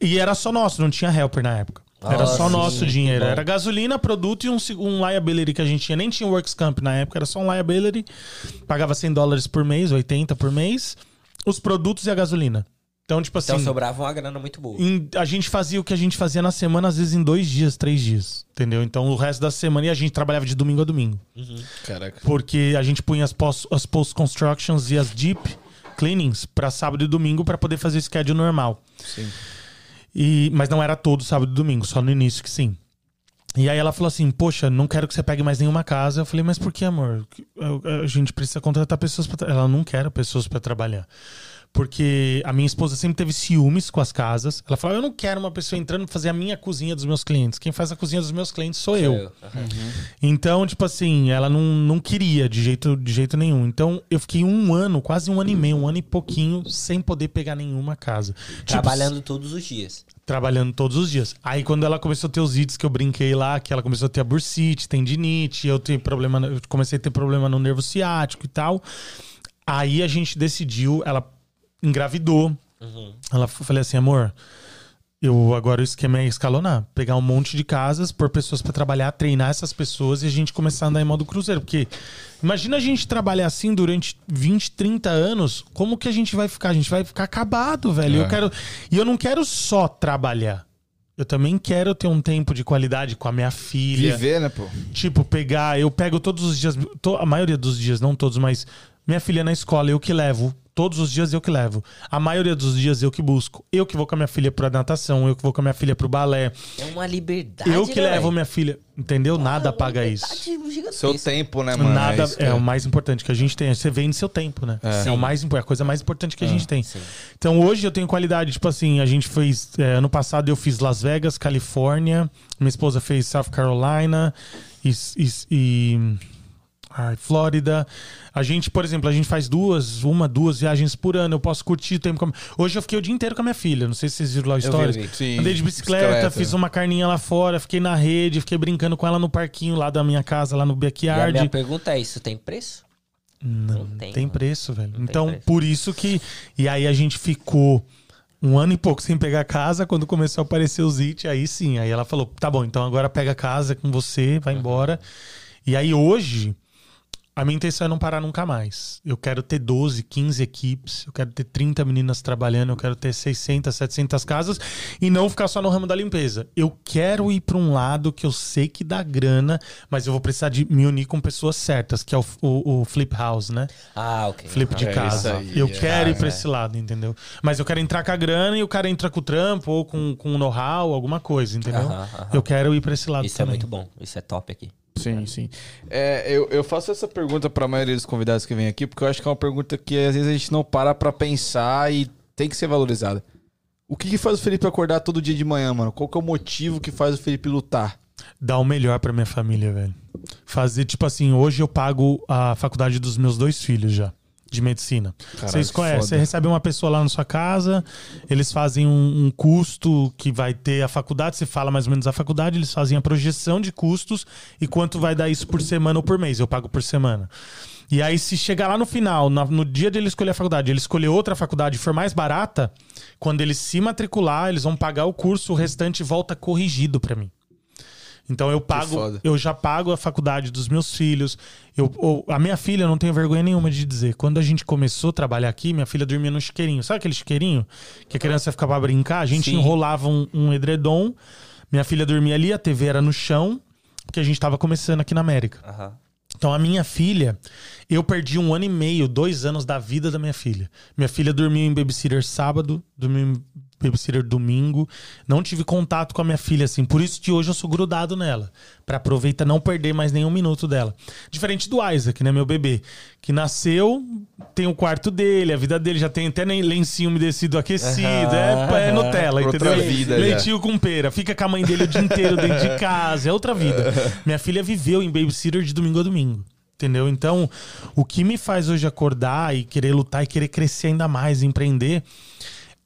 E era só nosso, não tinha helper na época. Era Ah, só nosso dinheiro. Era gasolina, produto e um, um liability que a gente tinha. Nem tinha Works Camp na época, era só um liability. Pagava 100 dólares por mês, 80 por mês. Os produtos e a gasolina. Então, tipo assim, Então sobrava uma grana muito boa. em- a gente fazia o que a gente fazia na semana, às vezes em dois dias, três dias. Entendeu? Então, o resto da semana e a gente trabalhava de domingo a domingo. Caraca. Porque a gente punha as pos- as post-constructions e as deep cleanings pra sábado e domingo pra poder fazer o schedule normal. Sim. E, mas não era todo sábado e domingo, só no início que sim. E aí ela falou assim: Poxa, não quero que você pegue mais nenhuma casa. Eu falei: Mas por que, amor? A gente precisa contratar pessoas pra. tra-" Ela não quer pessoas pra trabalhar. Porque a minha esposa sempre teve ciúmes com as casas. Ela falou: Eu não quero uma pessoa entrando pra fazer a minha cozinha dos meus clientes. Quem faz a cozinha dos meus clientes sou eu. Aham. Então, tipo assim, ela não, não queria de jeito, de jeito nenhum. Então, eu fiquei um ano, quase um ano e meio, um ano e pouquinho, sem poder pegar nenhuma casa. Tipo, Trabalhando todos os dias. trabalhando todos os dias. Aí quando ela começou a ter os itens que eu brinquei lá, que ela começou a ter a bursite, tendinite, eu tenho problema, eu comecei a ter problema no nervo ciático e tal. Aí a gente decidiu, ela engravidou. Ela eu falei assim, amor, eu agora o esquema é escalonar, pegar um monte de casas, pôr pessoas pra trabalhar, treinar essas pessoas e a gente começar a andar em modo cruzeiro, porque imagina a gente trabalhar assim durante 20, 30 anos, como que a gente vai ficar? A gente vai ficar acabado, velho. É. Eu quero e eu não quero só trabalhar. Eu também quero ter um tempo de qualidade com a minha filha. Viver, né, pô? Tipo, pegar, eu pego todos os dias, to- a maioria dos dias, não todos, mas minha filha na escola, eu que levo. Todos os dias eu que levo. A maioria dos dias eu que busco. Eu que vou com a minha filha pra natação, eu que vou com a minha filha pro balé. É uma liberdade. eu que né, levo velho? minha filha. Entendeu? Nada É paga isso. gigantesca. Seu tempo, né, mano? Nada isso que é, o mais importante que a gente tem. Você vende seu tempo, né? É, o mais impo- é a coisa mais importante que a gente tem. Então hoje eu tenho qualidade, tipo assim, a gente fez é, ano passado eu fiz Las Vegas, Califórnia, minha esposa fez South Carolina e, e- e- ai, Flórida. A gente, por exemplo, a gente faz duas, uma, duas viagens por ano. Eu posso curtir o tempo. Com... Hoje eu fiquei o dia inteiro com a minha filha. Não sei se vocês viram lá a vi, história. eu vi. Sim, Andei de bicicleta, bicicleta. fiz uma carninha lá fora, fiquei na rede, fiquei brincando com ela no parquinho lá da minha casa, lá no E a backyard. minha pergunta é: isso tem preço? Não, tem, tem, mano. preço, velho. tem então, preço. por isso que. E aí a gente ficou um ano e pouco sem pegar casa. Quando começou a aparecer os IT, aí sim. Aí ela falou: tá bom, então agora pega casa com você, vai embora. E aí hoje. A minha intenção é não parar nunca mais. Eu quero ter 12, 15 equipes, eu quero ter 30 meninas trabalhando, eu quero ter 600, 700 casas e não ficar só no ramo da limpeza. Eu quero ir para um lado que eu sei que dá grana, mas eu vou precisar de me unir com pessoas certas, que é o, o- o flip house, né? Ah, ok. Flip de É casa. aí, eu é. quero ir pra É. esse lado, entendeu? Mas eu quero entrar com a grana e o cara entra com o trampo ou com, com o know-how, alguma coisa, entendeu? Aham, aham. Eu quero ir pra esse lado Isso é também. muito bom. Isso é top aqui. Sim, sim. É, eu, eu faço essa pergunta pra maioria dos convidados que vêm aqui, porque eu acho que é uma pergunta que às vezes a gente não para pra pensar e tem que ser valorizada. O que, que faz o Felipe acordar todo dia de manhã, mano? Qual que é o motivo que faz o Felipe lutar? Dar o melhor pra minha família, velho. Fazer, tipo assim, hoje eu pago a faculdade dos meus dois filhos já. De medicina. Caralho, Vocês conhecem? Você recebe uma pessoa lá na sua casa, eles fazem um, um custo que vai ter a faculdade, você fala mais ou menos a faculdade, eles fazem a projeção de custos e quanto vai dar isso por semana ou por mês. Eu pago por semana. E aí, se chegar lá no final, na- no dia de ele escolher a faculdade, ele escolher outra faculdade e for mais barata, quando ele se matricular, eles vão pagar o curso, o restante volta corrigido pra mim. Então eu pago, eu já pago a faculdade dos meus filhos. Eu, a minha filha, eu não tenho vergonha nenhuma de dizer. Quando a gente começou a trabalhar aqui, minha filha dormia no chiqueirinho. Sabe aquele chiqueirinho? Que a criança ficava pra brincar? A gente Sim. enrolava um, um edredom. Minha filha dormia ali, a TV era no chão, porque a gente tava começando aqui na América. Aham. Então, a minha filha, eu perdi um ano e meio, dois anos da vida da minha filha. Minha filha dormiu em babysitter sábado, dormiu em babysitter domingo. Não tive contato com a minha filha, assim. Por isso que hoje eu sou grudado nela. Pra aproveitar não perder mais nenhum minuto dela. Diferente do Isaac, né, meu bebê? Que nasceu, tem o quarto dele, a vida dele já tem até nem lencinho umedecido aquecido. É, é Nutella, Outra entendeu? vida, já. Leitinho com pera. Fica com a mãe dele o dia inteiro dentro de casa. É outra vida. Minha filha viveu em babysitter de domingo a domingo. Entendeu? Então, o que me faz hoje acordar e querer lutar e querer crescer ainda mais, empreender,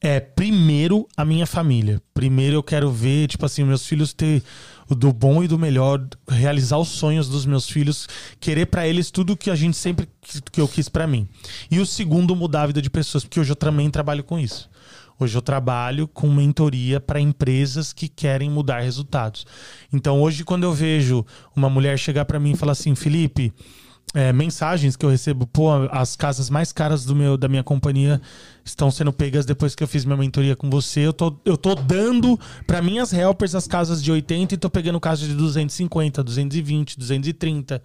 é primeiro a minha família. Primeiro eu quero ver, tipo assim, meus filhos ter do bom e do melhor, realizar os sonhos dos meus filhos, querer pra eles tudo que a gente sempre que eu quis pra mim. E o segundo mudar a vida de pessoas, porque hoje eu também trabalho com isso. Hoje eu trabalho com mentoria para empresas que querem mudar resultados. Então hoje quando eu vejo uma mulher chegar para mim e falar assim, Felipe, é, mensagens que eu recebo, pô, as casas mais caras do meu, da minha companhia estão sendo pegas depois que eu fiz minha mentoria com você. Eu tô, eu tô dando para minhas helpers as casas de 80 e tô pegando casas de 250, 220, 230.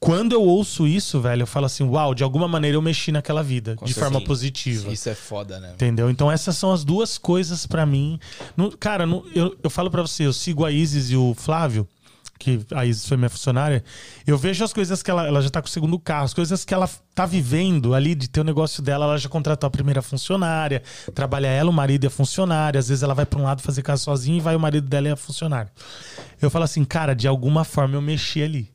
Quando eu ouço isso, velho, eu falo assim, uau, de alguma maneira eu mexi naquela vida, de forma certeza. positiva. Isso é foda, né? Entendeu? Então essas são as duas coisas pra mim. Não- cara, não- eu, eu falo pra você, eu sigo a Isis e o Flávio, que a Isis foi minha funcionária. Eu vejo as coisas que ela, ela já tá com o segundo carro, as coisas que ela tá vivendo ali de ter o negócio dela, ela já contratou a primeira funcionária, trabalha ela, o marido a funcionária. Às vezes ela vai pra um lado fazer casa sozinha e vai o marido dela e a funcionária. Eu falo assim, cara, de alguma forma eu mexi ali.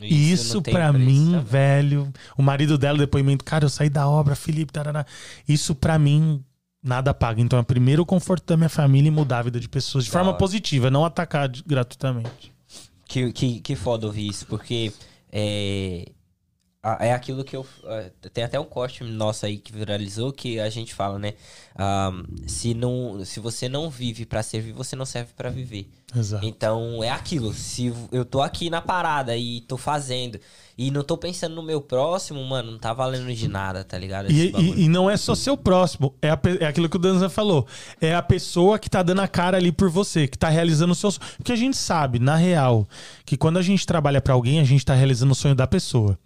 E isso pra preço, mim, sabe? velho, o marido dela, depoimento, cara, eu saí da obra, Felipe, tarará. Isso pra mim nada paga. Então é primeiro o conforto da minha família e mudar a vida de pessoas de Da forma hora. positiva, não atacar gratuitamente. Que, que, que foda ouvir isso, porque é, é aquilo que eu. é, Tem até um corte nosso aí que viralizou que a gente fala, né? Ah, se, não, se você não vive pra servir, você não serve pra viver. Exato. Então é aquilo. Se eu tô aqui na parada e tô fazendo e não tô pensando no meu próximo, mano, não tá valendo de nada, tá ligado? E, e- e não é só seu próximo, é, a é aquilo que o Danza falou. É a pessoa que tá dando a cara ali por você, que tá realizando o seu sonho. Porque a gente sabe, na real, que quando a gente trabalha pra alguém, a gente tá realizando o sonho da pessoa.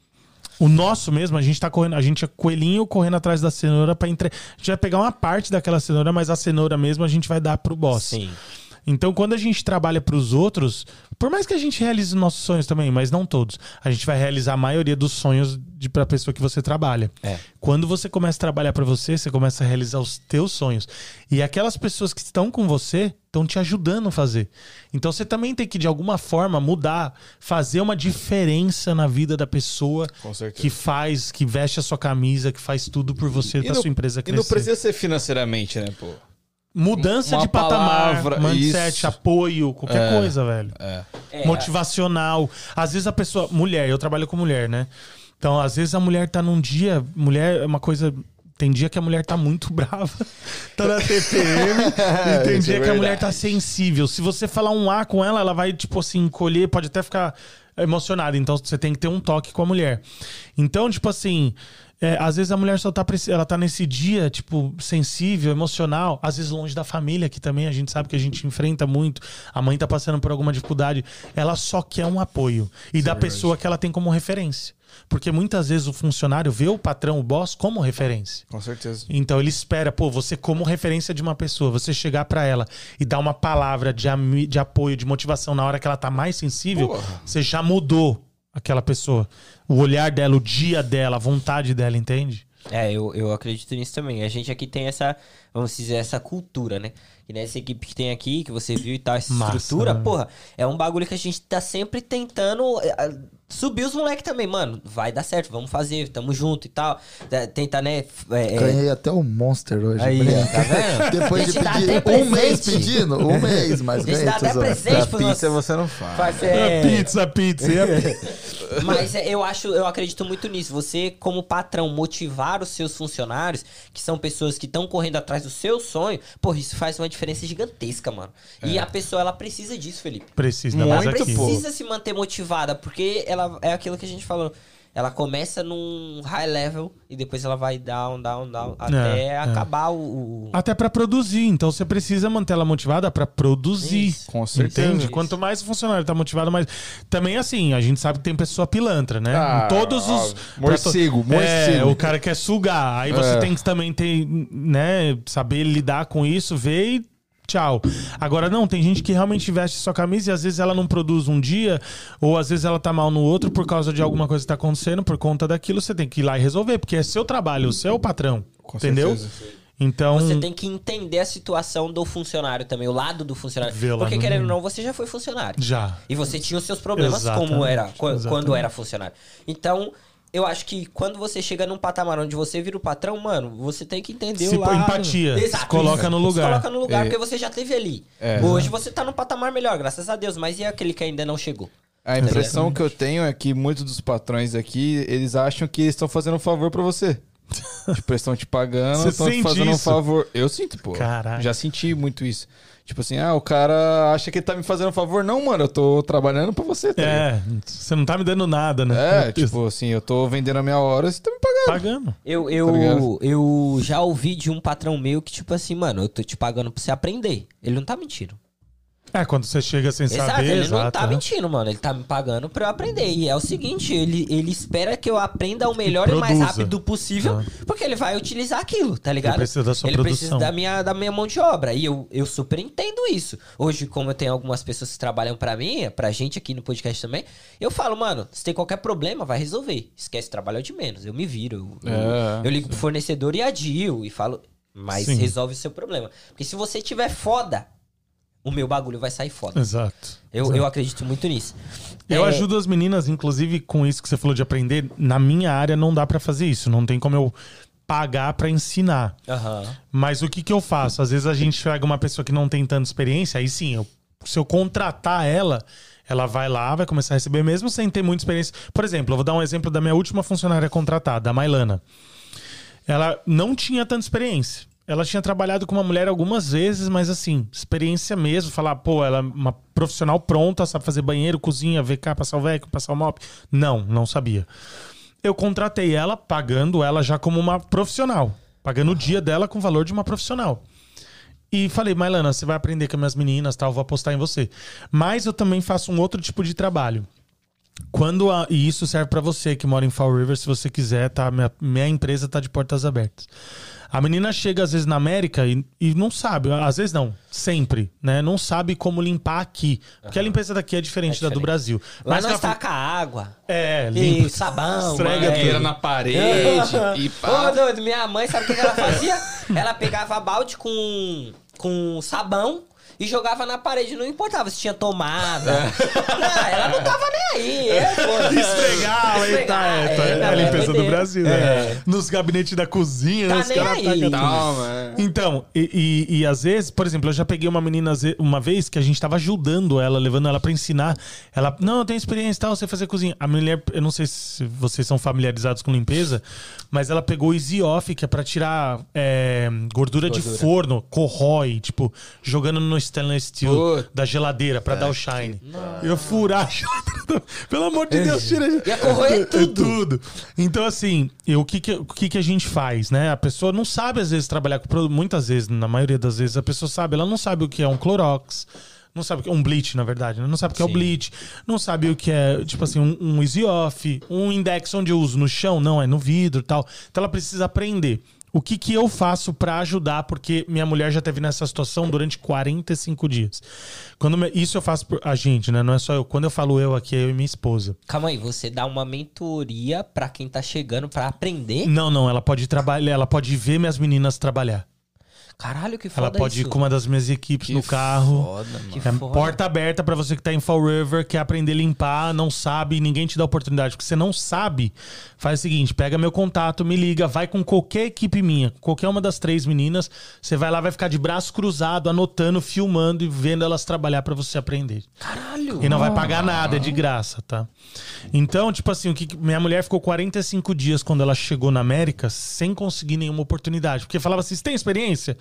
O nosso mesmo, a gente tá correndo, a gente é coelhinho correndo atrás da cenoura pra entre... A gente vai pegar uma parte daquela cenoura, mas a cenoura mesmo a gente vai dar pro boss. Sim. Então, quando a gente trabalha para os outros, por mais que a gente realize os nossos sonhos também, mas não todos, a gente vai realizar a maioria dos sonhos de para a pessoa que você trabalha. É. Quando você começa a trabalhar para você, você começa a realizar os teus sonhos. E aquelas pessoas que estão com você estão te ajudando a fazer. Então você também tem que de alguma forma mudar, fazer uma diferença na vida da pessoa que faz, que veste a sua camisa, que faz tudo por você, para não- sua empresa E crescer. não precisa ser financeiramente, né, pô? Mudança Uma de patamar, palavra, mindset, isso. apoio, qualquer É. coisa, velho. É. É, Motivacional. Às vezes a pessoa. Mulher, eu trabalho com mulher, né? Então, às vezes a mulher tá num dia. Mulher é uma coisa. Tem dia que a mulher tá muito brava, tá na TPM, e tem é dia que a mulher tá sensível. Se você falar um A com ela, ela vai, tipo assim, encolher, pode até ficar emocionada. Então você tem que ter um toque com a mulher. Então, tipo assim, é, às vezes a mulher só tá, ela tá nesse dia, tipo, sensível, emocional, às vezes longe da família, que também a gente sabe que a gente enfrenta muito. A mãe tá passando por alguma dificuldade. Ela só quer um apoio. E da pessoa que ela tem como referência. Porque muitas vezes o funcionário vê o patrão, o boss, como referência. Com certeza. Então ele espera, pô, você como referência de uma pessoa, você chegar pra ela e dar uma palavra de, de apoio, de motivação na hora que ela tá mais sensível, Porra. você já mudou aquela pessoa. O olhar dela, o dia dela, a vontade dela, entende? É, eu, eu acredito nisso também. A gente aqui tem essa. vamos dizer, essa cultura, né? E nessa equipe que tem aqui, que você viu e tal, essa Massa, estrutura, né? porra, é um bagulho que a gente tá sempre tentando subir os moleques também, mano. Vai dar certo, vamos fazer, tamo junto e tal. Eh, Tentar, né? é, é, Ganhei até o Monster hoje. Aí, tá vendo? Depois de pedir um mês pedindo, um mês, mas Gente, ganhei. dá até presente pro pizza nosso- você não faz. Faz- É, é, Pizza, pizza. Mas é, eu acho, eu acredito muito nisso. Você, como patrão, motivar os seus funcionários, que são pessoas que estão correndo atrás do seu sonho, pô, isso faz uma diferença gigantesca, mano. E a pessoa, ela precisa disso, Felipe. Precisa, ainda mais Muito, aqui. Precisa se manter motivada, porque ela é aquilo que a gente falou. Ela começa num high level e depois ela vai down, down, down, até é. acabar o. o- Até pra produzir. Então você precisa manter ela motivada pra produzir. Isso. Com certeza. Entende? Isso. Quanto mais o funcionário tá motivado, mais. Também assim, a gente sabe que tem pessoa pilantra, né? Ah, Em todos os. óbvio. Morcego, to- É, morcego. o cara quer sugar. Aí você É. tem que também ter, né? Saber lidar com isso, ver e. Tchau. Agora, não, tem gente que realmente veste sua camisa e às vezes ela não produz um dia, ou às vezes ela tá mal no outro por causa de alguma coisa que tá acontecendo, por conta daquilo, você tem que ir lá e resolver, porque é seu trabalho, o seu patrão. Com entendeu? certeza. Então. Você tem que entender a situação do funcionário também, o lado do funcionário. Porque, no querendo ou não, você já foi funcionário. Já. E você tinha os seus problemas Exatamente, como era, qu- quando exatamente. era funcionário. Então, eu acho que quando você chega num patamar onde você vira o patrão, mano, você tem que entender Se o põe lado. empatia, se coloca no lugar. Se coloca no lugar, É. porque você já teve ali. É. Hoje você tá num patamar melhor, graças a Deus, mas e aquele que ainda não chegou? A impressão que eu tenho é que muitos dos patrões aqui, eles acham que estão fazendo um favor pra você. tipo, eles estão te pagando, estão te fazendo um isso? favor. Eu sinto, pô. Caraca. Já senti muito isso. Tipo assim, ah, o cara acha que ele tá me fazendo um favor. Não, mano, eu tô trabalhando pra você, tá? É, você não tá me dando nada, né? É, tipo assim, eu tô vendendo a minha hora, você tá me pagando. Pagando. Eu, Tá eu, ligado? eu já ouvi de um patrão meu que, tipo assim, mano, eu tô te pagando pra você aprender. Ele não tá mentindo. É, quando você chega sem Exato, saber, ele não exato. tá né? mentindo, mano. Ele tá me pagando pra eu aprender. E é o seguinte, ele, ele espera que eu aprenda o melhor e, mais produza. rápido possível, porque ele vai utilizar aquilo, tá ligado? Ele precisa da sua Ele precisa produção. da minha, da minha mão de obra. E eu, eu super entendo isso. Hoje, como eu tenho algumas pessoas que trabalham pra mim, pra gente aqui no podcast também, eu falo, mano, se tem qualquer problema, vai resolver. Esquece, trabalho de menos. Eu me viro. Eu, eu- É. eu ligo pro fornecedor e adio e falo, mas Sim. resolve o seu problema. Porque se você tiver foda, o meu bagulho vai sair foda. Exato. Eu, eu acredito muito nisso. Eu É, ajudo as meninas, inclusive, com isso que você falou de aprender. Na minha área não dá pra fazer isso. Não tem como eu pagar pra ensinar. Aham. Mas o que que eu faço? Às vezes a gente pega uma pessoa que não tem tanta experiência, aí sim, eu- se eu contratar ela, ela vai lá, vai começar a receber mesmo sem ter muita experiência. Por exemplo, eu vou dar um exemplo da minha última funcionária contratada, a Mailana. Ela não tinha tanta experiência. Ela tinha trabalhado com uma mulher algumas vezes, mas assim, experiência mesmo, falar, pô, ela é uma profissional pronta, sabe fazer banheiro, cozinha, VK, passar o VEC, passar o mop. Não, não sabia. Eu contratei ela, pagando ela já como uma profissional. Pagando o dia dela com o valor de uma profissional. E falei, Mailana, você vai aprender com as minhas meninas, tal, vou apostar em você. Mas eu também faço um outro tipo de trabalho. Quando a- e isso serve pra você que mora em Fall River, se você quiser, tá? Minha, minha empresa tá de portas abertas. A menina chega às vezes na América e, e não sabe, às vezes não, sempre, né? Não sabe como limpar aqui. Porque a limpeza daqui é diferente, da do diferente. Brasil. Lá Mas nós ela- taca água. É, E limpa. sabão. Esfrega mano. Tira na parede e Ô, pá. doido, minha mãe, sabe o que que ela fazia? ela pegava balde com, com sabão e jogava na parede, não importava se tinha tomada. Não, ela não tava nem aí. É, pô. Esfregar, aí tá, é, tá, É, é, a é limpeza do doideira. Brasil, né? Nos gabinetes da cozinha, Tá né? Os nem caras é. Então, e, e- e às vezes, por exemplo, eu já peguei uma menina uma vez que a gente tava ajudando ela, levando ela pra ensinar. Ela, não, eu tenho experiência e tal, eu sei fazer cozinha. A mulher, eu não sei se vocês são familiarizados com limpeza, mas ela pegou o Easy Off, que é pra tirar é, gordura, de forno, corrói, tipo, jogando no stainless steel Puta. da geladeira pra dar o shine. Eu furar a geladeira. Pelo amor de Deus, tira Ia corroer é tudo. tudo. Então, assim, eu- o, que, que, o que, que a gente faz, né? A pessoa não sabe, às vezes, trabalhar com produto. Muitas vezes, na maioria das vezes, a pessoa sabe, ela não sabe o que é um Clorox. Não sabe o que é um bleach, na verdade, né? Não sabe o que é o Sim. bleach. Não sabe o que é, tipo assim, um, um easy off, um index onde eu uso no chão, não, é no vidro e tal. Então ela precisa aprender. O que, que eu faço pra ajudar? Porque minha mulher já teve nessa situação durante 45 dias. Quando me- isso eu faço por a gente, né? Não é só eu. Quando eu falo eu aqui, é eu e minha esposa. Calma aí, você dá uma mentoria pra quem tá chegando pra aprender? Não, não, ela pode trabalhar, ela pode ver minhas meninas trabalhar. Caralho, que foda Ela pode isso. ir com uma das minhas equipes no carro. Foda, mano. Que É foda. porta aberta pra você que tá em Fall River, quer aprender a limpar, não sabe, ninguém te dá oportunidade. Porque você não sabe, faz o seguinte: pega meu contato, me liga, vai com qualquer equipe minha, qualquer uma das três meninas. Você vai lá, vai ficar de braço cruzado, anotando, filmando e vendo elas trabalhar pra você aprender. Caralho. E não vai pagar nada, é de graça, tá? Então, tipo assim, o que que- minha mulher ficou 45 dias quando ela chegou na América sem conseguir nenhuma oportunidade. Porque falava assim: você tem experiência?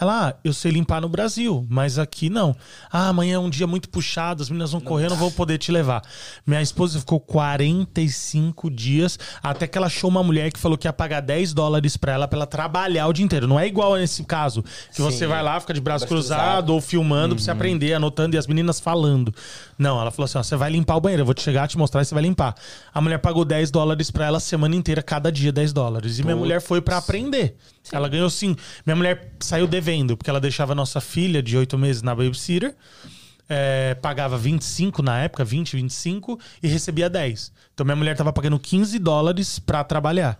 Ela, ah, eu sei limpar no Brasil, mas aqui não. Ah, amanhã é um dia muito puxado, as meninas vão correr, eu não vou poder te levar. Minha esposa ficou 45 dias até que ela achou uma mulher que falou que ia pagar 10 dólares pra ela pra ela trabalhar o dia inteiro. Não é igual nesse caso, que você vai lá, fica de braço cruzado. cruzado ou filmando pra você aprender, anotando e as meninas falando. Não, ela falou assim: ó, você vai limpar o banheiro, eu vou te chegar, te mostrar e você vai limpar. A mulher pagou 10 dólares pra ela a semana inteira, cada dia 10 dólares. E minha mulher foi pra aprender. Ela ganhou sim. Minha mulher saiu devendo, porque ela deixava nossa filha de 8 meses na babysitter. é, pagava 25 na época, 20, 25 e recebia 10. Então minha mulher tava pagando 15 dólares pra trabalhar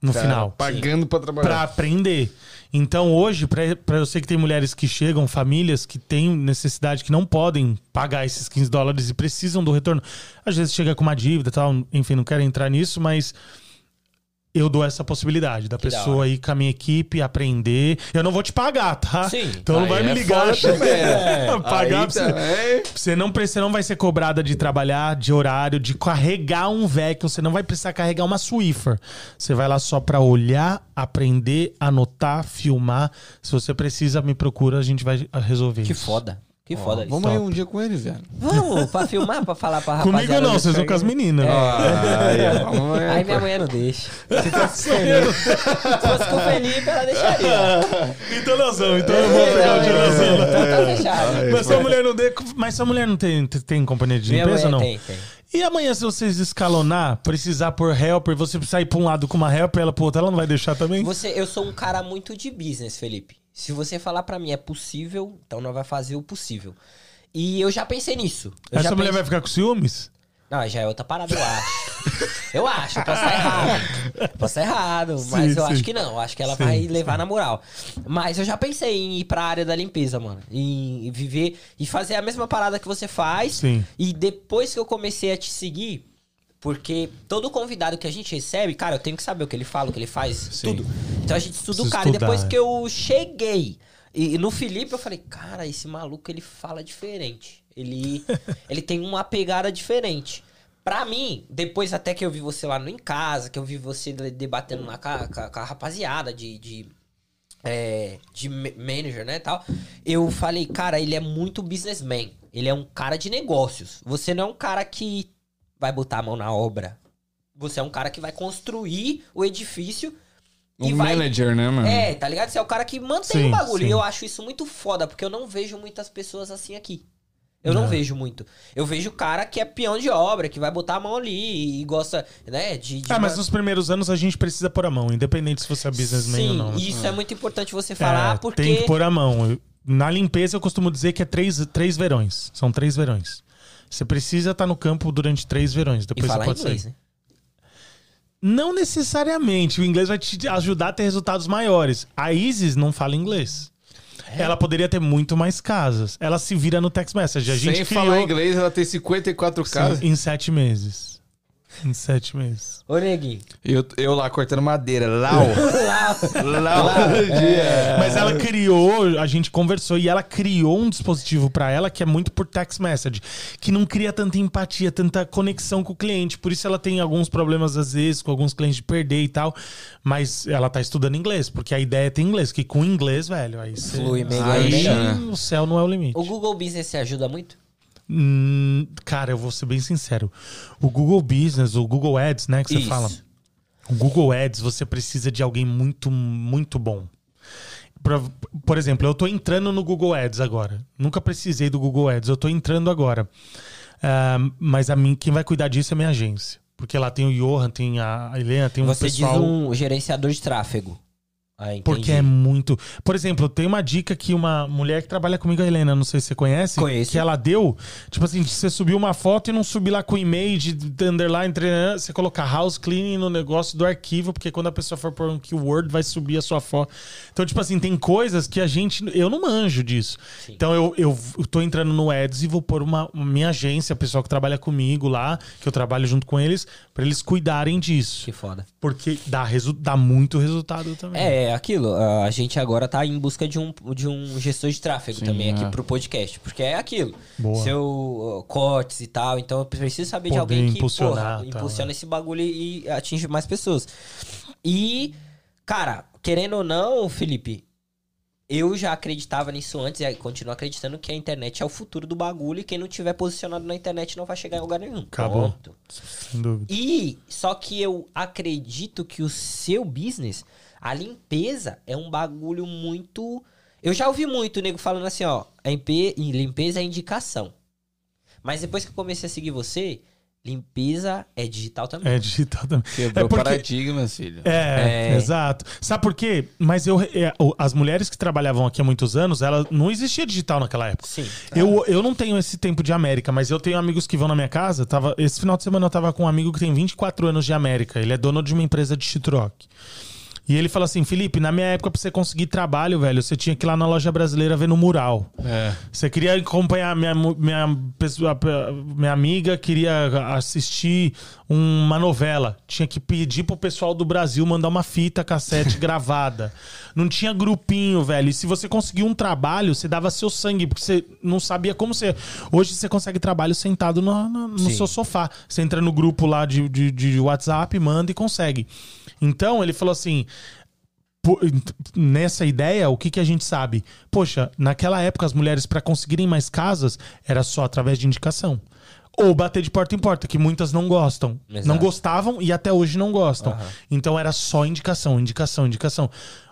no Cara, final Pagando pra trabalhar. Pra aprender. Então hoje, pra eu sei que tem mulheres que chegam, famílias que têm necessidade, que não podem pagar esses 15 dólares e precisam do retorno. Às vezes chega com uma dívida tal, enfim, não quero entrar nisso, mas eu dou essa possibilidade da da pessoa hora. ir com a minha equipe, aprender. Eu não vou te pagar, tá? Sim. Então não vai me é ligar. foda também, né? pagar pra você. também. Você não, você não vai ser cobrada de trabalhar, de horário, de carregar um vacuum. Você não vai precisar carregar uma Swiffer. Você vai lá só pra olhar, aprender, anotar, filmar. Se você precisa, me procura, a gente vai resolver Que isso. foda. Que foda isso. Vamos aí um dia com ele, velho. Vamos, pra filmar, pra falar pra rapaziada. Comigo não, vocês vão com as meninas. Aí, ó, vamos aí. Aí minha mulher não deixa. Se fosse com o Felipe- se fosse com o Felipe, ela deixaria. Então nós vamos, então eu vou pegar o dia nós vamos. Então tá fechado. Mas sua mulher não tem, mas sua mulher não tem, tem companhia de limpeza, mulher não? tem, tem. E amanhã, se vocês escalonar, precisar por helper, você sair pra um lado com uma helper, ela pro outro, ela não vai deixar também? Você, eu sou um cara muito de business, Felipe. Se você falar pra mim é possível, então nós vai fazer o possível. E eu já pensei nisso. Eu Essa mulher vai ficar com ciúmes? Não, já é outra parada, eu acho. eu acho, eu posso estar errado. Posso estar errado, mas Sim, eu sim. acho que não. Eu acho que ela Sim. vai levar na moral. Mas eu já pensei em ir pra área da limpeza, mano. Em viver e fazer a mesma parada que você faz. Sim. E depois que eu comecei a te seguir, porque todo convidado que a gente recebe, cara, eu tenho que saber o que ele fala, o que ele faz, tudo. Então a gente estuda o cara. E depois estudar, que eu cheguei e, e no Felipe, eu falei, cara, esse maluco ele fala diferente. Ele, ele tem uma pegada diferente. Pra mim, depois até que eu vi você lá no Em Casa, que eu vi você de- debatendo lá com a, com a- rapaziada de, de, é, de ma- manager, né, tal, eu falei, cara, ele é muito businessman. Ele é um cara de negócios. Você não é um cara que vai botar a mão na obra. Você é um cara que vai construir o edifício e Um vai... manager, né, mano? É, tá ligado? Você é o cara que mantém Sim, o bagulho. sim. E eu acho isso muito foda, porque eu não vejo muitas pessoas assim aqui. Eu não É. vejo muito. Eu vejo o cara que é peão de obra, que vai botar a mão ali e gosta, né, de... de Ah, mas uma- nos primeiros anos a gente precisa pôr a mão, independente se você é businessman Sim, ou não. isso é muito importante você falar, É, porque... Tem que pôr a mão. Na limpeza eu costumo dizer que é três, três verões. São três verões. Você precisa estar no campo durante três verões. E Depois você falar pode inglês, sair. né? Não necessariamente. O inglês vai te ajudar a ter resultados maiores. A Isis não fala inglês. É? Ela poderia ter muito mais casas. Ela se vira no text message. A gente Sem criou falar inglês, ela tem 54 casas. em sete meses. Em sete meses. Ô, Neguinho. Eu, eu lá cortando madeira. Lau. Lá, Lau. Mas ela criou, a gente conversou e ela criou um dispositivo pra ela que é muito por text message, que não cria tanta empatia, tanta conexão com o cliente. Por isso ela tem alguns problemas às vezes com alguns clientes de perder e tal. Mas ela tá estudando inglês, porque a ideia é ter inglês, que com inglês, velho, aí você. Flui melhor, Aí melhor. o céu não é o limite. o Google Business se ajuda muito? Hum, cara, eu vou ser bem sincero. O Google Business, o Google Ads, né, que você Isso. fala. O Google Ads, você precisa de alguém muito, muito bom. Pra- por exemplo, eu tô entrando no Google Ads agora. Nunca precisei do Google Ads, eu tô entrando agora. Ah, mas a mim, quem vai cuidar disso é a minha agência. Porque lá tem o Johan, tem a Helena, tem um Você pessoal. diz um gerenciador de tráfego. Ah. Porque é muito. Por exemplo, tem uma dica que uma mulher que trabalha comigo, a Helena, não sei se você conhece, Conheço. que ela deu. Tipo assim, você subir uma foto e não subir lá com o e-mail de de underline, tre- você colocar house cleaning no negócio do arquivo, porque quando a pessoa for por um keyword, vai subir a sua foto. Então, tipo assim, tem coisas que a gente. Eu não manjo disso. Então, eu, eu tô entrando no Ads e vou pôr uma, uma minha agência, o pessoal que trabalha comigo lá, que eu trabalho junto com eles, pra eles cuidarem disso. Que foda. Porque dá, resu dá muito resultado também. É, é aquilo. A gente agora tá em busca de um, de um gestor de tráfego Sim, também aqui é. pro podcast. Porque é aquilo. Boa. Seu uh, cortes e tal. Então eu preciso saber de Poder alguém que impulsionar, porra, tal, impulsiona é. esse bagulho e atinge mais pessoas. E, cara, querendo ou não, Felipe, eu já acreditava nisso antes e continuo acreditando que a internet é o futuro do bagulho e quem não tiver posicionado na internet não vai chegar em lugar nenhum. Acabou. Ponto. Sem dúvida. E só que eu acredito que o seu business, a limpeza é um bagulho muito. Eu já ouvi muito nego falando assim, ó, limpeza é indicação. Mas depois que eu comecei a seguir você, limpeza é digital também. É digital também. Quebrou É porque- paradigmas, filho. É, É. exato. Sabe por quê? Mas eu, é, as mulheres que trabalhavam aqui há muitos anos, ela não existia digital naquela época. Sim. Eu, eu não tenho esse tempo de América, mas eu tenho amigos que vão na minha casa. Tava, esse final de semana eu tava com um amigo que tem 24 anos de América. Ele é dono de uma empresa de shitrock. E ele fala assim: Felipe, na minha época, pra você conseguir trabalho, velho, você tinha que ir lá na loja brasileira ver no mural. É. Você queria acompanhar minha, minha pessoa, minha amiga queria assistir uma novela. Tinha que pedir pro pessoal do Brasil mandar uma fita cassete gravada. Não tinha grupinho, velho. E se você conseguia um trabalho, você dava seu sangue, porque você não sabia como você. Hoje você consegue trabalho sentado no, no- no seu sofá. Você entra no grupo lá de, de, de WhatsApp, manda e consegue. Então ele falou assim: nessa ideia, o que, que a gente sabe? Poxa, naquela época as mulheres para conseguirem mais casas era só através de indicação. Ou bater de porta em porta, que muitas não gostam. Exato. Não gostavam e até hoje não gostam. Então era só indicação, indicação, indicação.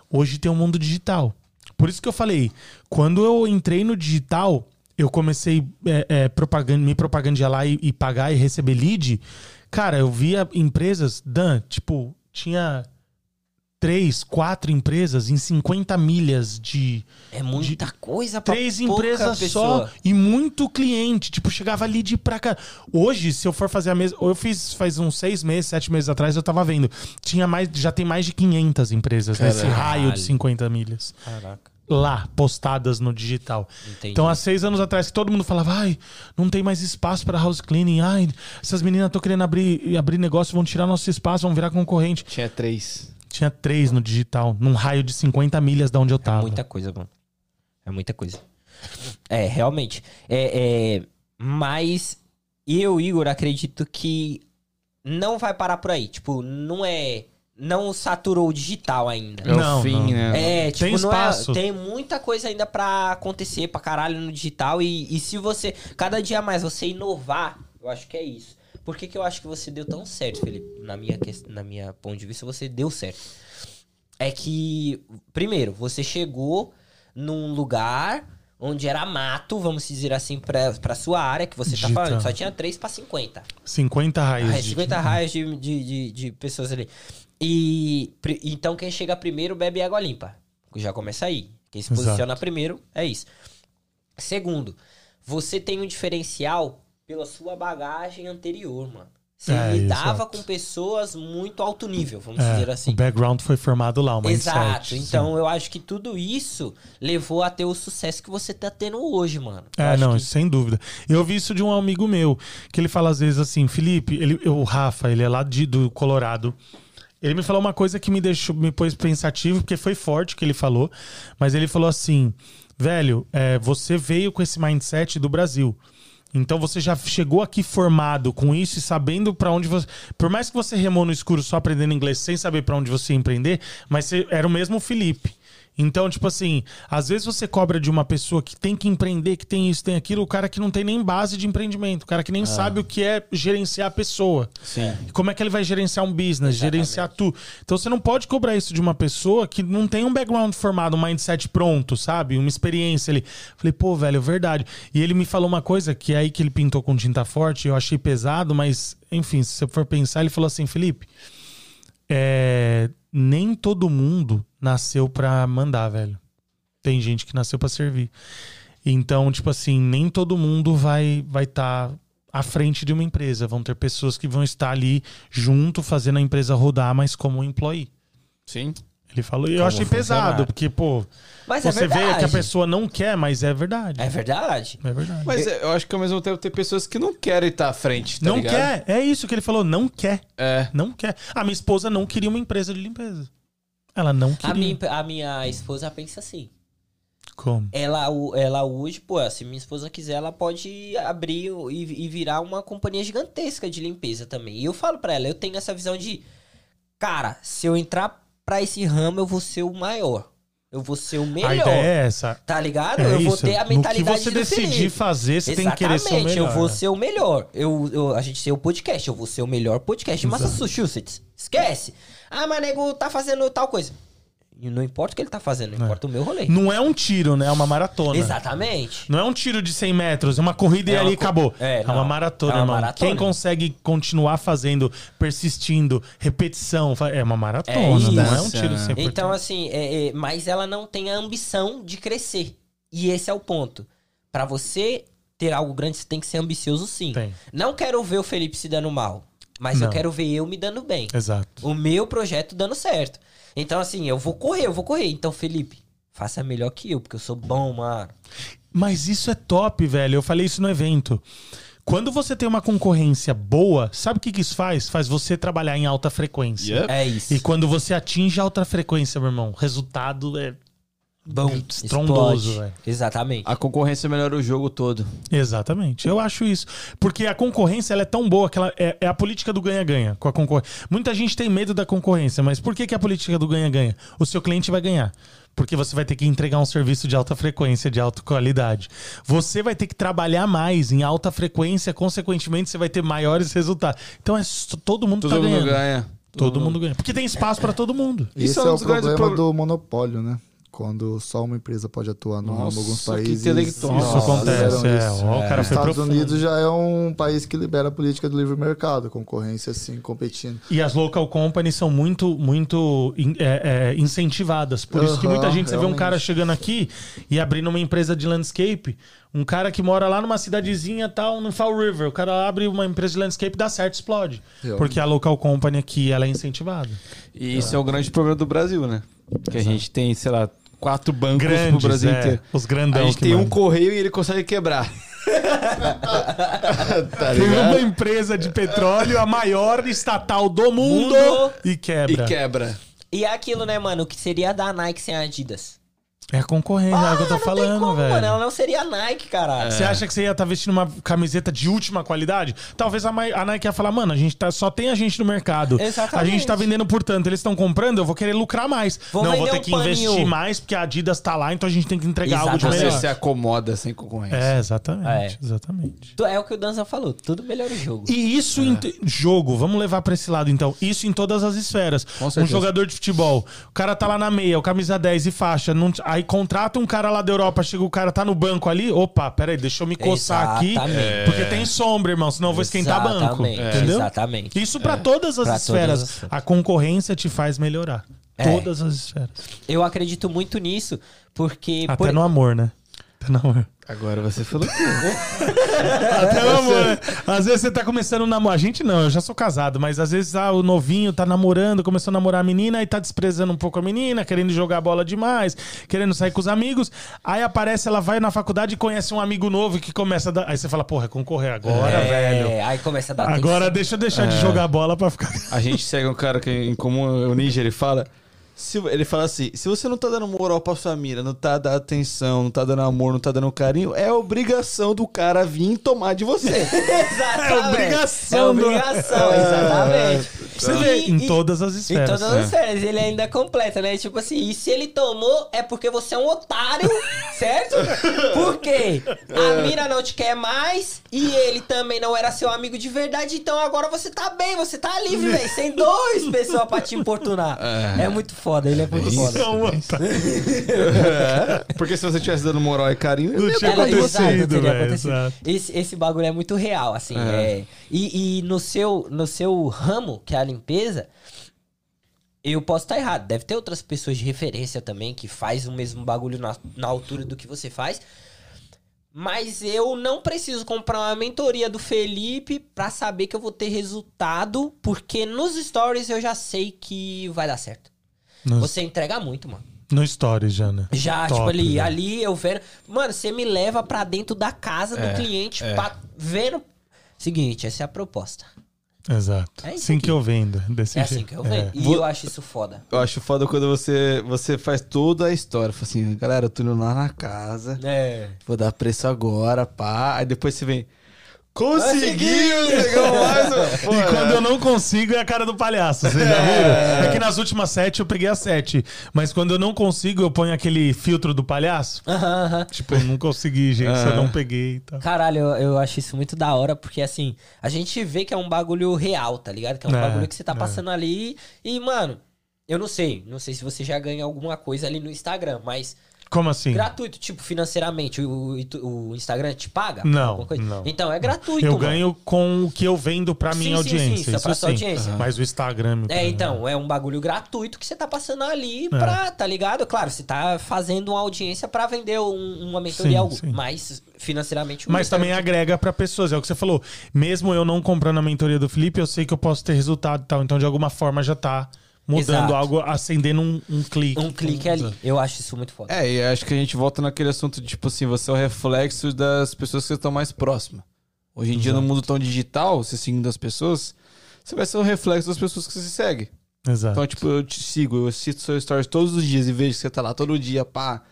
Hoje tem o mundo digital. Por isso que eu falei, quando eu entrei no digital, eu comecei é, é, propaganda, me propagandear lá e, e pagar e receber lead. Cara, eu via empresas, Dan, tipo, tinha três, quatro empresas em 50 milhas de. É muita coisa pra Três pouca empresas pessoa. só e muito cliente. Tipo, chegava ali de pra cá. Hoje, se eu for fazer a mesma. Eu fiz faz uns seis meses, sete meses atrás, eu tava vendo. Tinha mais, já tem mais de 500 empresas nesse Caralho. raio de 50 milhas. Caraca. Lá, postadas no digital. Entendi. Então, há seis anos atrás, todo mundo falava, ai, não tem mais espaço para house cleaning, ai, essas meninas estão querendo abrir, abrir negócio, vão tirar nosso espaço, vão virar concorrente. Tinha três. Tinha três no digital, num raio de 50 milhas da onde eu É tava. muita coisa, mano. É muita coisa. É, realmente. É, é, mas eu, Igor, acredito que não vai parar por aí. Tipo, não é. Não saturou o digital ainda. É Não, o fim, não. né? É, tipo, Tem não é- espaço. tem muita coisa ainda pra acontecer pra caralho no digital. E, e se você, cada dia mais, você inovar, eu acho que é isso. Por que, que eu acho que você deu tão certo, Felipe? Na minha, na minha ponto de vista, você deu certo. É que, primeiro, você chegou num lugar onde era mato, vamos dizer assim, pra, pra sua área, que você tá Digital. falando. Só tinha 3 pra 50. 50 raios. Ah, é de- 50 raios de, de, de, de pessoas ali. E então quem chega primeiro bebe água limpa. Já começa aí. Quem se Exato. posiciona primeiro é isso. Segundo, você tem um diferencial pela sua bagagem anterior, mano. Você É, lidava exato. com pessoas muito alto nível, vamos É, dizer assim. O background foi formado lá, mindset. Exato. sim. Então eu acho que tudo isso levou a ter o sucesso que você tá tendo hoje, mano. Eu É, não, que- isso sem dúvida. Eu vi isso de um amigo meu, que ele fala às vezes assim, Felipe, ele, o Rafa, ele é lá de, do Colorado. Ele me falou uma coisa que me deixou, me pôs pensativo, porque foi forte o que ele falou, mas ele falou assim, velho, é, você veio com esse mindset do Brasil. Então você já chegou aqui formado com isso e sabendo pra onde você. Por mais que você remou no escuro só aprendendo inglês sem saber pra onde você ia empreender, mas você era o mesmo Felipe. Então, tipo assim, às vezes você cobra de uma pessoa que tem que empreender, que tem isso, tem aquilo, o cara que não tem nem base de empreendimento, o cara que nem sabe o que é gerenciar a pessoa. Sim. Como é que ele vai gerenciar um business, gerenciar tudo. Então você não pode cobrar isso de uma pessoa que não tem um background formado, um mindset pronto, sabe? Uma experiência ali. Falei, pô, velho, é verdade. E ele me falou uma coisa que é aí que ele pintou com tinta forte, eu achei pesado, mas, enfim, se você for pensar, ele falou assim, Felipe, é, nem todo mundo nasceu pra mandar, velho. Tem gente que nasceu pra servir. Então, tipo assim, nem todo mundo vai vai estar à frente de uma empresa. Vão ter pessoas que vão estar ali junto, fazendo a empresa rodar, mas como employee. Sim. Ele falou, e eu Como achei pesado, porque, pô, Mas é você vê verdade. que a pessoa não quer, mas é verdade. É verdade. É verdade. Mas eu acho que ao mesmo tempo tem pessoas que não querem estar à frente, tá não ligado? quer. É isso que ele falou, não quer. É. Não quer. A minha esposa não queria uma empresa de limpeza. Ela não queria. A minha, a minha esposa pensa assim. Como? Ela, o- ela hoje, pô, se minha esposa quiser, ela pode abrir e, e virar uma companhia gigantesca de limpeza também. E eu falo pra ela, eu tenho essa visão de, cara, se eu entrar pra esse ramo, eu vou ser o maior. Eu vou ser o melhor. A ideia é essa. Tá ligado? É eu vou isso. ter a mentalidade No que você do decidir fazer, você tem que querer ser o Exatamente, melhor. eu vou né? ser o melhor. Eu, eu- a gente ser o podcast, eu vou ser o melhor podcast Massachusetts. Esquece. Ah, mas nego tá fazendo tal coisa. E não importa o que ele tá fazendo, não importa o meu rolê. Não é um tiro, né? É uma maratona. Exatamente. Não é um tiro de 100 metros, é uma corrida e É uma ali co- acabou. É, É, uma maratona, É uma maratona. Quem consegue continuar fazendo, persistindo, repetição, é uma maratona, É não é um tiro sem Então, assim, é- é, mas ela não tem a ambição de crescer. E esse é o ponto. Pra você ter algo grande, você tem que ser ambicioso sim. Tem. Não quero ver o Felipe se dando mal, mas eu Não. quero ver eu me dando bem. Exato. O meu projeto dando certo. Então, assim, eu vou correr, eu vou correr. Então, Felipe, faça melhor que eu, porque eu sou bom, mano. Mas isso é top, velho. Eu falei isso no evento. Quando você tem uma concorrência boa, sabe o que, que isso faz? Faz você trabalhar em alta frequência. Yep. É isso. E quando você atinge alta frequência, meu irmão, o resultado é Bom, estrondoso, velho. Exatamente. A concorrência melhora o jogo todo. Exatamente, eu acho isso. Porque a concorrência ela é tão boa que ela é, é a política do ganha-ganha com a concorrência. Muita gente tem medo da concorrência, mas por que, que é a política do ganha-ganha? O seu cliente vai ganhar. Porque você vai ter que entregar um serviço de alta frequência, de alta qualidade. Você vai ter que trabalhar mais em alta frequência, consequentemente, você vai ter maiores resultados. Então é todo mundo Todo tá mundo ganhando. ganha. Todo mundo ganha. Porque tem espaço pra todo mundo. Isso Isso é um é o problema pro- do monopólio, né? Quando só uma empresa pode atuar no alguns Nossa, que países. intelectual. Isso Nossa, acontece. É, isso. ó, o cara Os Estados profundo. Unidos já é um país que libera a política do livre mercado, concorrência assim, competindo. E as local companies são muito, muito in- é, é, incentivadas. Por isso que muita gente, você vê um cara chegando aqui e abrindo uma empresa de landscape. Um cara que mora lá numa cidadezinha tal, no Fall River. O cara abre uma empresa de landscape, dá certo, explode. Realmente. Porque a local company aqui, ela é incentivada. E isso é o grande problema do Brasil, né? Que a gente tem, sei lá, quatro bancos Grandes, pro Brasil é, inteiro. os grandão a gente que tem um mandam. correio e ele consegue quebrar. tá Tem uma empresa de petróleo, a maior estatal do mundo, Mundo. e quebra. E quebra. E é aquilo, né, mano? O que seria da Nike sem a Adidas? É a concorrência, é o que eu tô não tem falando, como, velho. mano. Ela não seria a Nike, caralho. Você acha que você ia estar vestindo uma camiseta de última qualidade? Talvez a, a Nike ia falar, mano, a gente tá, só tem a gente no mercado. Exatamente. A gente tá vendendo por tanto, eles estão comprando, eu vou querer lucrar mais. Vou não, vou ter um que paninho. investir mais porque a Adidas tá lá, então a gente tem que entregar algo de Exatamente. melhor. Você se acomoda sem concorrência. É, exatamente, É. exatamente. É o que o Danza falou. Tudo melhora o jogo. E isso em te- jogo, vamos levar pra esse lado então. Isso em todas as esferas. Um certeza. jogador de futebol, o cara tá lá na meia, o camisa 10 e faixa, não- aí contrata um cara lá da Europa, chega o cara tá no banco ali, opa, peraí, deixa eu me coçar aqui, Exatamente. porque tem sombra, irmão, senão eu vou esquentar banco, Exatamente, entendeu? Exatamente. Isso pra todas as Pra esferas. todas as. A concorrência te faz melhorar. É. Todas as esferas. Eu acredito muito nisso, porque. Até por- no amor, né? Até no amor. Agora você falou que. Até amor. né? Às vezes você tá começando a namorar. A gente não, eu já sou casado, mas às vezes ah, o novinho tá namorando, começou a namorar a menina e tá desprezando um pouco a menina, querendo jogar bola demais, querendo sair com os amigos. Aí aparece, ela vai na faculdade e conhece um amigo novo que começa a dar. Aí você fala, porra, é concorrer agora, É, velho. Aí começa a dar Agora deixa eu deixar de jogar bola pra ficar. A gente segue um cara que em comum, o Ninja, ele fala. Se, ele fala assim: se você não tá dando moral pra sua mira, não tá dando atenção, não tá dando amor, não tá dando carinho, é obrigação do cara vir tomar de você. Exatamente. É obrigação É do- obrigação, exatamente. Você vê, E- em e- todas as Em esferas. todas as férias, ele ainda completa, né? Tipo assim, e se ele tomou, é porque você é um otário, certo? Por quê? A mira não te quer mais e ele também não era seu amigo de verdade, então agora você tá bem, você tá livre, velho. Sem dois pessoas pra te importunar. É, muito foda, ele é muito foda. Não, tá. É, Porque se você tivesse dando moral e carinho, Não eu tinha acontecido, velho. Esse, esse bagulho é muito real, assim. É. E, e no, seu, no seu ramo, que é a limpeza, Eu posso estar errado. Deve ter outras pessoas de referência também que faz o mesmo bagulho na, na altura do que você faz. Mas eu não preciso comprar uma mentoria do Felipe pra saber que eu vou ter resultado, porque nos stories eu já sei que vai dar certo. No, Você entrega muito, mano. no Stories já, né? Já, Top, tipo, ali, né? ali eu vendo. Mano, você me leva pra dentro da casa do É, cliente, é. pra- vendo. Seguinte, essa é a proposta. Exato. É assim aqui. que eu vendo. Desse É assim jeito. que eu vejo. E Vou- eu acho isso foda. Eu acho foda quando você, você faz toda a história. Fala assim, galera, eu tô indo lá na casa, É. vou dar preço agora, pá. Aí depois você vem. Conseguiu! Mais um. Pô, E quando é. eu não consigo é a cara do palhaço, vocês já viram? É que nas últimas sete eu peguei a sete. Mas quando eu não consigo, eu ponho aquele filtro do palhaço. Aham, aham. Tipo, eu não consegui, gente. Eu não peguei e tal. Caralho, eu, eu acho isso muito da hora, porque assim, a gente vê que é um bagulho real, tá ligado? Que é um É, bagulho que você tá é. passando ali. E, mano, eu não sei. Não sei se você já ganha alguma coisa ali no Instagram, mas Como assim? gratuito, tipo, financeiramente, o, o- o Instagram te paga? Não, não. Então é gratuito. Eu mano. ganho com o que eu vendo pra Sim, minha sim, sim, audiência. só isso pra sua sim. audiência. Mas o Instagram. É, então, é um bagulho gratuito que você tá passando ali pra, tá ligado? Claro, você tá fazendo uma audiência pra vender um- uma mentoria, Sim, algo, sim. mas financeiramente... Mas também te- agrega pra pessoas. É o que você falou. Mesmo eu não comprando a mentoria do Felipe, eu sei que eu posso ter resultado e tal. Então, de alguma forma, já tá mudando Exato. algo, acendendo um, um clique. Um clique ali. Eu acho isso muito foda. É, e acho que a gente volta naquele assunto de, tipo assim, você é o reflexo das pessoas que estão mais próximas. Hoje em dia, no mundo tão digital, você seguindo as pessoas, você vai ser o reflexo das pessoas que você segue. Exato. Então, tipo, eu te sigo, eu assisto seus stories todos os dias e vejo que você tá lá todo dia, pá,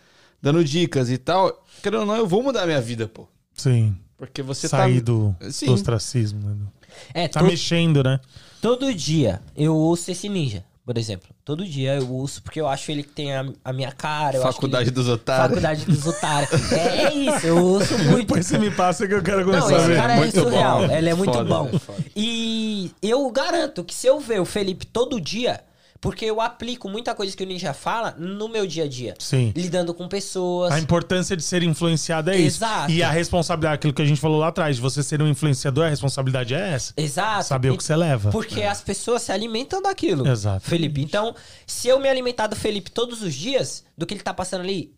dando dicas e tal. Querendo ou não, eu vou mudar a minha vida, pô. Sim. Porque você Sair tá. do, Sim. do ostracismo. Né? É, Tá to- mexendo, né? todo dia eu ouço esse ninja, por exemplo. Todo dia eu ouço porque eu acho ele que tem a, a minha cara. Eu Faculdade acho que dos ele... otários. Faculdade dos otários. É, é isso, eu ouço muito. Depois você me passa que eu quero começar Não, a esse ver. cara é Muito surreal. bom. Ele é muito Foda, bom. é. E eu garanto que se eu ver o Felipe todo dia, porque eu aplico muita coisa que o Ninja fala no meu dia a dia. Sim. Lidando com pessoas. A importância de ser influenciado é isso. Exato. E a responsabilidade, aquilo que a gente falou lá atrás, de você ser um influenciador, a responsabilidade é essa. Exato. Saber o E- que você leva. Porque as pessoas se alimentam daquilo. Exato. Felipe. Então, se eu me alimentar do Felipe todos os dias, do que ele tá passando ali,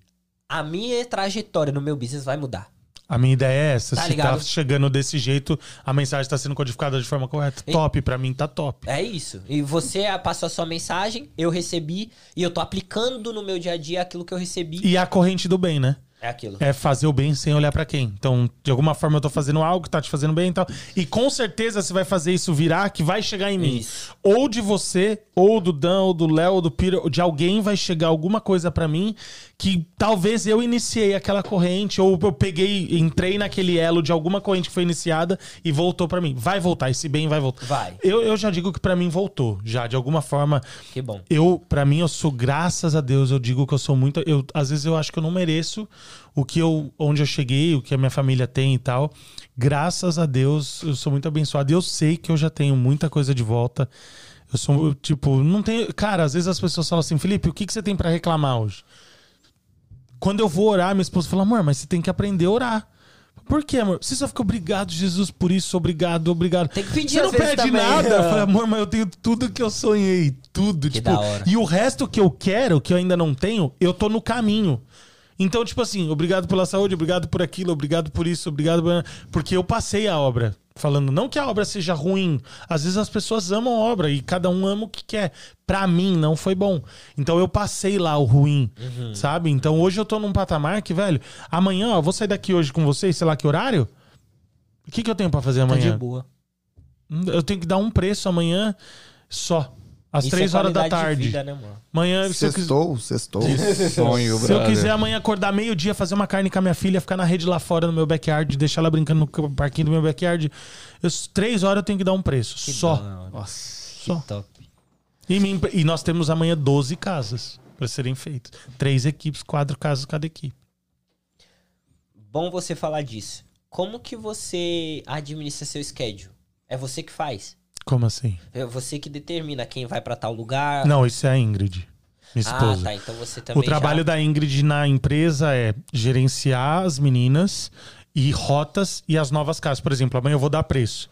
a minha trajetória no meu business vai mudar. A minha ideia é essa. Tá Se ligado? tá chegando desse jeito, a mensagem tá sendo codificada de forma correta. E- Top, pra mim tá top. É isso. E você passou a sua mensagem, eu recebi, e eu tô aplicando no meu dia a dia aquilo que eu recebi. E a corrente do bem, né? É aquilo. É fazer o bem sem olhar pra quem. Então, de alguma forma eu tô fazendo algo que tá te fazendo bem e tal. E com certeza você vai fazer isso virar que vai chegar em mim. Isso. Ou de você, ou do Dan, ou do Léo, ou do Piro, ou de alguém vai chegar alguma coisa pra mim que talvez eu iniciei aquela corrente, ou eu peguei, entrei naquele elo de alguma corrente que foi iniciada e voltou pra mim. Vai voltar, esse bem vai voltar. Vai. Eu, eu já digo que pra mim voltou. Já, de alguma forma. Que bom. Eu, para mim, eu sou, graças a Deus, eu digo que eu sou muito. Eu, às vezes eu acho que eu não mereço o que eu. onde eu cheguei, o que a minha família tem e tal. Graças a Deus, eu sou muito abençoado. Eu sei que eu já tenho muita coisa de volta. Eu sou, eu, tipo, não tenho. Cara, às vezes as pessoas falam assim, Felipe, o que, que você tem pra reclamar hoje? Quando eu vou orar, minha esposa fala, amor, mas você tem que aprender a orar. Por quê, amor? Você só fica obrigado, Jesus, por isso, obrigado, obrigado. Tem que pedir Você não pede também. nada. Eu falei, amor, mas eu tenho tudo que eu sonhei. Tudo. Que tipo, da hora. E o resto que eu quero, que eu ainda não tenho, eu tô no caminho. Então, tipo assim, obrigado pela saúde, obrigado por aquilo, obrigado por isso, obrigado por... Porque eu passei a obra. Falando, não que a obra seja ruim. Às vezes as pessoas amam a obra e cada um ama o que quer. Pra mim, não foi bom. Então eu passei lá o ruim, Uhum. sabe? Então hoje eu tô num patamar que, velho, amanhã, ó, eu vou sair daqui hoje com vocês, sei lá que horário. O que, que eu tenho pra fazer Tá de amanhã? boa. Eu tenho que dar um preço amanhã só. Às Isso três é horas da tarde. vida, né? Amanhã, se eu, quis- Sextou, sextou. Sonho, se eu quiser amanhã acordar meio-dia, fazer uma carne com a minha filha, ficar na rede lá fora no meu backyard, deixar ela brincando no parquinho do meu backyard, eu, três horas eu tenho que dar um preço. Que só. Nossa. Só. Top. E, me- e nós temos amanhã 12 casas para serem feitas. Três equipes, quatro casas cada equipe. Bom você falar disso. Como que você administra seu schedule? É você que faz? Como assim? É você que determina quem vai pra tal lugar? Não, isso é a Ingrid, minha Ah, esposa. tá. Então você também O trabalho já... da Ingrid na empresa é gerenciar as meninas e rotas e as novas casas. Por exemplo, amanhã eu vou dar preço.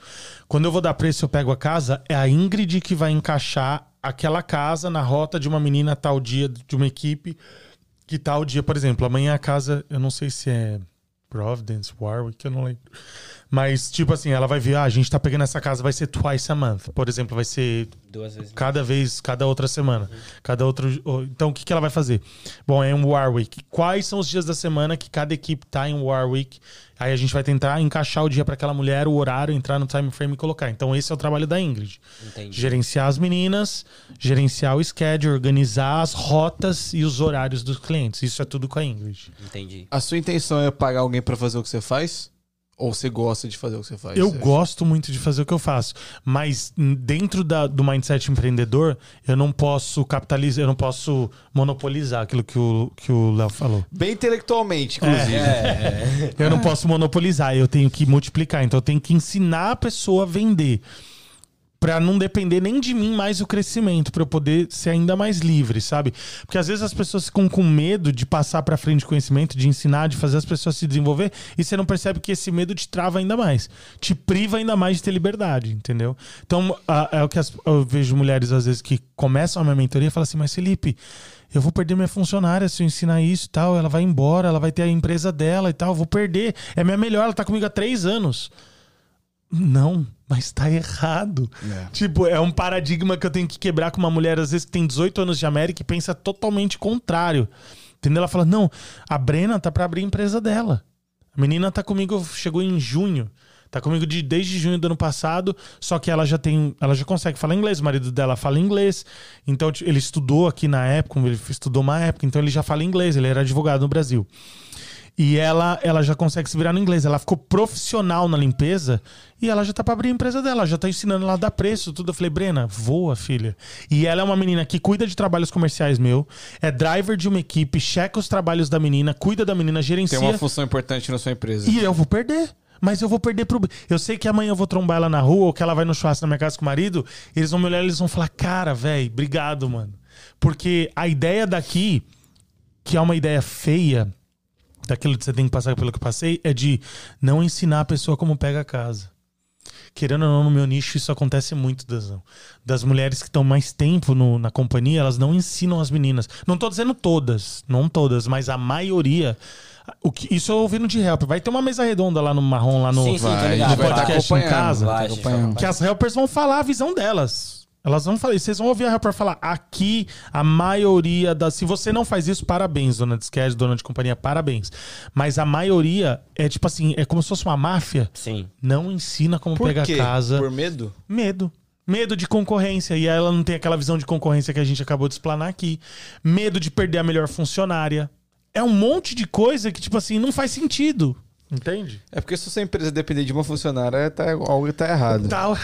Quando eu vou dar preço, eu pego a casa, é a Ingrid que vai encaixar aquela casa na rota de uma menina tal dia, de uma equipe que tal dia, por exemplo, amanhã a casa, eu não sei se é Providence, Warwick, eu não lembro. Mas, tipo assim, ela vai ver, ah, a gente tá pegando essa casa, vai ser twice a month. Por exemplo, vai ser Duas vezes. cada vez, cada outra semana. Cada outro. Então, o que, que ela vai fazer? Bom, é em Warwick. Quais são os dias da semana que cada equipe tá em Warwick? Aí a gente vai tentar encaixar o dia para aquela mulher, o horário, entrar no time frame e colocar. Então, esse é o trabalho da Ingrid. Entendi. Gerenciar as meninas, gerenciar o schedule, organizar as rotas e os horários dos clientes. Isso é tudo com a Ingrid. Entendi. A sua intenção é pagar alguém pra fazer o que você faz? Ou você gosta de fazer o que você faz? Eu Você- gosto muito de fazer o que eu faço, mas dentro da- do mindset empreendedor, eu não posso capitalizar, eu não posso monopolizar aquilo que o que o Léo falou. Bem intelectualmente, inclusive. É, Eu não posso monopolizar, eu tenho que multiplicar. Então eu tenho que ensinar a pessoa a vender. Pra não depender nem de mim mais o crescimento, pra eu poder ser ainda mais livre, sabe? Porque às vezes as pessoas ficam com medo de passar pra frente conhecimento, de ensinar, de fazer as pessoas se desenvolver, e você não percebe que esse medo te trava ainda mais, te priva ainda mais de ter liberdade, entendeu? Então é o que as- eu vejo mulheres às vezes que começam a minha mentoria e falam assim: Mas Felipe, eu vou perder minha funcionária se eu ensinar isso e tal. Ela vai embora, ela vai ter a empresa dela e tal. Eu vou perder. É minha melhor, ela tá comigo há três anos. Não, mas tá errado. É. Tipo, é um paradigma que eu tenho que quebrar com uma mulher, às vezes, que tem 18 anos de América e pensa totalmente contrário. Entendeu? Ela fala: não, a Brena tá pra abrir a empresa dela. A menina tá comigo, chegou em junho. Tá comigo de, desde junho do ano passado, só que ela já tem. Ela já consegue falar inglês, o marido dela fala inglês. Então, tipo, ele estudou aqui na época, ele estudou uma época, então ele já fala inglês, ele era advogado no Brasil. E ela, ela já consegue se virar no inglês. Ela ficou profissional na limpeza e ela já tá pra abrir a empresa dela. Ela já tá ensinando ela a dar preço, tudo. Eu falei, Brena, voa, filha. E ela é uma menina que cuida de trabalhos comerciais meu, é driver de uma equipe, checa os trabalhos da menina, cuida da menina, gerencia. Tem uma função importante na sua empresa. E eu vou perder. Mas eu vou perder pro. Eu sei que amanhã eu vou trombar ela na rua ou que ela vai no churrasco na minha casa com o marido. Eles vão me olhar e eles vão falar: Cara, velho, obrigado, mano. Porque a ideia daqui, que é uma ideia feia, daquilo que você tem que passar pelo que eu passei, é de não ensinar a pessoa como pega a casa. Querendo ou não, no meu nicho, isso acontece muito, Dazão. Das mulheres que estão mais tempo no- na companhia, elas não ensinam as meninas. Não tô dizendo todas, não todas, mas a maioria. O que, isso eu ouvi no de help. Vai ter uma mesa redonda lá no marrom, lá no, Sim, sim, Vai, vai no estar podcast em casa. Vai, tá vai- Que as helpers vão falar a visão delas. Elas vão falar, vocês vão ouvir a helper falar. Aqui, a maioria das. Se você não faz isso, parabéns, dona de sketch, dona de companhia, parabéns. Mas a maioria é tipo assim, é como se fosse uma máfia. Sim. Não ensina como Por pegar quê? casa. Por medo? Medo. Medo de concorrência. E ela não tem aquela visão de concorrência que a gente acabou de explanar aqui. Medo de perder a melhor funcionária. É um monte de coisa que, tipo assim, não faz sentido. Entende? É porque se sua empresa depender de uma funcionária, tá, algo tá errado. Tal.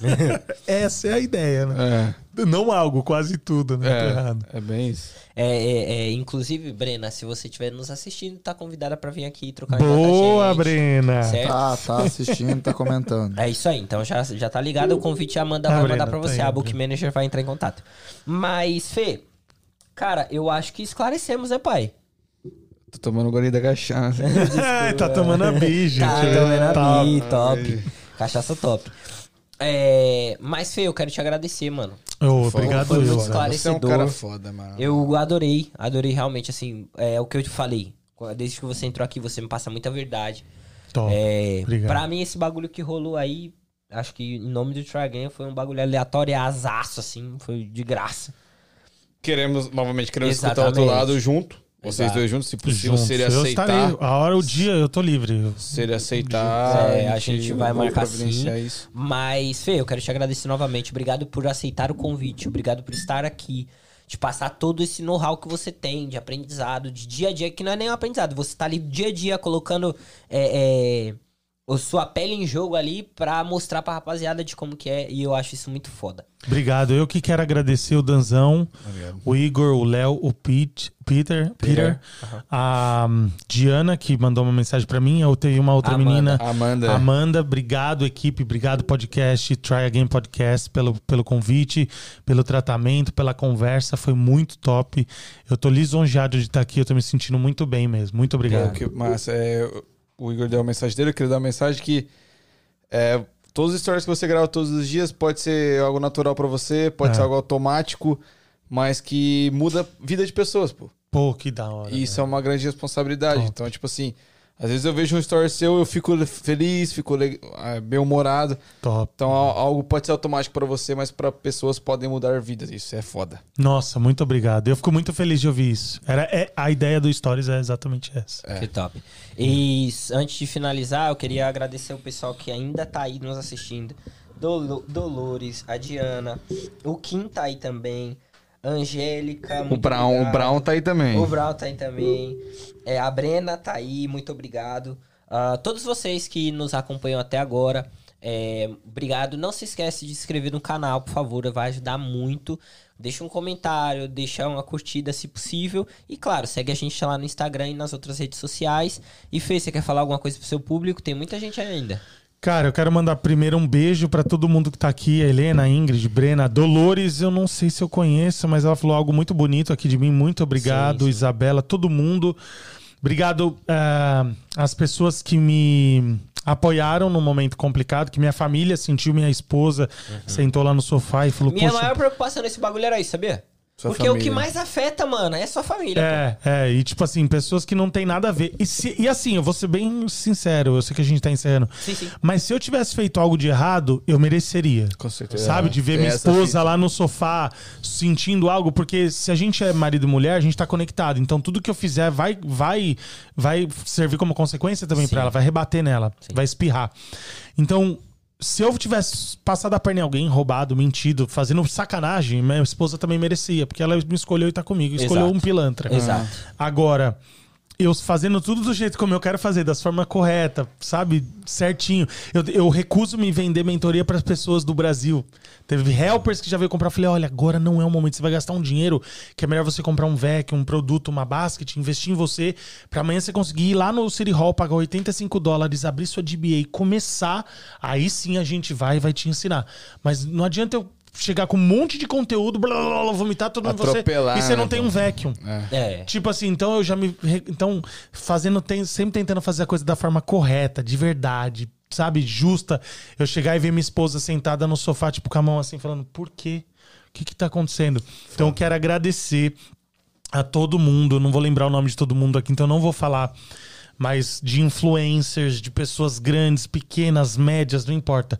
Essa é a ideia, né? É, Não algo, quase tudo, né? Tá errado. é, é bem isso. É, é, é, inclusive, Brena, se você estiver nos assistindo, tá convidada pra vir aqui trocar a Boa, gente, Brena. Certo? Tá, tá assistindo, tá comentando. É isso aí, então já, já tá ligado. O convite a Amanda Ah, vai Brena, mandar pra tá você. A indo. Book Manager vai entrar em contato. Mas, Fê, cara, eu acho que esclarecemos, né, pai? Tô tomando o da cachaça. tá tomando a bi, gente. Tá, É, tomando tá. a bi, top. Cachaça top. É, mas, Fê, eu quero te agradecer, mano. Ô, obrigado, Foi muito eu. claro. Você é um esclarecedor. cara foda, mano. Eu adorei, adorei realmente, assim, é o que eu te falei. Desde que você entrou aqui, você me passa muita verdade. Top. É, Obrigado. pra mim, esse bagulho que rolou aí, acho que em nome do Try Again foi um bagulho aleatório, azaço, assim, foi de graça. Queremos, novamente, queremos escutar o Exatamente. outro lado junto. Vocês Exato. dois juntos, se possível, Juntos. se ele eu aceitar. estarei. A hora, o dia, eu tô livre. Se ele aceitar, É, a gente vai marcar sim. isso. Mas, Fê, eu quero te agradecer novamente. Obrigado por aceitar o convite. Obrigado por estar aqui. De passar todo esse know-how que você tem, de aprendizado, de dia a dia, que não é nem um aprendizado. Você tá ali dia a dia colocando é, é, a sua pele em jogo ali pra mostrar pra rapaziada de como que é. E eu acho isso muito foda. Obrigado. Eu que quero agradecer o Danzão, Obrigado. o Igor, o Léo, o Pete, Peter, Peter, a hum, Diana, que mandou uma mensagem pra mim. Eu tenho uma outra Amanda. menina. Amanda. Amanda, obrigado, equipe, obrigado, podcast, Try Again Podcast, pelo, pelo convite, pelo tratamento, pela conversa, foi muito top. Eu tô lisonjeado de estar aqui, eu tô me sentindo muito bem mesmo. Muito É, obrigado. o que massa. É, o Igor deu uma mensagem dele, eu queria dar uma mensagem que é, todos os stories que você grava todos os dias pode ser algo natural pra você, pode É. ser algo automático, mas que muda a vida de pessoas, pô. Pô, que da hora. E isso é uma grande responsabilidade. Top. Então, tipo assim, às vezes eu vejo um story seu, eu fico feliz, fico ah, bem-humorado. Top. Então, al- algo pode ser automático pra você, mas pra pessoas podem mudar vidas. Isso é foda. Nossa, muito obrigado. Eu fico muito feliz de ouvir isso. Era, é, a ideia do Stories é exatamente essa. É. Que top. E antes de finalizar, eu queria agradecer o pessoal que ainda tá aí nos assistindo. Dolo- Dolores, a Diana, o Kim tá aí também, Angélica. O Brown, o. Brown tá aí também. O Brown tá aí também. É, a Brena tá aí, muito obrigado. Ah, todos vocês que nos acompanham até agora, é, obrigado. Não se esquece de se inscrever no canal, por favor, vai ajudar muito. Deixa um comentário, deixa uma curtida se possível. E claro, segue a gente lá no Instagram e nas outras redes sociais. E Fê, você quer falar alguma coisa pro seu público? Tem muita gente ainda. Cara, eu quero mandar primeiro um beijo pra todo mundo que tá aqui. A Helena, a Ingrid, Brena, Dolores, eu não sei se eu conheço, mas ela falou algo muito bonito aqui de mim. Muito obrigado, Sim, sim. Isabela, todo mundo. Obrigado ah, às pessoas que me apoiaram no momento complicado, que minha família sentiu, minha esposa sentou lá no sofá e falou, Minha maior preocupação nesse bagulho era isso, sabia? Sua Porque o família. que mais afeta, mano, é sua família. É, é, e tipo assim, pessoas que não tem nada a ver. E, se- e assim, eu vou ser bem sincero, eu sei que a gente tá encerrando. pô. Sim, sim. Mas se eu tivesse feito algo de errado, eu mereceria. Com certeza. Sabe? De ver Tem minha esposa lá no sofá sentindo algo, porque se a gente é marido e mulher, a gente tá conectado. Então tudo que eu fizer vai vai vai servir como consequência também Sim. pra ela, vai rebater nela, vai espirrar. Então, se eu tivesse passado a perna em alguém, roubado, mentido, fazendo sacanagem, minha esposa também merecia, porque ela me escolheu e tá comigo, escolheu Exato. um pilantra. Exato. Agora, eu fazendo tudo do jeito como eu quero fazer, da forma correta, sabe? Certinho. Eu, eu recuso me vender mentoria para as pessoas do Brasil. Teve helpers que já veio comprar. Eu falei: olha, agora não é o momento. Você vai gastar um dinheiro que é melhor você comprar um VEC, um produto, uma basket, investir em você, para amanhã você conseguir ir lá no City Hall, pagar 85 dólares, abrir sua DBA, começar. Aí sim a gente vai e vai te ensinar. Mas não adianta eu. Chegar com um monte de conteúdo, blá, blá, blá, vomitar tudo em você. E você não né, tem um vacuum. É. Tipo assim, então eu já me. re- Então, fazendo. Tem, sempre tentando fazer a coisa da forma correta, de verdade, sabe? Justa. Eu chegar e ver minha esposa sentada no sofá, tipo, com a mão assim, falando, por quê? O que que tá acontecendo? Então, eu quero agradecer a todo mundo. Eu não vou lembrar o nome de todo mundo aqui, então eu não vou falar. Mas de influencers, de pessoas grandes, pequenas, médias, não importa.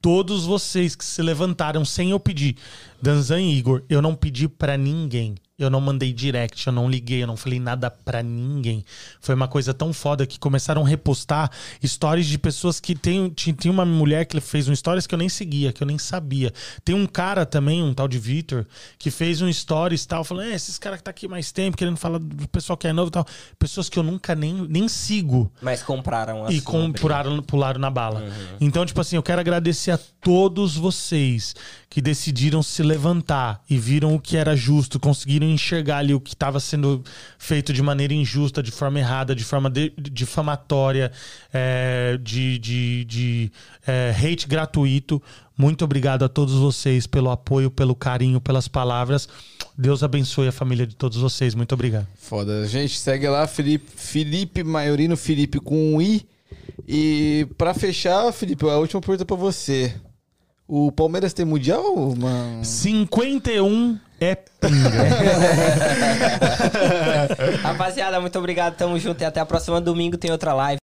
Todos vocês que se levantaram sem eu pedir. Danzan e Igor, eu não pedi pra ninguém. Eu não mandei direct, eu não liguei, eu não falei nada pra ninguém. Foi uma coisa tão foda que começaram a repostar stories de pessoas que tem, tinha, uma mulher que fez um stories que eu nem seguia, que eu nem sabia. Tem um cara também, um tal de Victor, que fez um stories e tal, falando: é, esses caras que tá aqui mais tempo, querendo falar do pessoal que é novo e tal. Pessoas que eu nunca nem, nem sigo Mas compraram a e sua com, briga. pularam, pularam na bala. Então, tipo assim, eu quero agradecer a todos vocês que decidiram se levantar e viram o que era justo, conseguiram enxergar ali o que estava sendo feito de maneira injusta, de forma errada, de forma de- difamatória, é, de, de, de é, hate gratuito. Muito obrigado a todos vocês pelo apoio, pelo carinho, pelas palavras. Deus abençoe a família de todos vocês. Muito obrigado. Foda. Gente, segue lá, Felipe, Felipe Maiorino, Felipe com um I. E pra fechar, Felipe, a última pergunta pra você. O Palmeiras tem mundial, mano? 51 é pinga. Rapaziada, muito obrigado. Tamo junto e até a próxima domingo tem outra live.